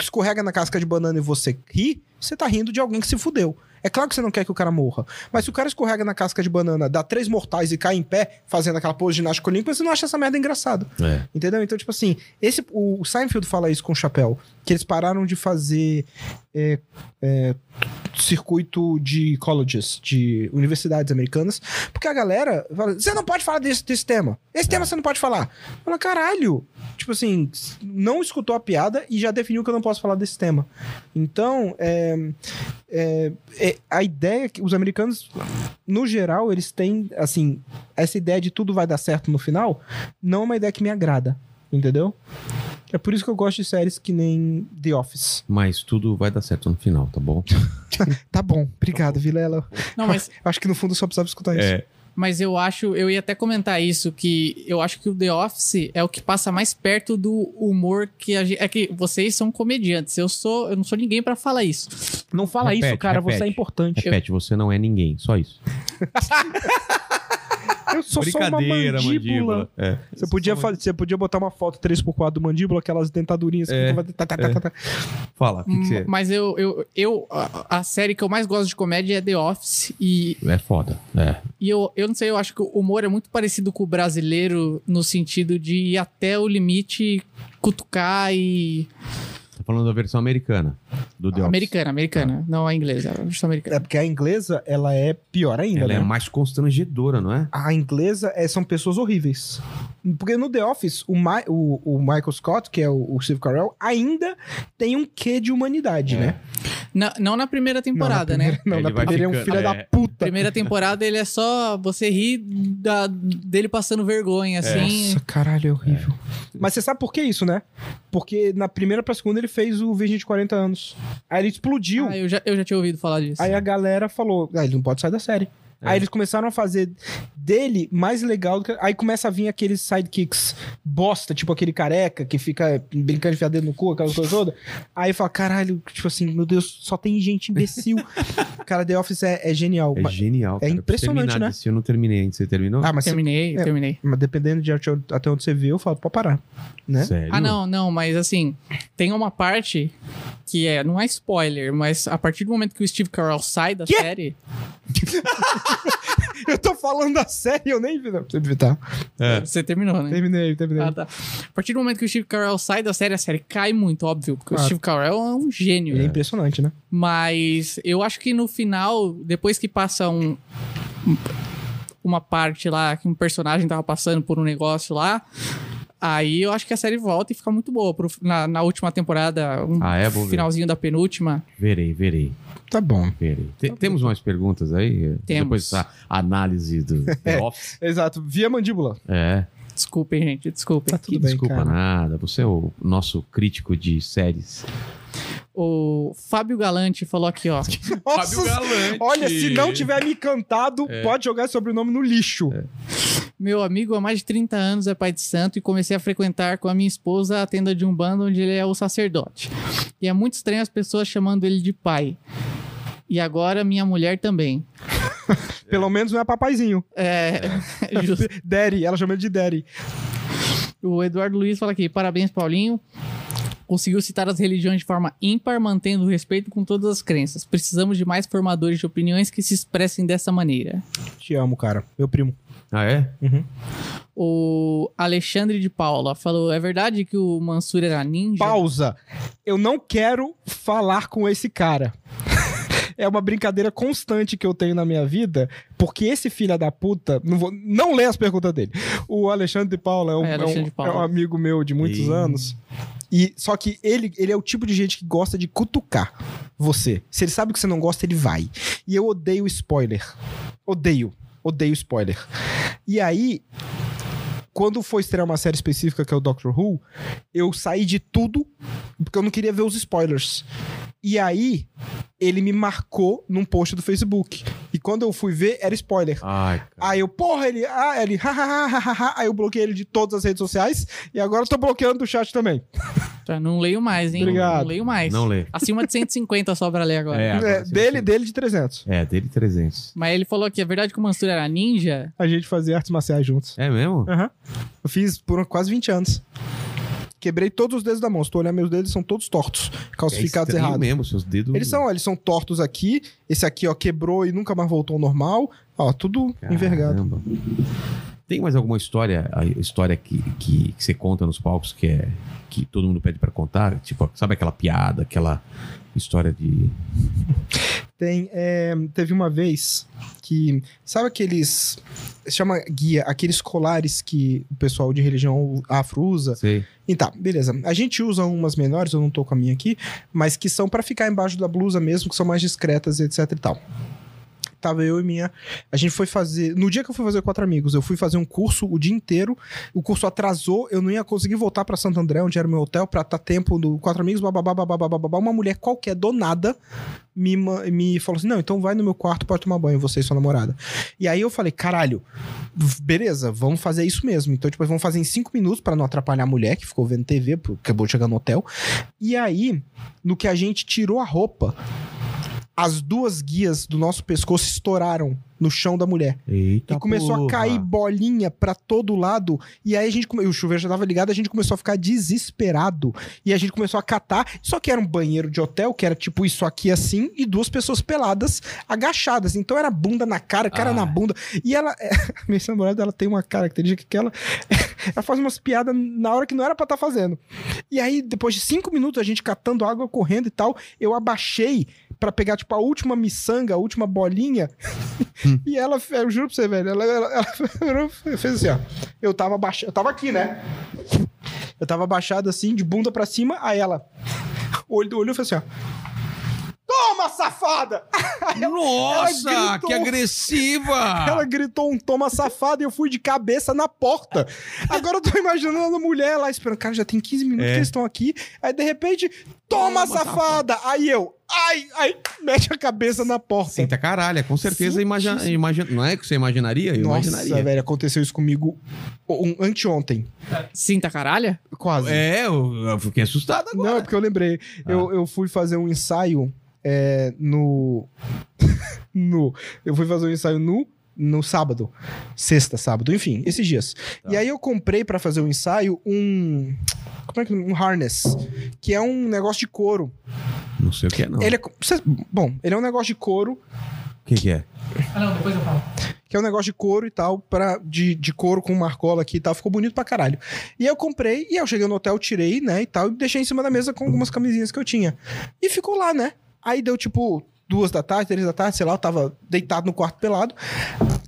escorrega na casca de banana e você ri, você tá rindo de alguém que se fudeu. É claro que você não quer que o cara morra. Mas se o cara escorrega na casca de banana, dá três mortais e cai em pé, fazendo aquela pose de ginástica olímpica, você não acha essa merda engraçado. É. Entendeu? Então, tipo assim, esse, o, o Seinfeld fala isso com o Chapéu, que eles pararam de fazer é, é, circuito de colleges, de universidades americanas, porque a galera fala, você não pode falar desse, desse tema. Esse tema você não pode falar. Fala, caralho. Tipo assim, não escutou a piada e já definiu que eu não posso falar desse tema. Então, é, é, é, a ideia que os americanos, no geral, eles têm, assim, essa ideia de tudo vai dar certo no final, não é uma ideia que me agrada. Entendeu? É por isso que eu gosto de séries que nem The Office. Mas tudo vai dar certo no final, tá bom? <laughs> Tá bom, obrigado, Vilela. Não, mas, Eu acho que no fundo eu só precisava escutar isso. É. mas eu acho, eu ia até comentar isso, que eu acho que o The Office é o que passa mais perto do humor que a gente. É que vocês são comediantes. Eu sou. Eu não sou ninguém pra falar isso. Não fala Repete, isso, cara, você é repete. importante. Repete, você não é ninguém, só isso. <laughs> Eu sou só uma Brincadeira, mandíbula. mandíbula. É. Você podia, fa- você podia botar uma foto 3x4 do mandíbula, aquelas dentadurinhas que É, ficava- tá, tá, tá, tá, tá. Fala, o que, que você. Mas eu, eu, eu a, a série que eu mais gosto de comédia é The Office. E, É foda. É. e eu, eu não sei, eu acho que o humor é muito parecido com o brasileiro no sentido de ir até o limite, cutucar e. Falando da versão americana do The Office. Americana, americana, não a inglesa, a versão americana. É porque a inglesa, ela é pior ainda, Ela né? é mais constrangedora, não é? A inglesa é, são pessoas horríveis. Porque no The Office, o, Ma- o- o Michael Scott, que é o, o Steve Carell, ainda tem um quê de humanidade, É. né? Na- não na primeira Não, na temporada, né? Não, Ele na vai primeira ele é um ficando- filho é. da puta. Primeira temporada ele é só você rir da- dele passando vergonha, assim. Nossa, caralho, é horrível. Mas você sabe por que isso, né? Porque na primeira pra segunda ele fez o Virgem de 40 anos. Aí ele explodiu. Ah, eu, já, eu já tinha ouvido falar disso. Aí a galera falou, ah, ele não pode sair da série. Aí eles começaram a fazer dele mais legal do que. Aí começa a vir aqueles sidekicks bosta, tipo aquele careca que fica brincando de enfiar dedo no cu, aquela coisa toda. Aí fala, caralho, tipo assim, meu Deus, só tem gente imbecil. <laughs> Cara, The Office é, é genial. É genial. é cara. Impressionante, né? assistir, Eu não terminei ainda. Você terminou? Ah, mas, se- terminei, é. terminei. mas dependendo de até onde você vê, eu falo, pode parar. Né? Sério? Ah, não, não, mas assim, tem uma parte que é, não é spoiler, mas a partir do momento que o Steve Carell sai da Quê? série, <laughs> <laughs> Eu tô falando da série, eu nem vi. Não, você viu, tá? É. você terminou, né? Terminei, terminei. Ah, tá. A partir do momento que o Steve Carell sai da série, a série cai muito, óbvio, porque Claro. o Steve Carell é um gênio. Ele é impressionante, né? Mas eu acho que no final, depois que passa um, um- uma parte lá, que um personagem tava passando por um negócio lá, aí eu acho que a série volta e fica muito boa. Pro- na, na última temporada, um Ah, é? Vou ver. finalzinho da penúltima. Verei, verei, Tá bom. verei. Te- temos mais perguntas aí? Temos. Depois dessa análise do The <laughs> Office. Exato. Via mandíbula. É. Desculpem, gente, desculpem. Tá tudo bem, desculpa cara. nada. Você é o nosso crítico de séries. O Fábio Galante falou aqui, ó. <laughs> Nossa, Galante. olha, se não tiver me cantado, É. pode jogar esse sobrenome no lixo. Meu amigo há mais de 30 anos é pai de santo e comecei a frequentar com a minha esposa a tenda de um bando onde ele é o sacerdote. E é muito estranho as pessoas chamando ele de pai. E agora minha mulher também. <laughs> Pelo menos não é papaizinho. É, <laughs> justo. <laughs> Daddy, ela chama ele de Daddy. O Eduardo Luiz fala aqui: parabéns, Paulinho. Conseguiu citar as religiões de forma ímpar, mantendo o respeito com todas as crenças. Precisamos de mais formadores de opiniões que se expressem dessa maneira. Te amo, cara. Meu primo. Ah, é? O Alexandre de Paula falou: é verdade que o Mansur era ninja? Pausa. Eu não quero falar com esse cara. É uma brincadeira constante que eu tenho na minha vida, porque esse filho da puta. Não, vou, não lê as perguntas dele. O Alexandre de Paula é um, É, é um- Paula. é um amigo meu de muitos Ih. anos. E só que ele, ele é o tipo de gente que gosta de cutucar você. Se ele sabe que você não gosta, ele vai. E eu odeio spoiler. Odeio. Odeio spoiler. E aí, quando for estrear uma série específica que é o Doctor Who, eu saí de tudo porque eu não queria ver os spoilers. E aí, ele me marcou num post do Facebook. E quando eu fui ver, era spoiler. Ai, cara. Aí eu, porra, ele, ah, ele, <laughs> hahaha, aí eu bloqueei ele de todas as redes sociais e agora eu tô bloqueando do chat também. Já não leio mais, hein? Obrigado. Não leio mais. Não lê. Acima de 150 só pra ler agora. É, agora É, dele, sim. dele de 300. É, dele 300. Mas ele falou que é verdade que o Mansur era ninja. A gente fazia artes marciais juntos. É mesmo? Aham. Eu fiz por quase 20 anos. Quebrei todos os dedos da mão. Se tu olhar meus dedos, são todos tortos. Calcificados É errados. mesmo, seus dedos. Eles são, ó, eles são tortos aqui. Esse aqui, ó, quebrou e nunca mais voltou ao normal. Ó, tudo envergado. Caramba. Tem mais alguma história, a história que, que, que você conta nos palcos que é que todo mundo pede pra contar? Tipo, sabe aquela piada, aquela história de Tem, é, teve uma vez que, sabe aqueles, se chama guia, aqueles colares que o pessoal de religião afro usa? sei, Então, beleza. A gente usa umas menores, eu não tô com a minha aqui, mas que são pra ficar embaixo da blusa mesmo, que são mais discretas, etc e tal. Tava eu e minha. A gente foi fazer. No dia que eu fui fazer quatro amigos, eu fui fazer um curso o dia inteiro. O curso atrasou, eu não ia conseguir voltar pra Santo André, onde era meu hotel, pra estar tempo do quatro amigos, bababá, bababá, bababá. Uma mulher qualquer, do nada, me, me falou assim: não, então vai no meu quarto, pode tomar banho, você e sua namorada. E aí eu falei, caralho, beleza, vamos fazer isso mesmo. Então, tipo, vamos fazer em cinco minutos pra não atrapalhar a mulher que ficou vendo TV, porque acabou de chegar no hotel. E aí, no que a gente tirou a roupa, as duas guias do nosso pescoço estouraram no chão da mulher. Eita e começou porra. a cair bolinha pra todo lado. E aí a gente. O chuveiro já tava ligado, a gente começou a ficar desesperado. E a gente começou a catar. Só que era um banheiro de hotel, que era tipo isso aqui assim, e duas pessoas peladas, agachadas. Então era bunda na cara, cara Ah. na bunda. E ela. <laughs> Minha namorada, ela tem uma característica que ela. <laughs> Ela faz umas piadas na hora que não era pra estar fazendo. E aí, depois de cinco minutos, a gente catando água, correndo e tal, eu abaixei pra pegar, tipo, a última miçanga, a última bolinha. <laughs> e ela, eu juro pra você, velho, ela, ela, ela <laughs> fez assim, ó. Eu tava abaixado, eu tava aqui, né? Eu tava abaixado assim, de bunda pra cima, aí ela olhou, olhou e fez assim, ó. Toma, safada! <laughs> Nossa, ela gritou. que agressiva! Ela gritou um toma safada e eu fui de cabeça na porta. Agora eu tô imaginando a mulher lá esperando. Cara, já tem 15 minutos É. que eles estão aqui. Aí de repente, toma, Toma, safada! Aí eu, ai, ai, mete a cabeça na porta. Senta caralho, com certeza imagina, imagina, não é que você imaginaria? Eu Nossa, imaginaria. velho, aconteceu isso comigo um, anteontem. Sinta caralha? Quase. É, eu, eu fiquei assustado agora. Não, é porque eu lembrei. Ah. Eu, eu fui fazer um ensaio é, no. <laughs> no. Eu fui fazer um ensaio no. No sábado. Sexta, sábado, enfim, esses dias. Tá. E aí eu comprei pra fazer o ensaio um. Como é que. Um harness. Que é um negócio de couro. Não sei o que é, não. Ele é. Bom, ele é um negócio de couro. O que, que é? Ah, não, depois eu falo. que é um negócio de couro e tal, pra, de, de couro com marcola aqui e tal, ficou bonito pra caralho. E aí eu comprei, e aí eu cheguei no hotel, tirei, né, e tal, e deixei em cima da mesa com algumas camisinhas que eu tinha. E ficou lá, né? Aí deu tipo duas da tarde, três da tarde, sei lá, eu tava deitado no quarto pelado,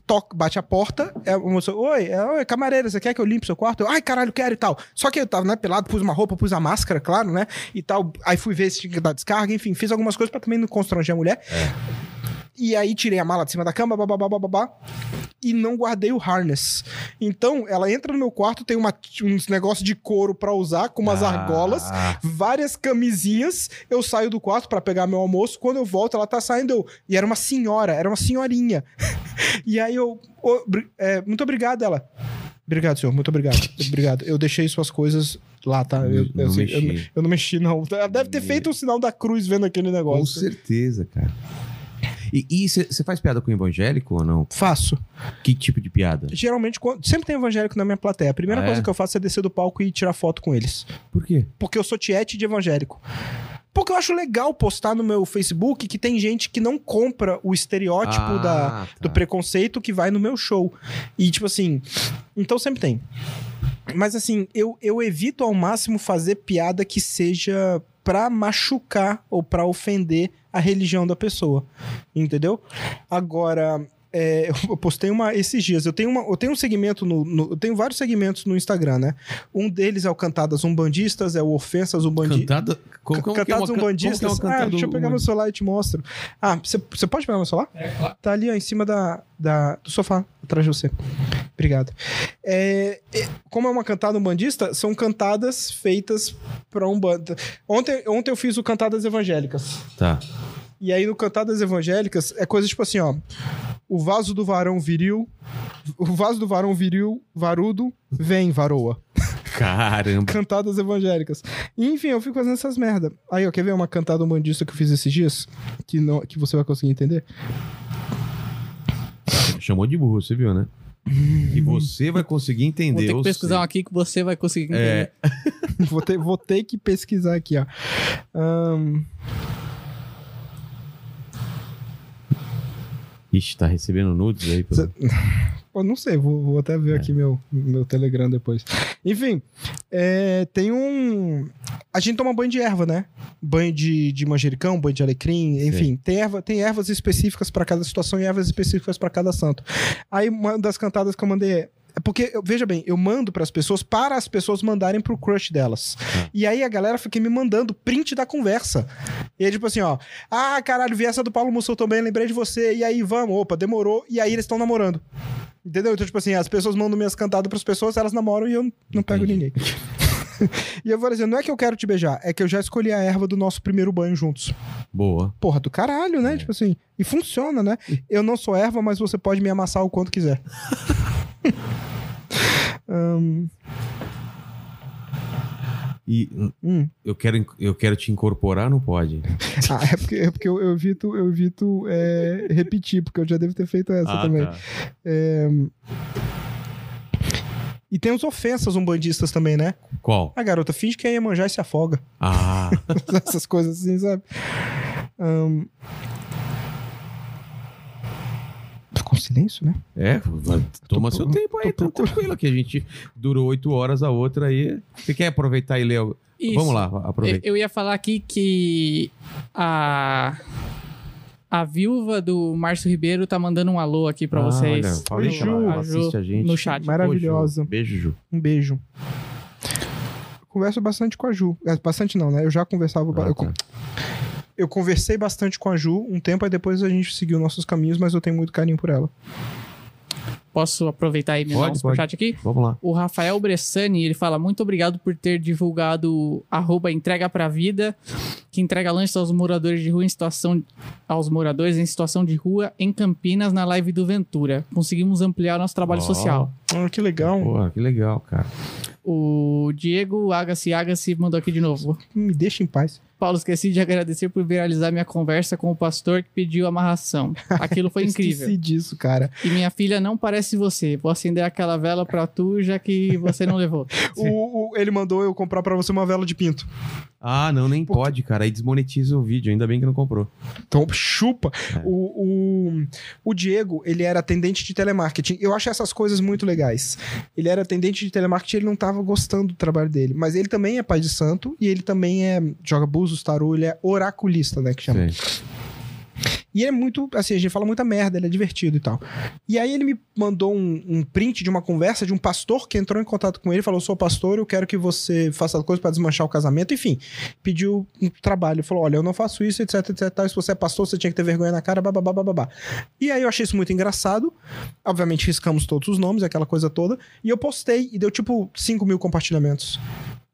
toca, bate a porta, é, a moça, oi, é, oi, camareira, você quer que eu limpe seu quarto? Eu, Ai, caralho, quero e tal. Só que eu tava, né, pelado, pus uma roupa, pus a máscara, claro, né, e tal, aí fui ver se tinha que dar descarga, enfim, fiz algumas coisas pra também não constranger a mulher. E aí tirei a mala de cima da cama, babá, babá, e não guardei o harness. Então, ela entra no meu quarto, tem uma, uns negócios de couro pra usar, com umas Ah. argolas, várias camisinhas. Eu saio do quarto pra pegar meu almoço. Quando eu volto, ela tá saindo. eu- E era uma senhora, era uma senhorinha. <laughs> e aí eu. "Ô, bri- é, muito obrigado, ela. Obrigado, senhor, muito obrigado. <laughs> Obrigado. Eu deixei suas coisas lá, tá? Eu, Não eu, sei- eu- mexi. eu não mexi, não. Ela deve ter feito o sinal da cruz vendo aquele Com negócio. certeza, cara. E você faz piada com evangélico ou não? Faço. Que tipo de piada? Geralmente, quando- sempre tem evangélico na minha plateia. A primeira Ah, é? coisa que eu faço é descer do palco e tirar foto com eles. Por quê? Porque eu sou tiete de evangélico. Porque eu acho legal postar no meu Facebook que tem gente que não compra o estereótipo Ah, da, tá. do preconceito que vai no meu show. E, tipo assim, então sempre tem. Mas, assim, eu, eu evito ao máximo fazer piada que seja pra machucar ou pra ofender a religião da pessoa. Entendeu? Agora. É, <laughs> eu postei uma esses dias. Eu tenho, uma, eu tenho um segmento no, no- Eu tenho vários segmentos no Instagram, né? Um deles é o Cantadas Umbandistas, é o Ofensas Umbandistas. Cantada. Como, como que é Cantadas uma, umbandistas. como é ah, deixa eu pegar meu celular e te mostro. Ah, você você pode pegar meu celular? É, claro. Tá ali, ó, em cima da, da, do sofá, atrás de você. Obrigado. É, é, como é uma cantada umbandista, são cantadas feitas pra Umbanda. Ontem, ontem eu fiz o Cantadas Evangélicas. Tá. E aí no Cantadas Evangélicas é coisa tipo assim, ó. O vaso do varão viril. O vaso do varão viril, varudo, vem, varoa. Caramba. Cantadas evangélicas. Enfim, eu fico fazendo essas merda. Aí, ó, quer ver uma cantada umbandista que eu fiz esses dias? Que, não, que você vai conseguir entender? Chamou de burro, você viu, né? E você vai conseguir Vou entender. ter que eu pesquisar um sei. aqui que você vai conseguir É. entender. <laughs> vou, ter, vou ter que pesquisar aqui, ó. Ahn, Ixi, tá recebendo nudes aí. Pelo... <laughs> Pô, não sei, vou, vou até ver É. aqui meu, meu Telegram depois. Enfim, é, tem um. A gente toma banho de erva, né? Banho de, de manjericão, banho de alecrim, enfim. Tem, erva, tem ervas específicas para cada situação e ervas específicas para cada santo. Aí uma das cantadas que eu mandei é. É Porque, veja bem, eu mando para as pessoas para as pessoas mandarem pro crush delas. E aí a galera fica me mandando print da conversa. E aí, tipo assim, ó. Ah, caralho, vi essa do Paulo Mussol também, lembrei de você. E aí, vamos, opa, demorou. E aí eles estão namorando. Entendeu? Então, tipo assim, as pessoas mandam minhas cantadas pras pessoas, elas namoram e eu não pego ninguém. <laughs> e eu vou dizer, não é que eu quero te beijar, é que eu já escolhi a erva do nosso primeiro banho juntos. Boa. Porra, do caralho, né? Tipo assim. E funciona, né? Eu não sou erva, mas você pode me amassar o quanto quiser. <laughs> <laughs> Ahn, E hum. eu quero, eu quero te incorporar, não pode. <laughs> Ah, é porque, é porque eu, eu evito, eu evito é, repetir, porque eu já devo ter feito essa Ah, também. tá. É, E tem os ofensas umbandistas também, né? Qual? A garota finge que é Iemanjá e se afoga. Ah, <laughs> Essas coisas assim, sabe? Ahn. Ficou um silêncio, né? é, vai- toma Tô- seu tempo aí, tô tá tranquilo que a gente durou oito horas, a outra aí. Você quer aproveitar e ler? Isso. Vamos lá, Eu, aproveita. eu ia falar aqui que a a viúva do Márcio Ribeiro tá mandando um alô aqui pra Ah, vocês. olha, falei Oi, que ela Ju. assiste a gente. no chat. Maravilhosa. Ju, Beijo, Ju. Um beijo. Converso bastante com a Ju. É, Bastante não, né? Eu já conversava. Ah, eu, tá. Eu conversei bastante com a Ju um tempo, aí depois a gente seguiu nossos caminhos, mas eu tenho muito carinho por ela. Posso aproveitar e me dar um superchat aqui? Vamos lá. O Rafael Bressani, ele fala muito obrigado por ter divulgado arroba entrega pra vida, que entrega lanches aos moradores de rua em situação aos moradores em situação de rua em Campinas na live do Ventura. Conseguimos ampliar nosso trabalho Ó. social. Ah, que legal. Pô, que legal, cara. O Diego Agassi Agassi mandou aqui de novo. Me deixa em paz. Paulo, esqueci de agradecer por viralizar minha conversa com o pastor que pediu amarração. Aquilo foi <laughs> incrível. Esqueci disso, cara. E minha filha não parece você. Vou acender aquela vela pra tu, já que você não levou. <laughs> O, o- ele mandou eu comprar pra você uma vela de pinto. Ah, não, nem pode, cara. Aí desmonetiza o vídeo. Ainda bem que não comprou. Então, chupa. É. O, o, o Diego, ele era atendente de telemarketing. Eu acho essas coisas muito legais. Ele era atendente de telemarketing, ele não tava gostando do trabalho dele. Mas ele também é pai de santo e ele também é joga búzios, tarô, ele é oraculista, né, que chama. Sei. E ele é muito, assim, a gente fala muita merda, ele é divertido e tal. E aí ele me mandou um, um print de uma conversa de um pastor que entrou em contato com ele falou: sou pastor, eu quero que você faça coisa pra desmanchar o casamento. Enfim, pediu um trabalho. Falou: olha, eu não faço isso, etc, etc. Tal. Se você é pastor, você tinha que ter vergonha na cara, babá, babá. E aí eu achei isso muito engraçado. Obviamente, riscamos todos os nomes, aquela coisa toda. E eu postei e deu tipo 5 mil compartilhamentos.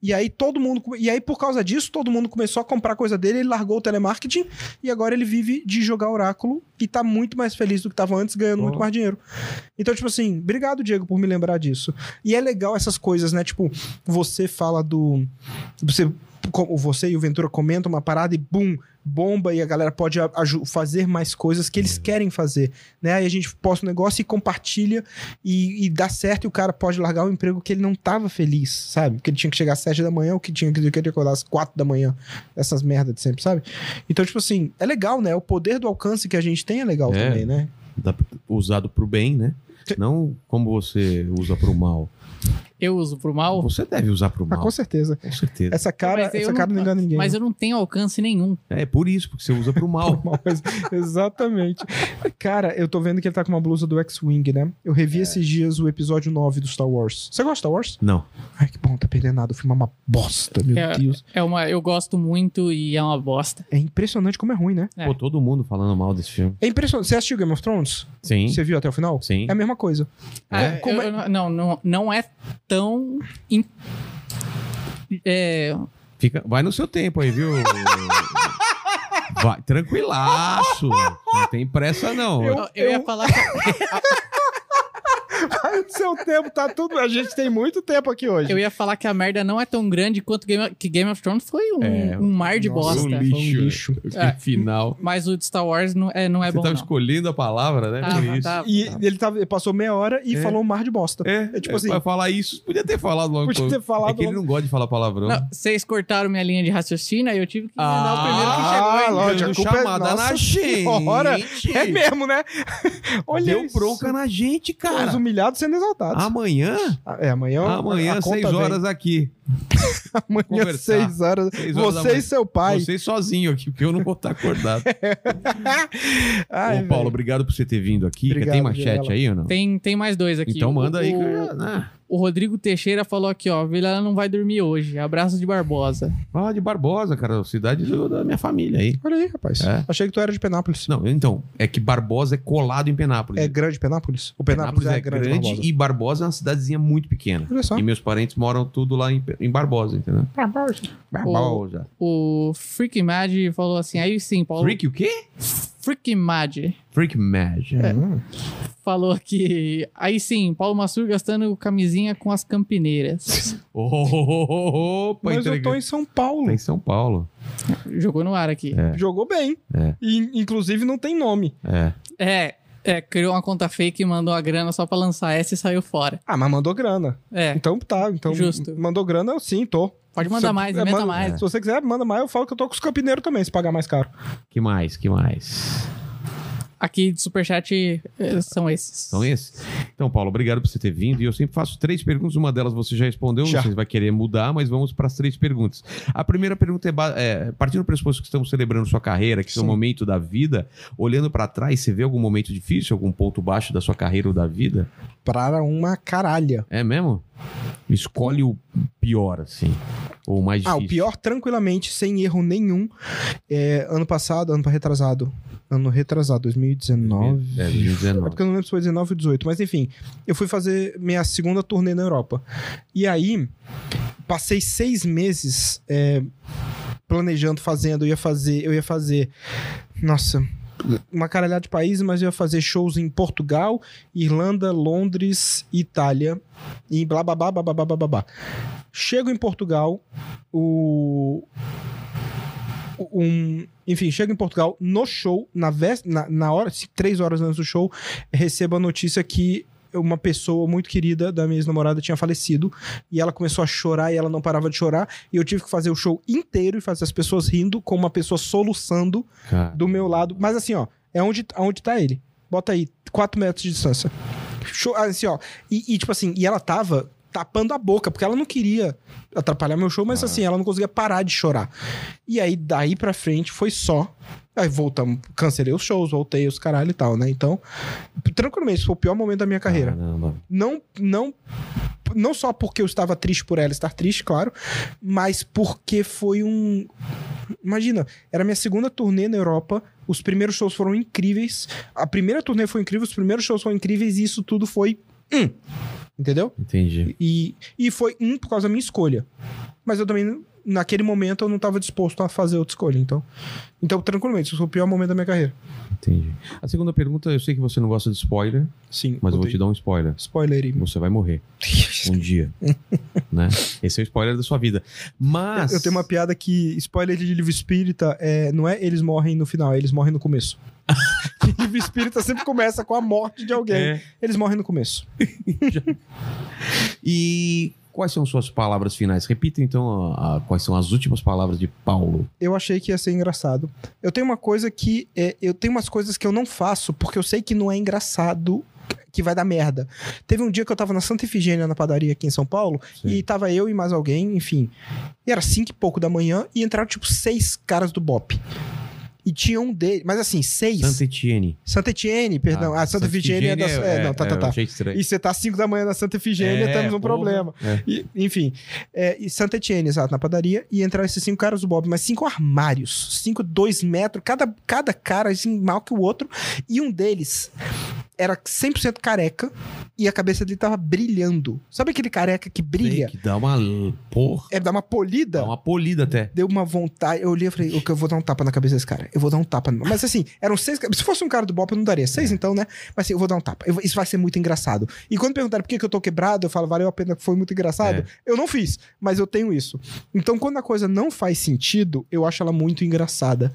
E aí todo mundo. E aí, por causa disso, todo mundo começou a comprar coisa dele, ele largou o telemarketing e agora ele vive de jogar oráculo e tá muito mais feliz do que tava antes, ganhando Oh. muito mais dinheiro. Então, tipo assim, obrigado, Diego, por me lembrar disso. E é legal essas coisas, né? Tipo, você fala do. Você, você e o Ventura comentam uma parada e bum, bomba e a galera pode fazer mais coisas que eles querem fazer, né? Aí a gente posta um negócio e compartilha e, e dá certo e o cara pode largar o emprego que ele não tava feliz, sabe? Porque ele tinha que chegar às sete da manhã ou que tinha que, que acordar às quatro da manhã. Essas merdas de sempre, sabe? Então, tipo assim, é legal, né? O poder do alcance que a gente tem é legal É. também, né? Dá- usado pro bem, né? Não como você usa pro mal. Eu uso pro mal. Você deve usar pro Ah, mal. com certeza. Com certeza. Essa cara, Mas essa cara não engana ninguém. Mas eu não tenho alcance nenhum. É por isso, porque você usa <laughs> pro mal. Mas- exatamente. Cara, eu tô vendo que ele tá com uma blusa do X-Wing, né? Eu É. revi esses dias o episódio 9 do Star Wars. Você gosta de Star Wars? Não. Ai, que bom, tá perdendo nada. O filme é uma bosta, meu É. Deus. É uma, eu gosto muito e é uma bosta. É impressionante como é ruim, né? É. Pô, todo mundo falando mal desse filme. É impressionante. Você assistiu Game of Thrones? Sim. Você viu até o final? Sim. É a mesma coisa. Ah, É? Como eu- é- eu não, não, não é tão. in- É, Fica, vai no seu tempo aí, viu? <laughs> Vai, tranquilaço. Não tem pressa, não. Eu- eu, ia falar que Vai no seu tempo, tá tudo. A gente tem muito tempo aqui hoje. Eu ia falar que a merda não é tão grande quanto Game, que Game of Thrones foi um, É, um mar de nossa, bosta. Um lixo. lixo. É. Final. Mas o de Star Wars não é, não é Você bom, tava não. escolhendo a palavra, né? Por Tava, isso. tava. E ele, tava, ele passou meia hora e É. falou um mar de bosta. É, É tipo é, assim- Pra falar isso, podia ter falado logo. Podia ter falado É que ele logo. não gosta de falar palavrão. Não, vocês cortaram minha linha de raciocínio, aí eu tive que mandar o primeiro que Ah, chegou. hein? lógico, a culpa é- chamada na Nossa gente. senhora. É mesmo, né? <laughs> Olha Deu isso. bronca na gente, Os cara. humilhados sendo exaltados. Amanhã, É, amanhã. amanhã, a conta seis vem. horas aqui. <laughs> Amanhã, conversar. seis horas. Seis horas Você e seu pai. Você sozinho aqui, porque eu não vou estar acordado. <laughs> Ai, Ô, Paulo, velho. obrigado por você ter vindo aqui. Obrigado, Tem machete aí ou não? Tem, tem mais dois aqui. Então manda aí. O, que eu já- ah, o Rodrigo Teixeira falou aqui, ó. Vilela não vai dormir hoje. Abraço de Barbosa. Ah, de Barbosa, cara. Cidade do- da minha família aí. Olha aí, rapaz. É. Achei que tu era de Penápolis. Não, então, é que Barbosa é colado em Penápolis. É grande Penápolis? O Penápolis, é, grande, Barbosa. e Barbosa é uma cidadezinha muito pequena. Olha só. E meus parentes moram tudo lá em, em Barbosa, entendeu? Barbosa. Barbosa. O Freaky Mad falou assim, aí sim, Paulo. Freak o quê? Freaky Mad Freak Mad. Hum. falou que, aí sim, Paulo Massur gastando camisinha com as campineiras. <laughs> Opa, Mas eu tô em São Paulo. Tá em São Paulo. Jogou no ar aqui. Jogou bem. É. E, inclusive, não tem nome. É. É, é, criou uma conta fake e mandou a grana só pra lançar essa e saiu fora. Ah, mas mandou grana. É, Então tá. Então, Justo. Mandou grana, eu sim, tô. pode mandar mais, é, inventa manda- mais. Se você quiser, manda mais. Eu falo que eu tô com os campineiros também, se pagar mais caro. Que mais? Que mais? Aqui de Superchat eh, são esses. São esses? Então, Paulo, obrigado por você ter vindo. E eu sempre faço três perguntas. Uma delas você já respondeu, Já. você vai querer mudar, mas vamos para as três perguntas. A primeira pergunta é, é partindo do pressuposto que estamos celebrando sua carreira, que é um momento da vida, olhando para trás, você vê algum momento difícil, algum ponto baixo da sua carreira ou da vida? Para uma caralha. É mesmo? Escolhe o pior, assim. Ou mais difícil? Ah, o pior, tranquilamente, sem erro nenhum. É, ano passado, ano retrasado. Ano retrasado, 2019. É, 2019. É porque eu não lembro se foi 19 ou 18. Mas enfim, eu fui fazer minha segunda turnê na Europa. E aí, passei seis meses é, planejando, fazendo. Eu ia fazer, eu ia fazer. Nossa, uma caralhada de países, mas eu ia fazer shows em Portugal, Irlanda, Londres, Itália e blá blá blá blá blá blá blá. blá. Chego em Portugal, o. Um, enfim, chego em Portugal no show, na, na, na hora, três horas antes do show, recebo a notícia que uma pessoa muito querida da minha ex-namorada tinha falecido e ela começou a chorar e ela não parava de chorar e eu tive que fazer o show inteiro e fazer as pessoas rindo com uma pessoa soluçando Cara, do meu lado. Mas assim, ó, é onde, onde tá ele. Bota aí, 4 metros de distância. Show, assim, ó. E, e, tipo assim, e ela tava tapando a boca, porque ela não queria atrapalhar meu show, mas assim, ela não conseguia parar de chorar. E aí, daí pra frente, foi só. Aí voltamos, cancelei os shows, voltei os caralho e tal, né? Então, tranquilamente, esse foi o pior momento da minha carreira Caramba. não não não só porque eu estava triste por ela estar triste, claro, mas porque foi um imagina, era a minha segunda turnê na Europa, os primeiros shows foram incríveis, a primeira turnê foi incrível, os primeiros shows foram incríveis e isso tudo foi hum, entendeu? Entendi. E, e foi um por causa da minha escolha. Mas eu também, naquele momento, eu não estava disposto a fazer outra escolha. Então, então tranquilamente, isso foi o pior momento da minha carreira. Entendi. A segunda pergunta, eu sei que você não gosta de spoiler, Sim. mas eu vou te dar um spoiler. Spoiler aí. Você vai morrer <laughs> um dia. né? Esse é o spoiler da sua vida. Mas. Eu tenho uma piada que spoiler de livro espírita é, não é eles morrem no final, é eles morrem no começo. <laughs> <laughs> Livro espírita sempre começa com a morte de alguém. É. Eles morrem no começo. <laughs> E quais são suas palavras finais? Repita então a- a- quais são as últimas palavras de Paulo. Eu achei que ia ser engraçado. Eu tenho uma coisa que. é, eu tenho umas coisas que eu não faço porque eu sei que não é engraçado. Que vai dar merda. Teve um dia que eu tava na Santa Efigênia, na padaria aqui em São Paulo, Sim. e tava eu e mais alguém, enfim. E era cinco e pouco da manhã, e entraram tipo seis caras do Bop. E tinha um deles, mas assim, seis. Santa Etienne. Santa Etienne, perdão. Ah, Ah, Santa Efigênia é da. É, não, tá, tá, eu tá. estranho. E você tá às 5 da manhã na Santa Efigênia, É, temos um porra. problema. É. E, enfim, é, e Santa Etienne, exato, na padaria, e entraram esses cinco caras do Bob, mas cinco armários, cinco, dois metros, cada, cada cara assim, mal que o outro, e um deles era 100% careca e a cabeça dele tava brilhando. Sabe aquele careca que brilha? Tem que dá uma. Porra. É dar uma polida? Dá uma polida até. Deu uma vontade. Eu olhei e falei, "Ok, eu vou dar um tapa na cabeça desse cara. Eu vou dar um tapa. Mas assim, eram seis. Se fosse um cara do Bop, eu não daria. Seis, então, né? Mas assim, eu vou dar um tapa. Eu isso vai ser muito engraçado. E quando perguntaram por que, que eu tô quebrado, eu falo, valeu a pena, foi muito engraçado. É. Eu não fiz, mas eu tenho isso. Então, quando a coisa não faz sentido, eu acho ela muito engraçada.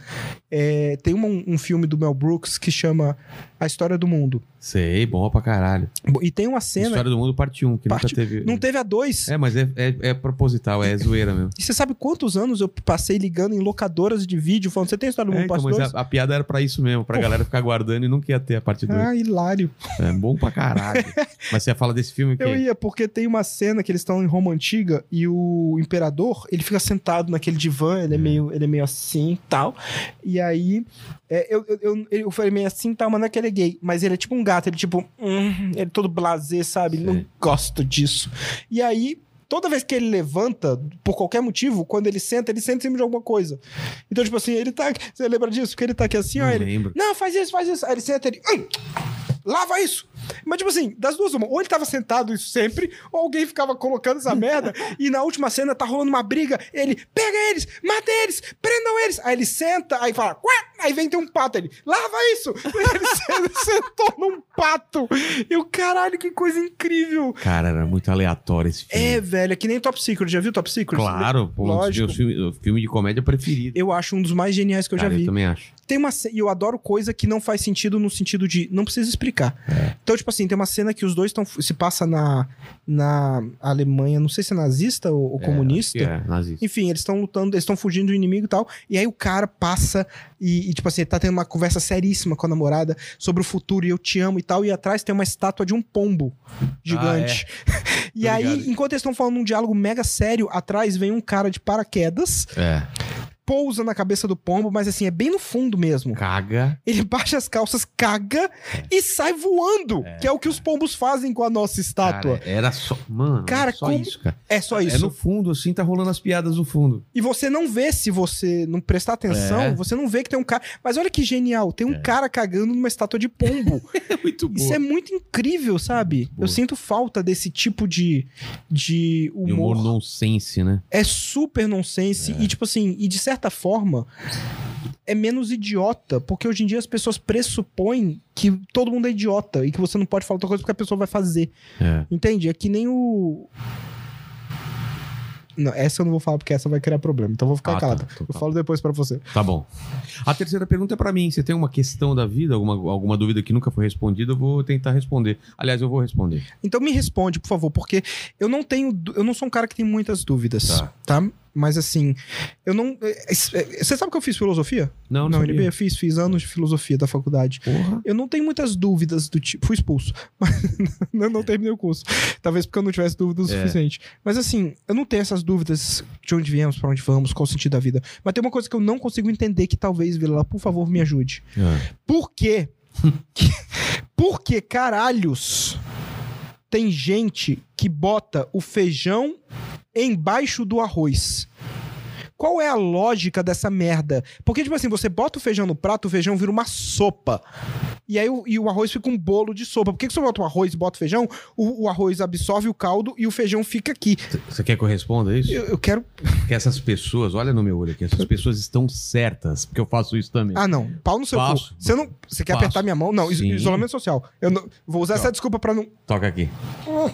É, tem uma- um filme do Mel Brooks que chama A História do Mundo. Sei, bom pra caralho. E tem uma cena. História do Mundo, parte 1, que Parte- nunca teve. Não teve a dois. É, mas é, é, é proposital, é zoeira mesmo. E você sabe quantos anos eu passei ligando em locadoras de vídeo falando: você tem História do É, Mundo então, parte mas 2? a, a piada era pra isso mesmo, pra galera ficar guardando e nunca ia ter a parte 2. Ah, hilário. É bom pra caralho. <laughs> mas você ia falar desse filme que Eu ia, porque tem uma cena que eles estão em Roma Antiga e o imperador, ele fica sentado naquele divã, ele é, meio, ele é meio assim e tal. E aí, é, eu, eu, eu, eu falei meio assim e tal, mas não é que ele é gay. Mas ele é tipo um gato, ele tipo, hum, ele todo blasé, sabe? Não Sei. gosto disso. E aí, toda vez que ele levanta, por qualquer motivo, quando ele senta, ele senta em cima de alguma coisa. Então, tipo assim, ele tá. Você lembra disso? Porque ele tá aqui assim, ó. Não Ele, lembro. não, faz isso, faz isso. Aí ele senta, ele. "Ai, lava isso! Mas, tipo assim, das duas, uma. Ou ele tava sentado isso sempre, ou alguém ficava colocando essa merda, <laughs> e na última cena tá rolando uma briga. Ele pega eles, mata eles, prendam eles. Aí ele senta, aí fala, Ué! aí vem ter um pato. Ele, lava isso! <laughs> Ele <laughs> se- sentou num pato. E o caralho, que coisa incrível. Cara, era muito aleatório esse filme. É, velho, é que nem Top Secret. Já viu Top Secret? Claro, pô, Lógico. meus filmes, o filme de comédia preferido. Eu acho um dos mais geniais que eu Cara, já vi. Eu também acho. Tem uma e eu adoro coisa que não faz sentido no sentido de não precisa explicar. Então, tipo assim, tem uma cena que os dois estão se passa na, na Alemanha, não sei se é nazista ou, ou comunista. É, que é, nazista. Enfim, eles estão lutando, eles estão fugindo do inimigo e tal. E aí o cara passa e, e, tipo assim, tá tendo uma conversa seríssima com a namorada sobre o futuro e eu te amo e tal. E atrás tem uma estátua de um pombo gigante. <laughs> e Tô aí, ligado. enquanto eles estão falando um diálogo mega sério, atrás vem um cara de paraquedas, É. pousa na cabeça do pombo, mas assim, é bem no fundo mesmo. Caga. Ele baixa as calças, caga e sai voando. Que é o que os pombos fazem com a nossa estátua. Cara, era só. Mano, Cara, era só como- isso, cara. é só É isso. no fundo, assim, tá rolando as piadas no fundo. E você não vê se você não prestar atenção, É. você não vê que tem um cara. Mas olha que genial, tem um cara cagando numa estátua de pombo. <laughs> É muito bom. Isso é muito incrível, sabe? Eu sinto falta desse tipo de, de E humor humor. nonsense, né? É super nonsense e tipo assim, e de certa forma é menos idiota, porque hoje em dia as pessoas pressupõem que todo mundo é idiota e que você não pode falar outra coisa porque a pessoa vai fazer. É. Entende? É que nem o. Não, essa eu não vou falar porque essa vai criar problema. Então eu vou ficar Ah, tá. calado. Então Eu tá. falo depois pra você. Tá bom. A terceira pergunta é pra mim. Você tem uma questão da vida, alguma, alguma dúvida que nunca foi respondida? Eu vou tentar responder. Aliás, eu vou responder. Então me responde, por favor, porque eu não tenho. Eu não sou um cara que tem muitas dúvidas, Tá. Mas assim, eu não. é, é, Você sabe que eu fiz filosofia? Não, não. UNB eu fiz, fiz anos de filosofia da faculdade. Porra. Eu não tenho muitas dúvidas do tipo. Fui expulso. <laughs> Mas eu não terminei o curso. Talvez porque eu não tivesse dúvidas o É. suficiente. Mas assim, eu não tenho essas dúvidas de onde viemos, pra onde vamos, qual o sentido da vida. Mas tem uma coisa que eu não consigo entender que talvez, Vila, por favor, me ajude. É. Por quê? <laughs> Por que caralhos tem gente que bota o feijão embaixo do arroz? Qual é a lógica dessa merda? Porque, tipo assim, você bota o feijão no prato, o feijão vira uma sopa. E aí o, e o arroz fica um bolo de sopa. Por que, que você bota o arroz e bota o feijão? O, o arroz absorve o caldo e o feijão fica aqui. Você quer que eu responda isso? Eu, eu quero. Porque essas pessoas, olha no meu olho aqui, essas pessoas estão certas, porque eu faço isso também. Ah, não. Pau no seu Faço. cu. Você não. Você quer Faço. apertar minha mão? Não, Sim. isolamento social. Eu não, vou usar essa desculpa pra não. Toca aqui.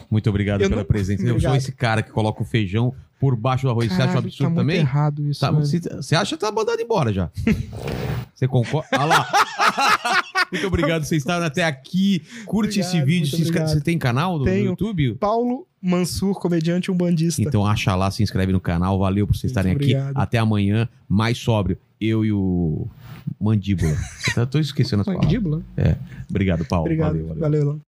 Muito obrigado Eu pela não- presença. Eu sou esse cara que coloca o feijão por baixo do arroz. você acha um Caralho, absurdo tá muito também? errado isso. Tá, você, você acha que tá mandado embora já. Você concorda? Olha lá. <laughs> muito obrigado por você estar até aqui. Curte esse Obrigado, vídeo. muito Se inscreve-. Você tem canal no, no. YouTube? Paulo Mansur, comediante umbandista. Então acha lá, se inscreve no canal. Valeu por vocês estarem aqui. obrigado. Até amanhã, mais sóbrio. Eu e o Mandíbula. Eu tô esquecendo as <laughs> palavras. Mandíbula? Obrigado, Paulo. Obrigado. Valeu, valeu. valeu.